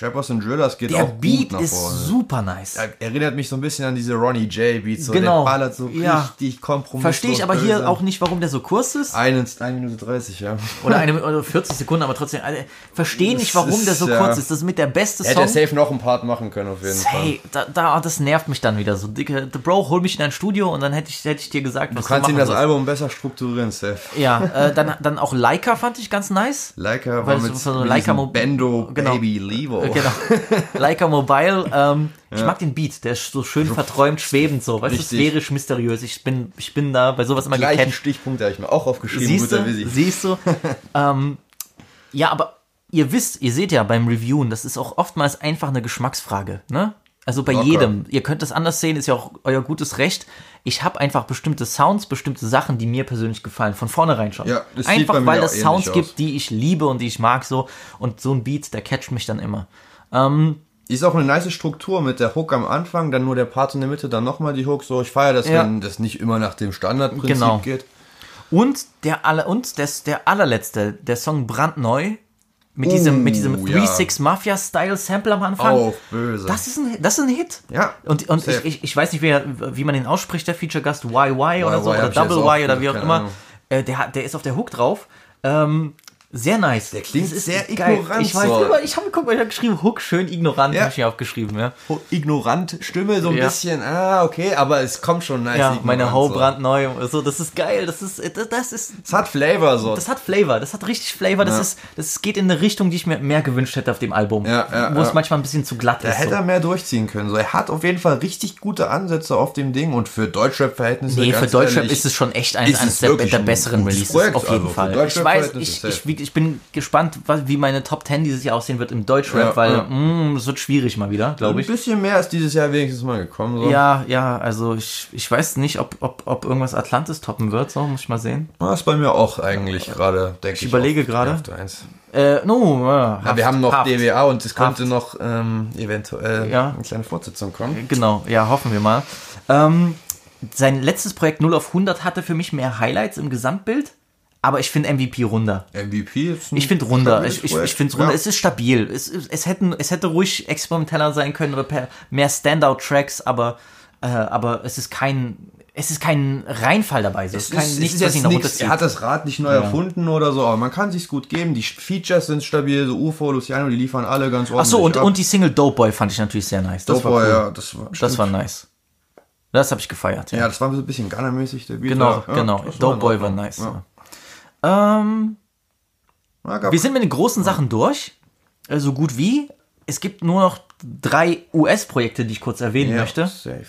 Trappers und Drillers geht Der auch Beat gut nach ist vorne. super nice. Er erinnert mich so ein bisschen an diese Ronnie J Beats. So, Genau. Der ballert so Ja. richtig kompromisslos. Verstehe ich aber hier böse. auch nicht, warum der so kurz ist. Eine, eine Minute 30, ja. Oder eine oder 40 Sekunden, aber trotzdem. Also, verstehe nicht, warum ist, der so ja. kurz ist. Das ist mit der beste Hätte Song. er safe noch einen Part machen können, auf jeden Fall. Hey, da, da, das nervt mich dann wieder so. Dicke, the Bro, hol mich in dein Studio und dann hätte ich, hätte ich dir gesagt, was Du kannst du ihm das sollst. Album besser strukturieren, safe. Ja, äh, dann, dann auch Leica fand ich ganz nice. Leica Weil war so- mit, so mit Leica Bendo Genau. Baby Levo. Äh, Genau. Leica Mobile. Ähm, Ich mag den Beat, der ist so schön verträumt, schwebend so. Weißt du, sphärisch, mysteriös. Ich bin, ich bin da bei sowas immer Gleichen gecatcht. Stichpunkt habe ich mir auch aufgeschrieben, Siehst du? Siehst du? ähm, ja, aber ihr wisst, ihr seht ja beim Reviewen, das ist auch oftmals einfach eine Geschmacksfrage, ne? Also bei Locker. jedem. Ihr könnt das anders sehen, ist ja auch euer gutes Recht. Ich habe einfach bestimmte Sounds, bestimmte Sachen, die mir persönlich gefallen, von vornherein schon. Ja, das einfach weil es Sounds aus. gibt, die ich liebe und die ich mag so. Und so ein Beat, der catcht mich dann immer. Ähm, Ist auch eine nice Struktur mit der Hook am Anfang, dann nur der Part in der Mitte, dann nochmal die Hook. So, ich feiere das, Ja. wenn das nicht immer nach dem Standardprinzip Genau. geht. Und der aller und das, der allerletzte, der Song brandneu mit diesem mit diesem Oh, ja. 3-6 Mafia Style Sample am Anfang. Auch böse. Das ist ein das ist ein Hit. Ja, Und und ich, ich, ich weiß nicht wie, wie man den ausspricht der Feature Gast YY oder so oder Double Y oder wie auch immer. Äh, der hat der ist auf der Hook drauf. Ähm, sehr nice. Der klingt sehr ignorant Ich weiß, so. immer, ich habe guck mal, ich hab geschrieben Hook schön ignorant, Ja. habe ich hier aufgeschrieben, ja. Ignorant Stimme, so ein Ja. bisschen, ah, okay, aber es kommt schon nice. Ja, ignorant meine Ho so. brandneu, so das ist geil, das ist das, das ist Es hat Flavor so. das hat Flavor, das hat richtig Flavor, das Ja. ist, das geht in eine Richtung, die ich mir mehr gewünscht hätte auf dem Album. Ja, ja, wo es manchmal ein bisschen zu glatt Da ist. hätte So. er mehr durchziehen können. So, er hat auf jeden Fall richtig gute Ansätze auf dem Ding und für Deutschrap-Verhältnisse. Nee, für Deutschrap ehrlich, ist es schon echt eines, eines es der, der besseren Releases, Projekt, auf jeden also Fall. Ich weiß, ich, safe. Ich, ich bin gespannt, was- wie meine Top 10 dieses Jahr aussehen wird im Deutschrap, Ja, weil ja. mh, es wird schwierig mal wieder, glaube Ein ich. bisschen mehr ist dieses Jahr wenigstens mal gekommen. So. Ja, ja, also ich, ich weiß nicht, ob, ob, ob irgendwas Atlantis toppen wird, so muss ich mal sehen. Das ist bei mir auch eigentlich gerade, denke ich. überlege auf- gerade. Äh, no, ja, Ja, wir haben noch Haft. DWA und es könnte Haft. noch ähm, eventuell Ja. eine kleine Fortsetzung kommen. Genau, ja, hoffen wir mal. Ähm, sein letztes Projekt 0 auf 100 hatte für mich mehr Highlights im Gesamtbild, aber ich finde MVP runder. MVP ist Ich finde runder. Ich, ich, ich finde es runder. Ja. Es ist stabil. Es, es, hätten, es hätte ruhig experimenteller sein können oder mehr Standout-Tracks, aber, äh, aber es ist kein, es ist kein Reinfall dabei. So. Es ist kein, Es ist nichts, was ihn runterzieht. er hat das Rad nicht neu erfunden oder so, aber man kann sich's gut geben. Die Features sind stabil, so UFO, Luciano, die liefern alle ganz ordentlich Ach so, und, ab. und die Single Dope Boy fand ich natürlich sehr nice. Das Dope war Boy, cool. ja, das war, Das war nice. Das habe ich gefeiert. Ja, Ja, das war so ein bisschen Gunner-mäßig, genau, ja, genau. das Dope Boy war nice. Ja. Ähm, Wir sind mit den großen Sachen durch, so gut wie. Es gibt nur noch drei US-Projekte, die ich kurz erwähnen Ja, möchte. Safe.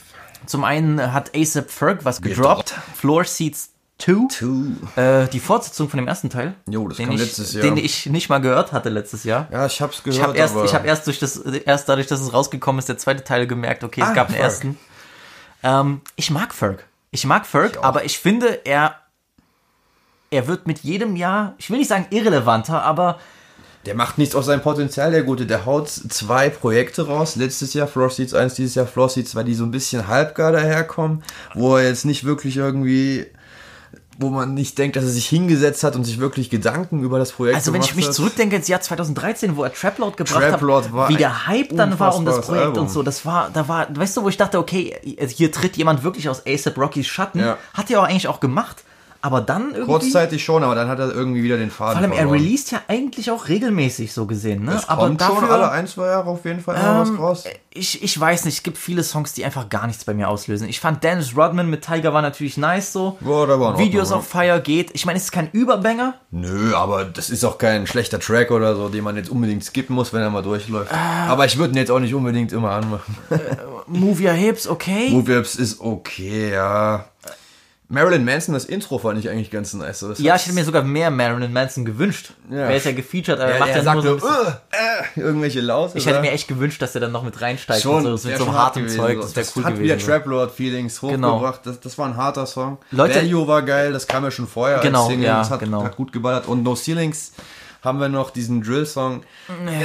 Zum einen hat ASAP Ferg was gedroppt. Floor Seats 2. Äh, die Fortsetzung von dem ersten Teil. Jo, das den kam ich, letztes Jahr. Den ich nicht mal gehört hatte letztes Jahr. Ja, ich hab's gehört, Ich habe erst, aber ich hab erst, durch das, erst dadurch, dass es rausgekommen ist, der zweite Teil gemerkt, okay, es Ah, gab einen Ferg. ersten. Ähm, ich mag Ferg. Ich mag Ferg, aber ich finde, er, er wird mit jedem Jahr, ich will nicht sagen irrelevanter, aber Der macht nichts aus seinem Potenzial, der Gute. Der haut zwei Projekte raus. Letztes Jahr Floor Seats 1, dieses Jahr Floor Seats 2, die so ein bisschen halbgar daherkommen, wo er jetzt nicht wirklich irgendwie, wo man nicht denkt, dass er sich hingesetzt hat und sich wirklich Gedanken über das Projekt Also wenn ich gemacht mich hat. zurückdenke ins Jahr 2013, wo er Traplord gebracht Traplord hat, wie der Hype dann war um das Projekt Album. und so, das war, da war, weißt du, wo ich dachte, okay, hier tritt jemand wirklich aus ASAP Rockys Schatten, Ja. hat er auch eigentlich auch gemacht, aber dann irgendwie, Kurzzeitig schon, aber dann hat er irgendwie wieder den Faden vor allem er verloren. released ja eigentlich auch regelmäßig so gesehen, ne? Es aber kommt dafür, schon alle ein, zwei Jahre auf jeden Fall Ähm, was raus. ich, ich weiß nicht, es gibt viele Songs, die einfach gar nichts bei mir auslösen. Ich fand Dennis Rodman mit Tiger war natürlich nice so. Boah, der war Videos of Fire geht. Ich meine, es ist kein Überbanger. Nö, aber das ist auch kein schlechter Track oder so, den man jetzt unbedingt skippen muss, wenn er mal durchläuft. aber ich würde ihn jetzt auch nicht unbedingt immer anmachen. Move Your Hips, okay. Moveaps ist okay, ja. Marilyn Manson, das Intro fand ich eigentlich ganz nice. Das ja, ich hätte mir sogar mehr Marilyn Manson gewünscht. Ja. Er ist ja gefeatured, aber er ja, macht er ja sagt nur so bisschen. äh, äh, irgendwelche Laute. Ich hätte mir echt gewünscht, dass er dann noch mit reinsteigt schon, und so, das mit so einem hart hartem gewesen, Zeug. so. Das wäre cool hat gewesen. wieder so. Trap-Lord-Feelings Genau. hochgebracht. Das, das war ein harter Song. Leute- Value war geil, das kam ja schon vorher Genau, als Single. ja, das hat, genau. hat gut geballert. Und No Ceilings haben wir noch diesen Drill-Song.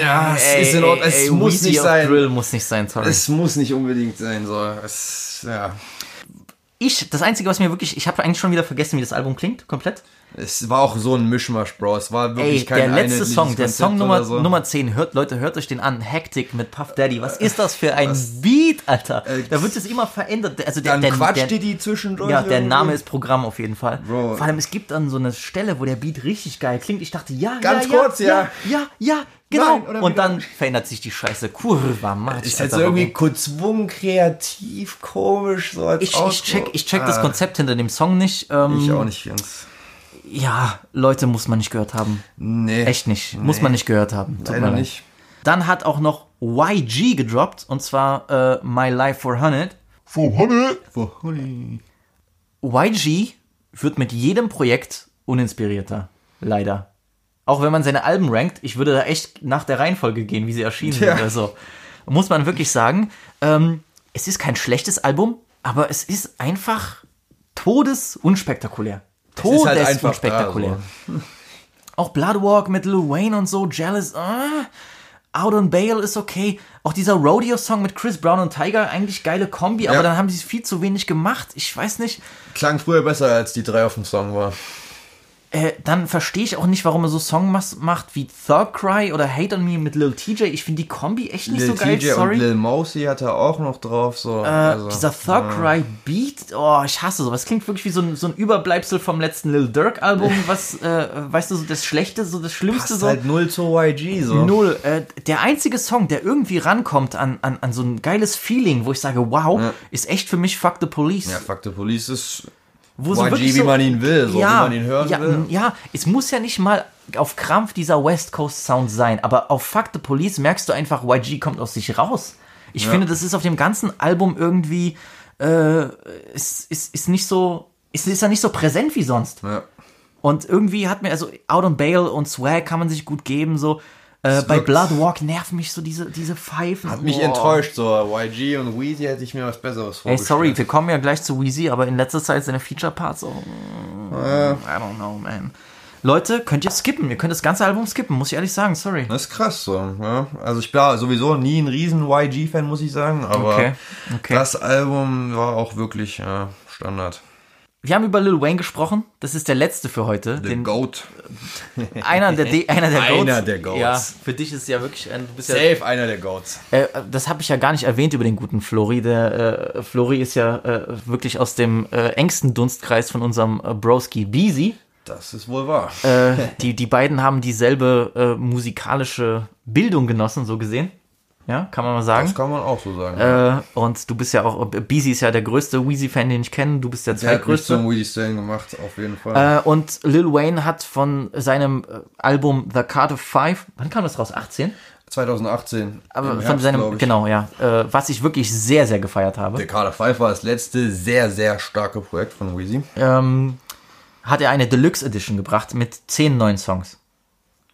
Ja, es Ey, ist in Ordnung. Es ey, muss Weezy nicht sein. Drill muss nicht sein, sorry. Es muss nicht unbedingt sein. So. Es, ja. Ich, das Einzige, was mir wirklich, ich habe eigentlich schon wieder vergessen, wie das Album klingt, komplett. es war auch so ein Mischmasch, Bro. Es war wirklich Ey, kein der letzte Song, der Song Nummer, so. Nummer 10, hört, Leute, hört euch den an. Hectic mit Puff Daddy. Was ist das für ein Beat, Alter? da wird es immer verändert. Also der, Dann der, quatscht der, die die zwischendurch. Ja, der. Name ist Programm auf jeden Fall. Bro. Vor allem, es gibt dann so eine Stelle, wo der Beat richtig geil klingt. Ich dachte, ja, Ganz ja, kurz, ja. ja, ja, ja, genau. Nein, oder Und dann verändert sich die Scheiße. Kurva, Matsch. Ist jetzt irgendwie warum? gezwungen, kreativ, komisch, so als ich, ich check, ich check das Ah, Konzept hinter dem Song nicht. Ähm, Ich auch nicht ganz. Ja, Leute, muss man nicht gehört haben. Nee. Echt nicht. Muss man nicht gehört haben. Tut mir Leider leid. nicht. Dann hat auch noch YG gedroppt, und zwar äh, My Life 400. 400? YG wird mit jedem Projekt uninspirierter. Leider. Auch wenn man seine Alben rankt, ich würde da echt nach der Reihenfolge gehen, wie sie erschienen Ja. sind. Also, muss man wirklich sagen, ähm, es ist kein schlechtes Album, aber es ist einfach todesunspektakulär. halt Todesunspektakulär. so. Auch Bloodwalk mit Lil Wayne und so, Jealous, ah, Out on Bail ist okay. Auch dieser Rodeo-Song mit Chris Brown und Tiger, eigentlich geile Kombi, aber dann haben sie viel zu wenig gemacht. Ich weiß nicht. Klang früher besser, als die drei auf dem Song war. Äh, dann verstehe ich auch nicht, warum er so Songs macht wie Thug Cry oder Hate on Me mit Lil TJ. Ich finde die Kombi echt nicht Lil so geil, TJ sorry. und Lil Mosey hat er auch noch drauf. So. Äh, also, dieser Thug Cry Beat, oh, ich hasse sowas. Klingt wirklich wie so ein, so ein Überbleibsel vom letzten Lil Durk Album, was, äh, weißt du, so das Schlechte, so das Schlimmste passt so. halt null zu YG. So. Null. Äh, der einzige Song, der irgendwie rankommt an, an, an so ein geiles Feeling, wo ich sage, wow, ist echt für mich Fuck the Police. Ja, Fuck the Police ist wo so YG, wirklich wie so, man ihn will, so wie man ihn hören ja, will. Ja, es muss ja nicht mal auf Krampf dieser West Coast Sound sein, aber auf Fuck the Police merkst du einfach, YG kommt aus sich raus. Ich Ja. finde, das ist auf dem ganzen Album irgendwie, äh, ist, ist, ist nicht so, ist, ist ja nicht so präsent wie sonst. Ja. Und irgendwie hat mir, also Out on Bail und Swag kann man sich gut geben, so. Äh, bei Bloodwalk nerven mich so diese, diese Pfeifen. Hat mich Boah. enttäuscht, so YG und Weezy hätte ich mir was Besseres Ey, vorgestellt. sorry, wir kommen ja gleich zu Weezy, aber in letzter Zeit seine Feature-Parts so. Äh, I don't know, man. Leute, könnt ihr skippen. Ihr könnt das ganze Album skippen, muss ich ehrlich sagen, sorry. das ist krass so. Ja. Also ich war sowieso nie ein riesen YG-Fan, muss ich sagen, aber Okay, okay. das Album war auch wirklich ja, Standard. Wir haben über Lil Wayne gesprochen. Das ist der letzte für heute. The Goat. Einer der, De einer der Goats. Einer der Goats. Ja, für dich ist ja wirklich ein. Du bist ja, Safe einer der Goats. äh, das habe ich ja gar nicht erwähnt über den guten Flori. Der äh, Flori ist ja äh, wirklich aus dem äh, engsten Dunstkreis von unserem äh, Broski Beezy. Das ist wohl wahr. Äh, die, die beiden haben dieselbe musikalische Bildung genossen, so gesehen. Ja, kann man mal sagen. Das kann man auch so sagen. Äh, und du bist ja auch, Beezy ist ja der größte Weezy-Fan, den ich kenne. Du bist der Der hat mich zweitgrößte. zum Stan gemacht, auf jeden Fall. Äh, und Lil Wayne hat von seinem äh, Album The Carter 5, wann kam das raus? 18? 2018. Aber im von Herbst, seinem, genau, ja. Äh, was ich wirklich sehr, sehr gefeiert habe. Der Kader 5 war das letzte sehr, sehr starke Projekt von Weezy. ähm, hat er eine Deluxe Edition gebracht mit zehn neuen Songs.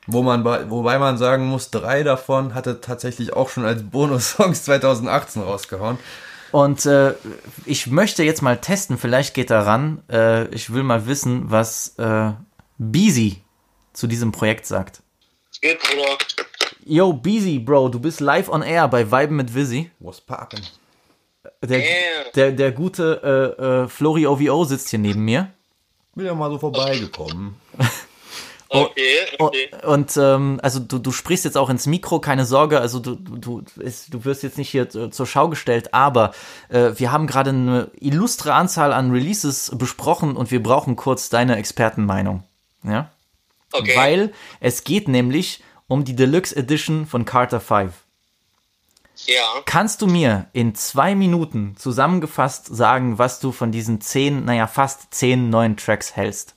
Wo man, bei- wobei man sagen muss, drei davon hatte tatsächlich auch schon als Bonus-Songs 2018 rausgehauen. Und äh, ich möchte jetzt mal testen, vielleicht geht er ran. Äh, ich will mal wissen, was äh, Beezy zu diesem Projekt sagt. Geht, Bruder. Yo, Beezy, Bro, du bist live on air bei Viben mit Vizzy. Was poppin'? Der, Yeah. der, der gute äh, äh, Flori OVO sitzt hier neben mir. Bin ja mal so vorbeigekommen. Okay, okay. Und, und ähm, also du, du sprichst jetzt auch ins Mikro, keine Sorge, also du, du, es, du wirst jetzt nicht hier zur Schau gestellt, aber äh, wir haben gerade eine illustre Anzahl an Releases besprochen und wir brauchen kurz deine Expertenmeinung. Ja? Okay. Weil es geht nämlich um die Deluxe Edition von Carter 5. ja. Kannst du mir in zwei Minuten zusammengefasst sagen, was du von diesen zehn, naja, fast zehn neuen Tracks hältst?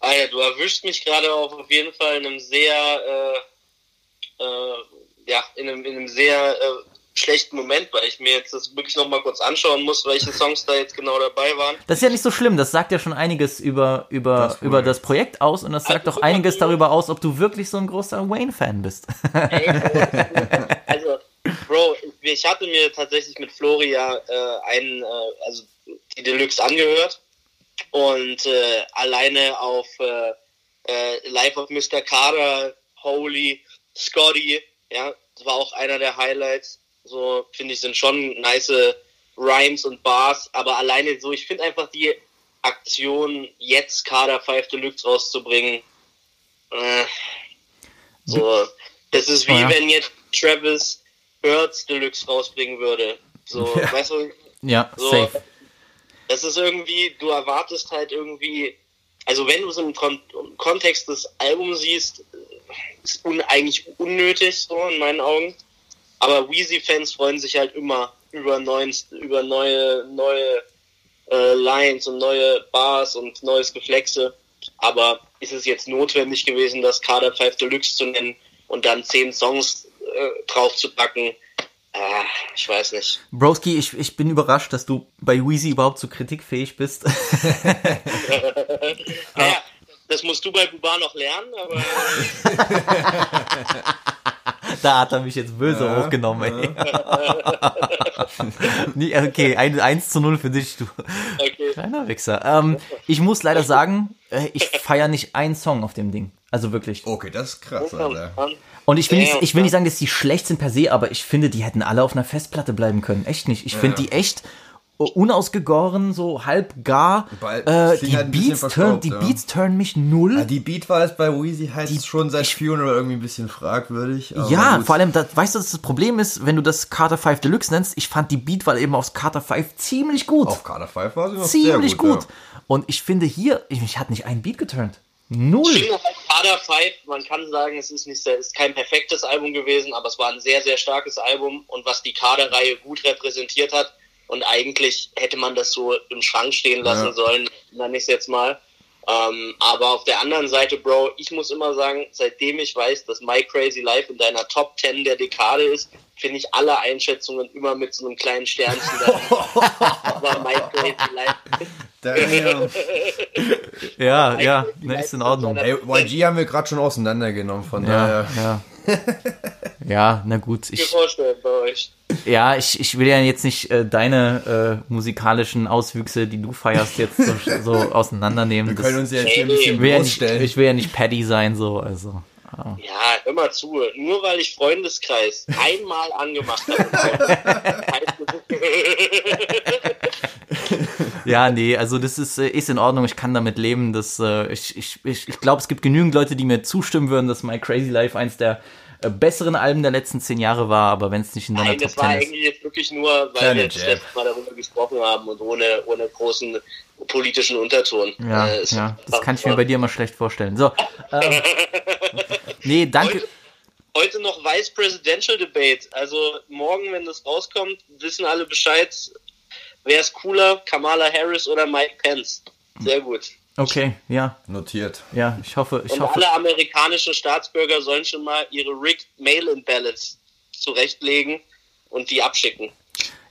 Ah ja, du erwischst mich gerade auf, auf jeden Fall in einem sehr, äh, äh, ja, in einem, in einem sehr äh, schlechten Moment, weil ich mir jetzt das wirklich nochmal kurz anschauen muss, welche Songs da jetzt genau dabei waren. Das ist ja nicht so schlimm, das sagt ja schon einiges über, über, Das über das Projekt aus und das sagt Also, doch einiges darüber aus, ob du wirklich so ein großer Wayne-Fan bist. Also, Bro, ich, ich hatte mir tatsächlich mit Floria äh, einen, äh, also die Deluxe angehört und äh, alleine auf äh, äh, Life of Mr. Carter, Holy, Scotty, ja, das war auch einer der Highlights. So, finde ich, sind schon nice Rhymes und Bars, aber alleine so, ich finde einfach die Aktion, jetzt Carter 5 Deluxe rauszubringen, äh, so, das ist wie Oh ja. wenn jetzt Travis Birds Deluxe rausbringen würde. So, weißt du, Ja, so, safe. Das ist irgendwie, du erwartest halt irgendwie, also wenn du es im Kon Kontext des Albums siehst, ist un eigentlich unnötig, so in meinen Augen. Aber Weezy-Fans freuen sich halt immer über, neuen, über neue, neue äh, Lines und neue Bars und neues Geflexe. Aber ist es jetzt notwendig gewesen, das Kader 5 Deluxe zu nennen und dann zehn Songs äh, draufzupacken? Ah, ich weiß nicht. Broski, ich, ich bin überrascht, dass du bei Weezy überhaupt so kritikfähig bist. Naja, das musst du bei Buba noch lernen, aber da hat er mich jetzt böse hochgenommen, ey. Nee, okay, ein, 1 zu 0 für dich, du okay. kleiner Wichser. Ähm, ich muss leider sagen, äh, ich feiere nicht einen Song auf dem Ding. Also wirklich. Okay, das ist krass, Alter. Und ich will, nicht, Ja, ich will nicht sagen, dass die schlecht sind per se, aber ich finde, die hätten alle auf einer Festplatte bleiben können. Echt nicht. Ich finde die echt unausgegoren, so halb gar. Äh, die, halt Beats turn, die ja. Beats turn mich null. Ja, die Beat war es bei Weezy halt schon seit Funeral irgendwie ein bisschen fragwürdig. aber Ja, gut. vor allem, das, weißt du, das Problem ist, wenn du das Carter 5 Deluxe nennst? Ich fand die Beatwahl eben aus Carter 5 ziemlich gut. Auf Kader 5 war sie noch sehr ziemlich gut. gut. Und ich finde hier, ich, mich hat nicht ein Beat geturnt. Null. Kader 5, man kann sagen, es ist nicht sehr, ist kein perfektes Album gewesen, aber es war ein sehr, sehr starkes Album und was die Kaderreihe gut repräsentiert hat. Und eigentlich hätte man das so im Schrank stehen lassen Ja. sollen, nenne ich es jetzt mal. Ähm, aber auf der anderen Seite, Bro, ich muss immer sagen, seitdem ich weiß, dass My Crazy Life in deiner Top 10 der Dekade ist, finde ich alle Einschätzungen immer mit so einem kleinen Sternchen da. aber My Crazy Life. Damn. Ja, ja, ne, ist in Ordnung. Ey, YG haben wir gerade schon auseinandergenommen, von Ja, daher. ja. Ja, na gut. Ich, vorstellen ja, ich, ich will ja jetzt nicht äh, deine äh, musikalischen Auswüchse, die du feierst, jetzt so, so auseinandernehmen. Wir können uns ja jetzt hier ein bisschen ich will ja nicht, ich will ja nicht Paddy sein, so, also. Ja, hör mal zu. Nur weil ich Freundeskreis einmal angemacht habe. Ja, nee, also das ist, äh, ist in Ordnung, ich kann damit leben. Dass, äh, ich ich, ich, glaube, es gibt genügend Leute, die mir zustimmen würden, dass My Crazy Life eins der äh, besseren Alben der letzten zehn Jahre war, aber wenn es nicht in deiner Nein, Top das war 10 ist. eigentlich jetzt wirklich nur, weil wir jetzt letztes Mal darüber gesprochen haben und ohne, ohne großen politischen Unterton. Ja, Äh, ja, das kann ich mir bei dir mal schlecht vorstellen. So, ähm, nee, danke. heute noch Vice Presidential Debate. Also morgen, wenn das rauskommt, wissen alle Bescheid, wer ist cooler, Kamala Harris oder Mike Pence. Sehr gut. Okay, ja, Notiert. ja, ich hoffe, ich Und hoffe. alle amerikanischen Staatsbürger sollen schon mal ihre rigged Mail-in-Ballots zurechtlegen und die abschicken.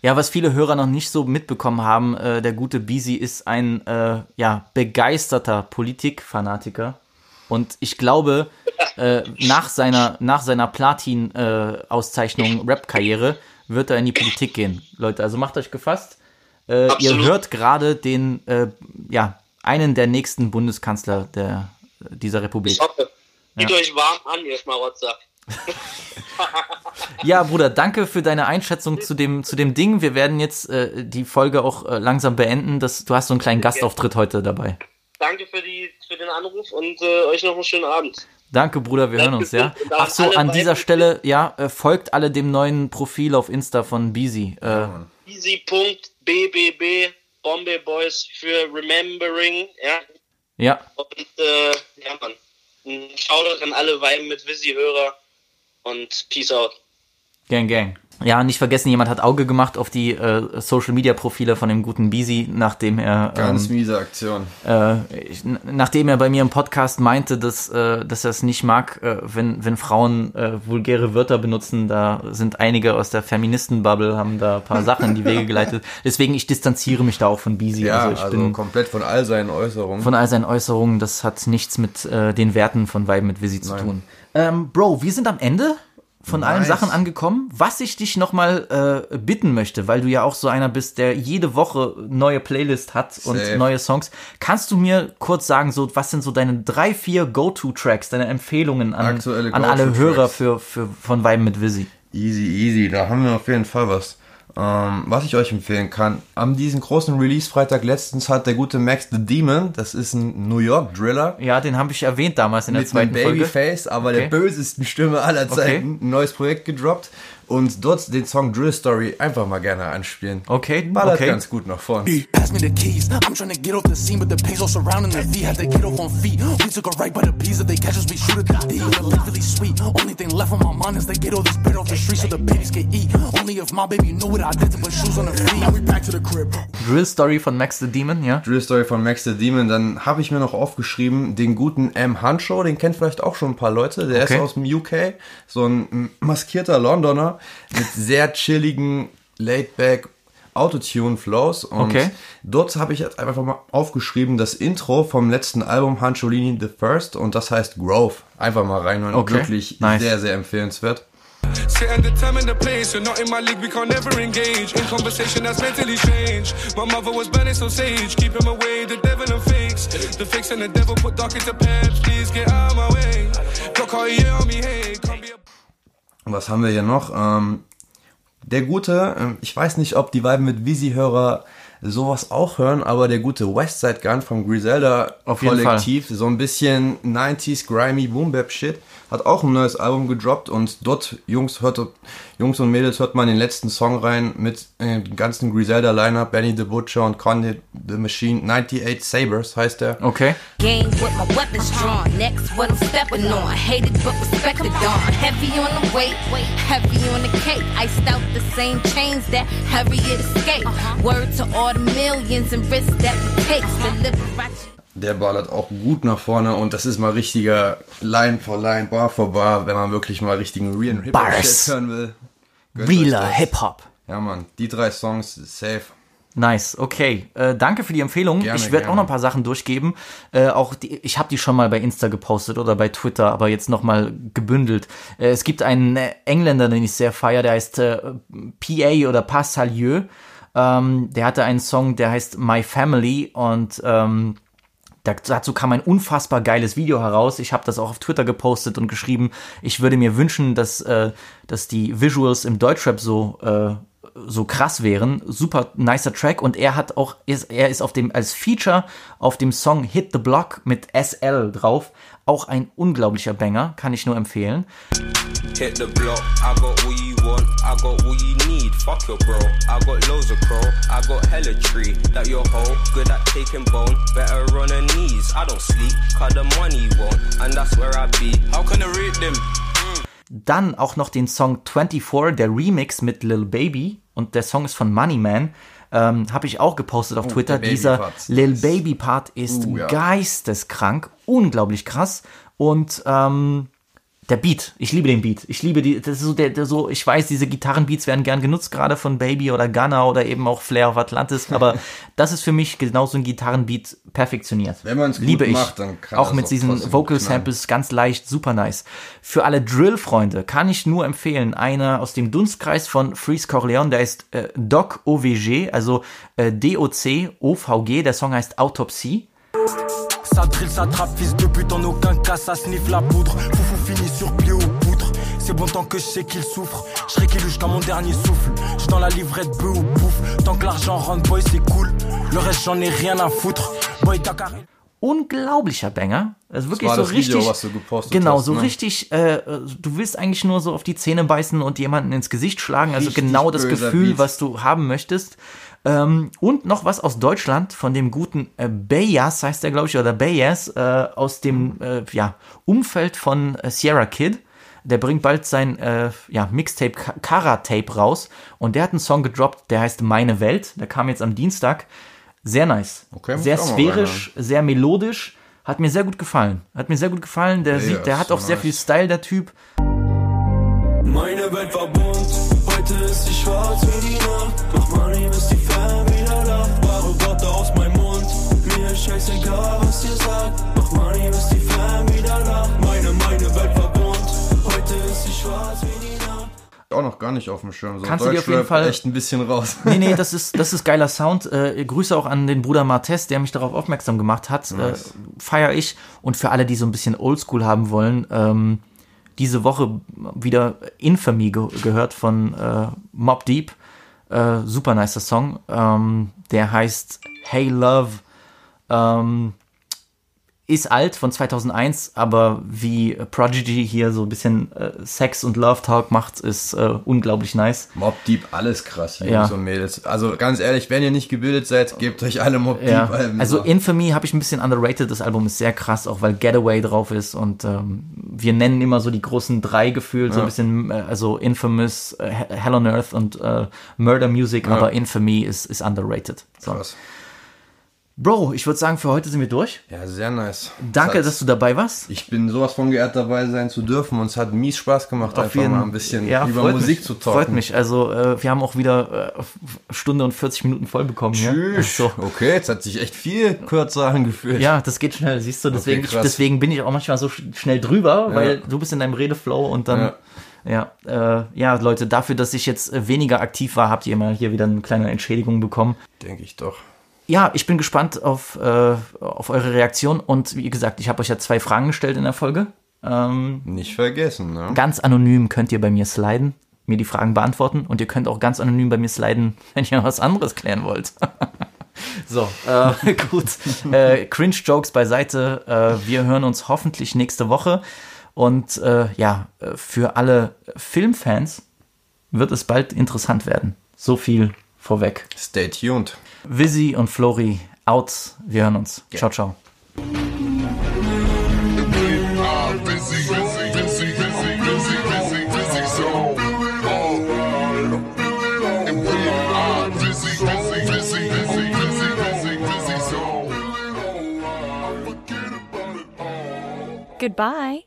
Ja, was viele Hörer noch nicht so mitbekommen haben, äh, der gute Beasy ist ein äh, ja, begeisterter Politikfanatiker. Und ich glaube, äh, nach seiner, nach seiner Platin-Auszeichnung Rap-Karriere wird er in die Politik gehen. Leute, also macht euch gefasst. Äh, ihr hört gerade den, äh, ja, einen der nächsten Bundeskanzler der, dieser Republik. Ich hoffe. Zieht Ja. euch warm an, ihr Schmarotzer. Ja, Bruder, danke für deine Einschätzung zu dem, zu dem Ding. Wir werden jetzt äh, die Folge auch äh, langsam beenden. Das, du hast so einen kleinen Gastauftritt heute dabei. Danke für, die, für den Anruf und äh, euch noch einen schönen Abend. Danke, Bruder, wir hören uns, ja. Ach so, an dieser Stelle, ja, äh, folgt alle dem neuen Profil auf Insta von Beezy. Äh, Easy.bbb Bombay Boys für Remembering, ja. ja, Und äh, ja, Mann. Ein Shoutout an alle Weiben mit Visi-Hörer und Peace out. Gang, gang. Ja, nicht vergessen, jemand hat Auge gemacht auf die äh, Social-Media-Profile von dem guten Beezy, nachdem er Ganz ähm, miese Aktion. äh, ich, nachdem er bei mir im Podcast meinte, dass, äh, dass er es nicht mag, äh, wenn, wenn Frauen äh, vulgäre Wörter benutzen, da sind einige aus der Feministenbubble, haben da ein paar Sachen in die Wege geleitet. Deswegen, ich distanziere mich da auch von Beezy. Ja, also also, ich bin komplett von all seinen Äußerungen. von all seinen Äußerungen, das hat nichts mit äh, den Werten von Weiben mit Visi zu tun. Ähm, Bro, wir sind am Ende von allen Nice. Sachen angekommen. Was ich dich nochmal äh, bitten möchte, weil du ja auch so einer bist, der jede Woche neue Playlist hat und Safe. neue Songs. Kannst du mir kurz sagen, so was sind so deine drei, vier Go-To-Tracks, deine Empfehlungen an, an alle. Hörer für, für, von Weiben mit Visi? Easy, easy, da haben wir auf jeden Fall was. Ähm, was ich euch empfehlen kann, an diesem großen Release-Freitag letztens hat der gute Max the Demon, das ist ein New York Driller, Ja, den habe ich erwähnt damals in der mit zweiten Folge. Babyface, aber Okay. der bösesten Stimme aller Zeiten, ein neues Projekt gedroppt und dort den Song Drill Story einfach mal gerne anspielen. Okay, Ballert okay. ganz gut nach vorne. Pass me the keys. I'm trying to get off the scene, but the pesos surrounding the V had to get off on feet. We took a right by the P's, if they catch us, we shoot at the D. The life really sweet. Only thing left on my mind is they get all this bread off the street so the babies can eat. Only if my baby knew what I did to put shoes on her feet. Now we back to the crib. Drill Story von Max the Demon, ja? Drill Story von Max the Demon, dann habe ich mir noch aufgeschrieben, den guten M. Huncho, den kennt vielleicht auch schon ein paar Leute, der Okay. ist aus dem UK, so ein maskierter Londoner mit sehr chilligen, laid-back Autotune-Flows und Okay. dort habe ich jetzt einfach mal aufgeschrieben, das Intro vom letzten Album Huncholini The First und das heißt Grove. Einfach mal reinhören, Okay. wirklich Nice. sehr, sehr empfehlenswert. Sit and determine the place. You're not in my league, we can't never engage in conversation that's mentally strange. My mother was burning so sage, keep him away, the devil and fakes. The fakes and the devil put dark into peps, please get out of my way. Block all year on me, hey, can't be a Was haben wir hier noch? Ähm, der gute, ähm, ich weiß nicht, ob die Weiben mit Visi-Hörer sowas auch hören, aber der gute Westside Gun vom Griselda Auf jeden Kollektiv, so ein bisschen 90s grimy Boom Bap Shit, hat auch ein neues Album gedroppt und dort, Jungs, hört, Jungs und Mädels, hört man den letzten Song rein mit äh, dem ganzen Griselda Lineup, Benny the Butcher und Conde the Machine, 98 Sabers heißt der. Okay. Game with my weapons drawn. Next, what I'm stepping on. Hated but respected on. Heavy on the weight, heavy on the cake. Iced out the same chains that Harriet escaped. Word to all the millions and risks that we take. The Liberace. Der ballert auch gut nach vorne und das ist mal richtiger Line for Line, Bar for Bar, wenn man wirklich mal richtigen realen Hip-Hop Bars. Shit hören will. Realer das. Hip-Hop. Ja, Mann, die drei Songs, safe. Nice, okay. Äh, danke für die Empfehlung. Gerne, ich werde auch noch ein paar Sachen durchgeben. Äh, auch die, ich habe die schon mal bei Insta gepostet oder bei Twitter, aber jetzt noch mal gebündelt. Äh, es gibt einen äh, Engländer, den ich sehr feier, der heißt äh, PA oder Passalieu. Ähm, der hatte einen Song, der heißt My Family und ähm, Dazu kam ein unfassbar geiles Video heraus. Ich habe das auch auf Twitter gepostet und geschrieben, ich würde mir wünschen, dass, äh, dass die Visuals im Deutschrap so, äh, so krass wären. Super nicer Track und er hat auch, ist, er ist auf dem, als Feature auf dem Song Hit the Block mit SL drauf. Auch ein unglaublicher Banger, kann ich nur empfehlen. Hit the block, I got what you want, I got what you need. Fuck your bro, I got loads of crow, I got hella tree. That your hoe, good at taking bone, better on her knees. I don't sleep, cause the money won't, and that's where I be. How can I read them? Dann auch noch den Song 24, der Remix mit Lil Baby. Und der Song ist von Money Man. Ähm, Habe ich auch gepostet auf Oh, Twitter. Dieser Lil Baby Part ist Uh, ja. geisteskrank, unglaublich krass. Und ähm, der Beat, ich liebe den Beat. Ich liebe die, das ist so der, der so, ich weiß, diese Gitarrenbeats werden gern genutzt, gerade von Baby oder Gunner oder eben auch Flair auf Atlantis, aber das ist für mich genauso ein Gitarrenbeat perfektioniert. Wenn man's gut liebe ich. macht, dann kann auch mit auch diesen Vocal. Samples ganz leicht, super nice. Für alle Drill-Freunde kann ich nur empfehlen, einer aus dem Dunstkreis von Freeze Corleone, der ist äh, Doc OVG, also äh, DOC OVG, der Song heißt Autopsie. Ça drill, ça trappe, fils de pute, en aucun cas ça sniffe la poudre. Foufou finit sur pied ou poutre. C'est bon tant que je sais qu'il souffre. Je serai qu'il jusqu'à mon dernier souffle. Je dans la livrette bœuf ou pouf. Tant que l'argent rentre, boy, c'est cool. Le reste, j'en ai rien à foutre. Boy, t'as carré. unglaublicher Banger. Also wirklich war so das Video, richtig. was du gepostet genau, hast, so ne? richtig. Äh, du willst eigentlich nur so auf die Zähne beißen und jemanden ins Gesicht schlagen. Also Richtig genau das Gefühl, Beat. was du haben möchtest. Ähm, und noch was aus Deutschland von dem guten äh, Bayas, heißt der, glaube ich, oder Bayas, äh, aus dem äh, ja, Umfeld von äh, Sierra Kid. Der bringt bald sein äh, ja, Mixtape Ka- Kara-Tape raus und der hat einen Song gedroppt, der heißt Meine Welt. Der kam jetzt am Dienstag. Sehr nice. Okay, sehr sphärisch, sehr melodisch. Hat mir sehr gut gefallen. Hat mir sehr gut gefallen. Der, Ja, sieht, der hat so auch sehr nice. viel Style, der Typ. Meine Welt war bunt, heute ist sie schwarz wie die Nacht. Scheißegal, was ihr sagt. Mach Money, bis die Fan wieder lacht. Meine, meine Welt war bunt, heute ist sie schwarz wie die Nacht. Auch noch gar nicht auf dem Schirm. So Kannst du dir auf jeden Fall- echt ein bisschen raus. Nee, nee, das ist, das ist geiler Sound. Äh, Grüße auch an den Bruder Martes, der mich darauf aufmerksam gemacht hat. Nice. Äh, Feier ich. Und für alle, die so ein bisschen Oldschool haben wollen, ähm, diese Woche wieder Infamy ge gehört von äh, Mob Deep. Äh, super nicer Song. Ähm, der heißt Hey Love. Ähm, ist alt von 2001, aber wie Prodigy hier so ein bisschen äh, Sex und Love Talk macht, ist äh, unglaublich nice. Mob Deep, alles krass, Jungs Ja. und Mädels. Also ganz ehrlich, wenn ihr nicht gebildet seid, gebt euch alle Mob Ja, Deep Alben. also so. Infamy habe ich ein bisschen underrated. Das Album ist sehr krass, auch weil Getaway drauf ist und ähm, wir nennen immer so die großen drei gefühlt, so ein Ja. bisschen, äh, also Infamous, äh, Hell on Earth und äh, Murder Music, Ja. aber Infamy ist, ist underrated. So. Krass. Bro, ich würde sagen, für heute sind wir durch. Ja, sehr nice. Danke, dass du dabei warst. Ich bin sowas von geehrt dabei sein zu dürfen und es hat mies Spaß gemacht, einfach mal ein bisschen ja, über Musik mich, zu talken. Freut mich. Also äh, wir haben auch wieder äh, Stunde und 40 Minuten voll bekommen. Tschüss. So. Okay, jetzt hat sich echt viel kürzer angefühlt. Ja, das geht schnell, siehst du. Deswegen, krass. deswegen bin ich auch manchmal so sch- schnell drüber, Ja. weil du bist in deinem Redeflow und dann. Ja, äh, ja, Leute, dafür, dass ich jetzt weniger aktiv war, habt ihr mal hier wieder eine kleine Entschädigung bekommen. Denke ich doch. Ja, ich bin gespannt auf, äh, auf eure Reaktion und wie gesagt, ich habe euch ja zwei Fragen gestellt in der Folge. Ähm, Nicht vergessen, ne? Ganz anonym könnt ihr bei mir sliden, mir die Fragen beantworten und ihr könnt auch ganz anonym bei mir sliden, wenn ihr was anderes klären wollt. so, äh, gut. Äh, Cringe-Jokes beiseite. Äh, wir hören uns hoffentlich nächste Woche. Und äh, ja, äh, für alle Filmfans wird es bald interessant werden. So viel vorweg. Stay tuned. Visi und Flori out. Wir hören uns. Ciao, ciao. Goodbye.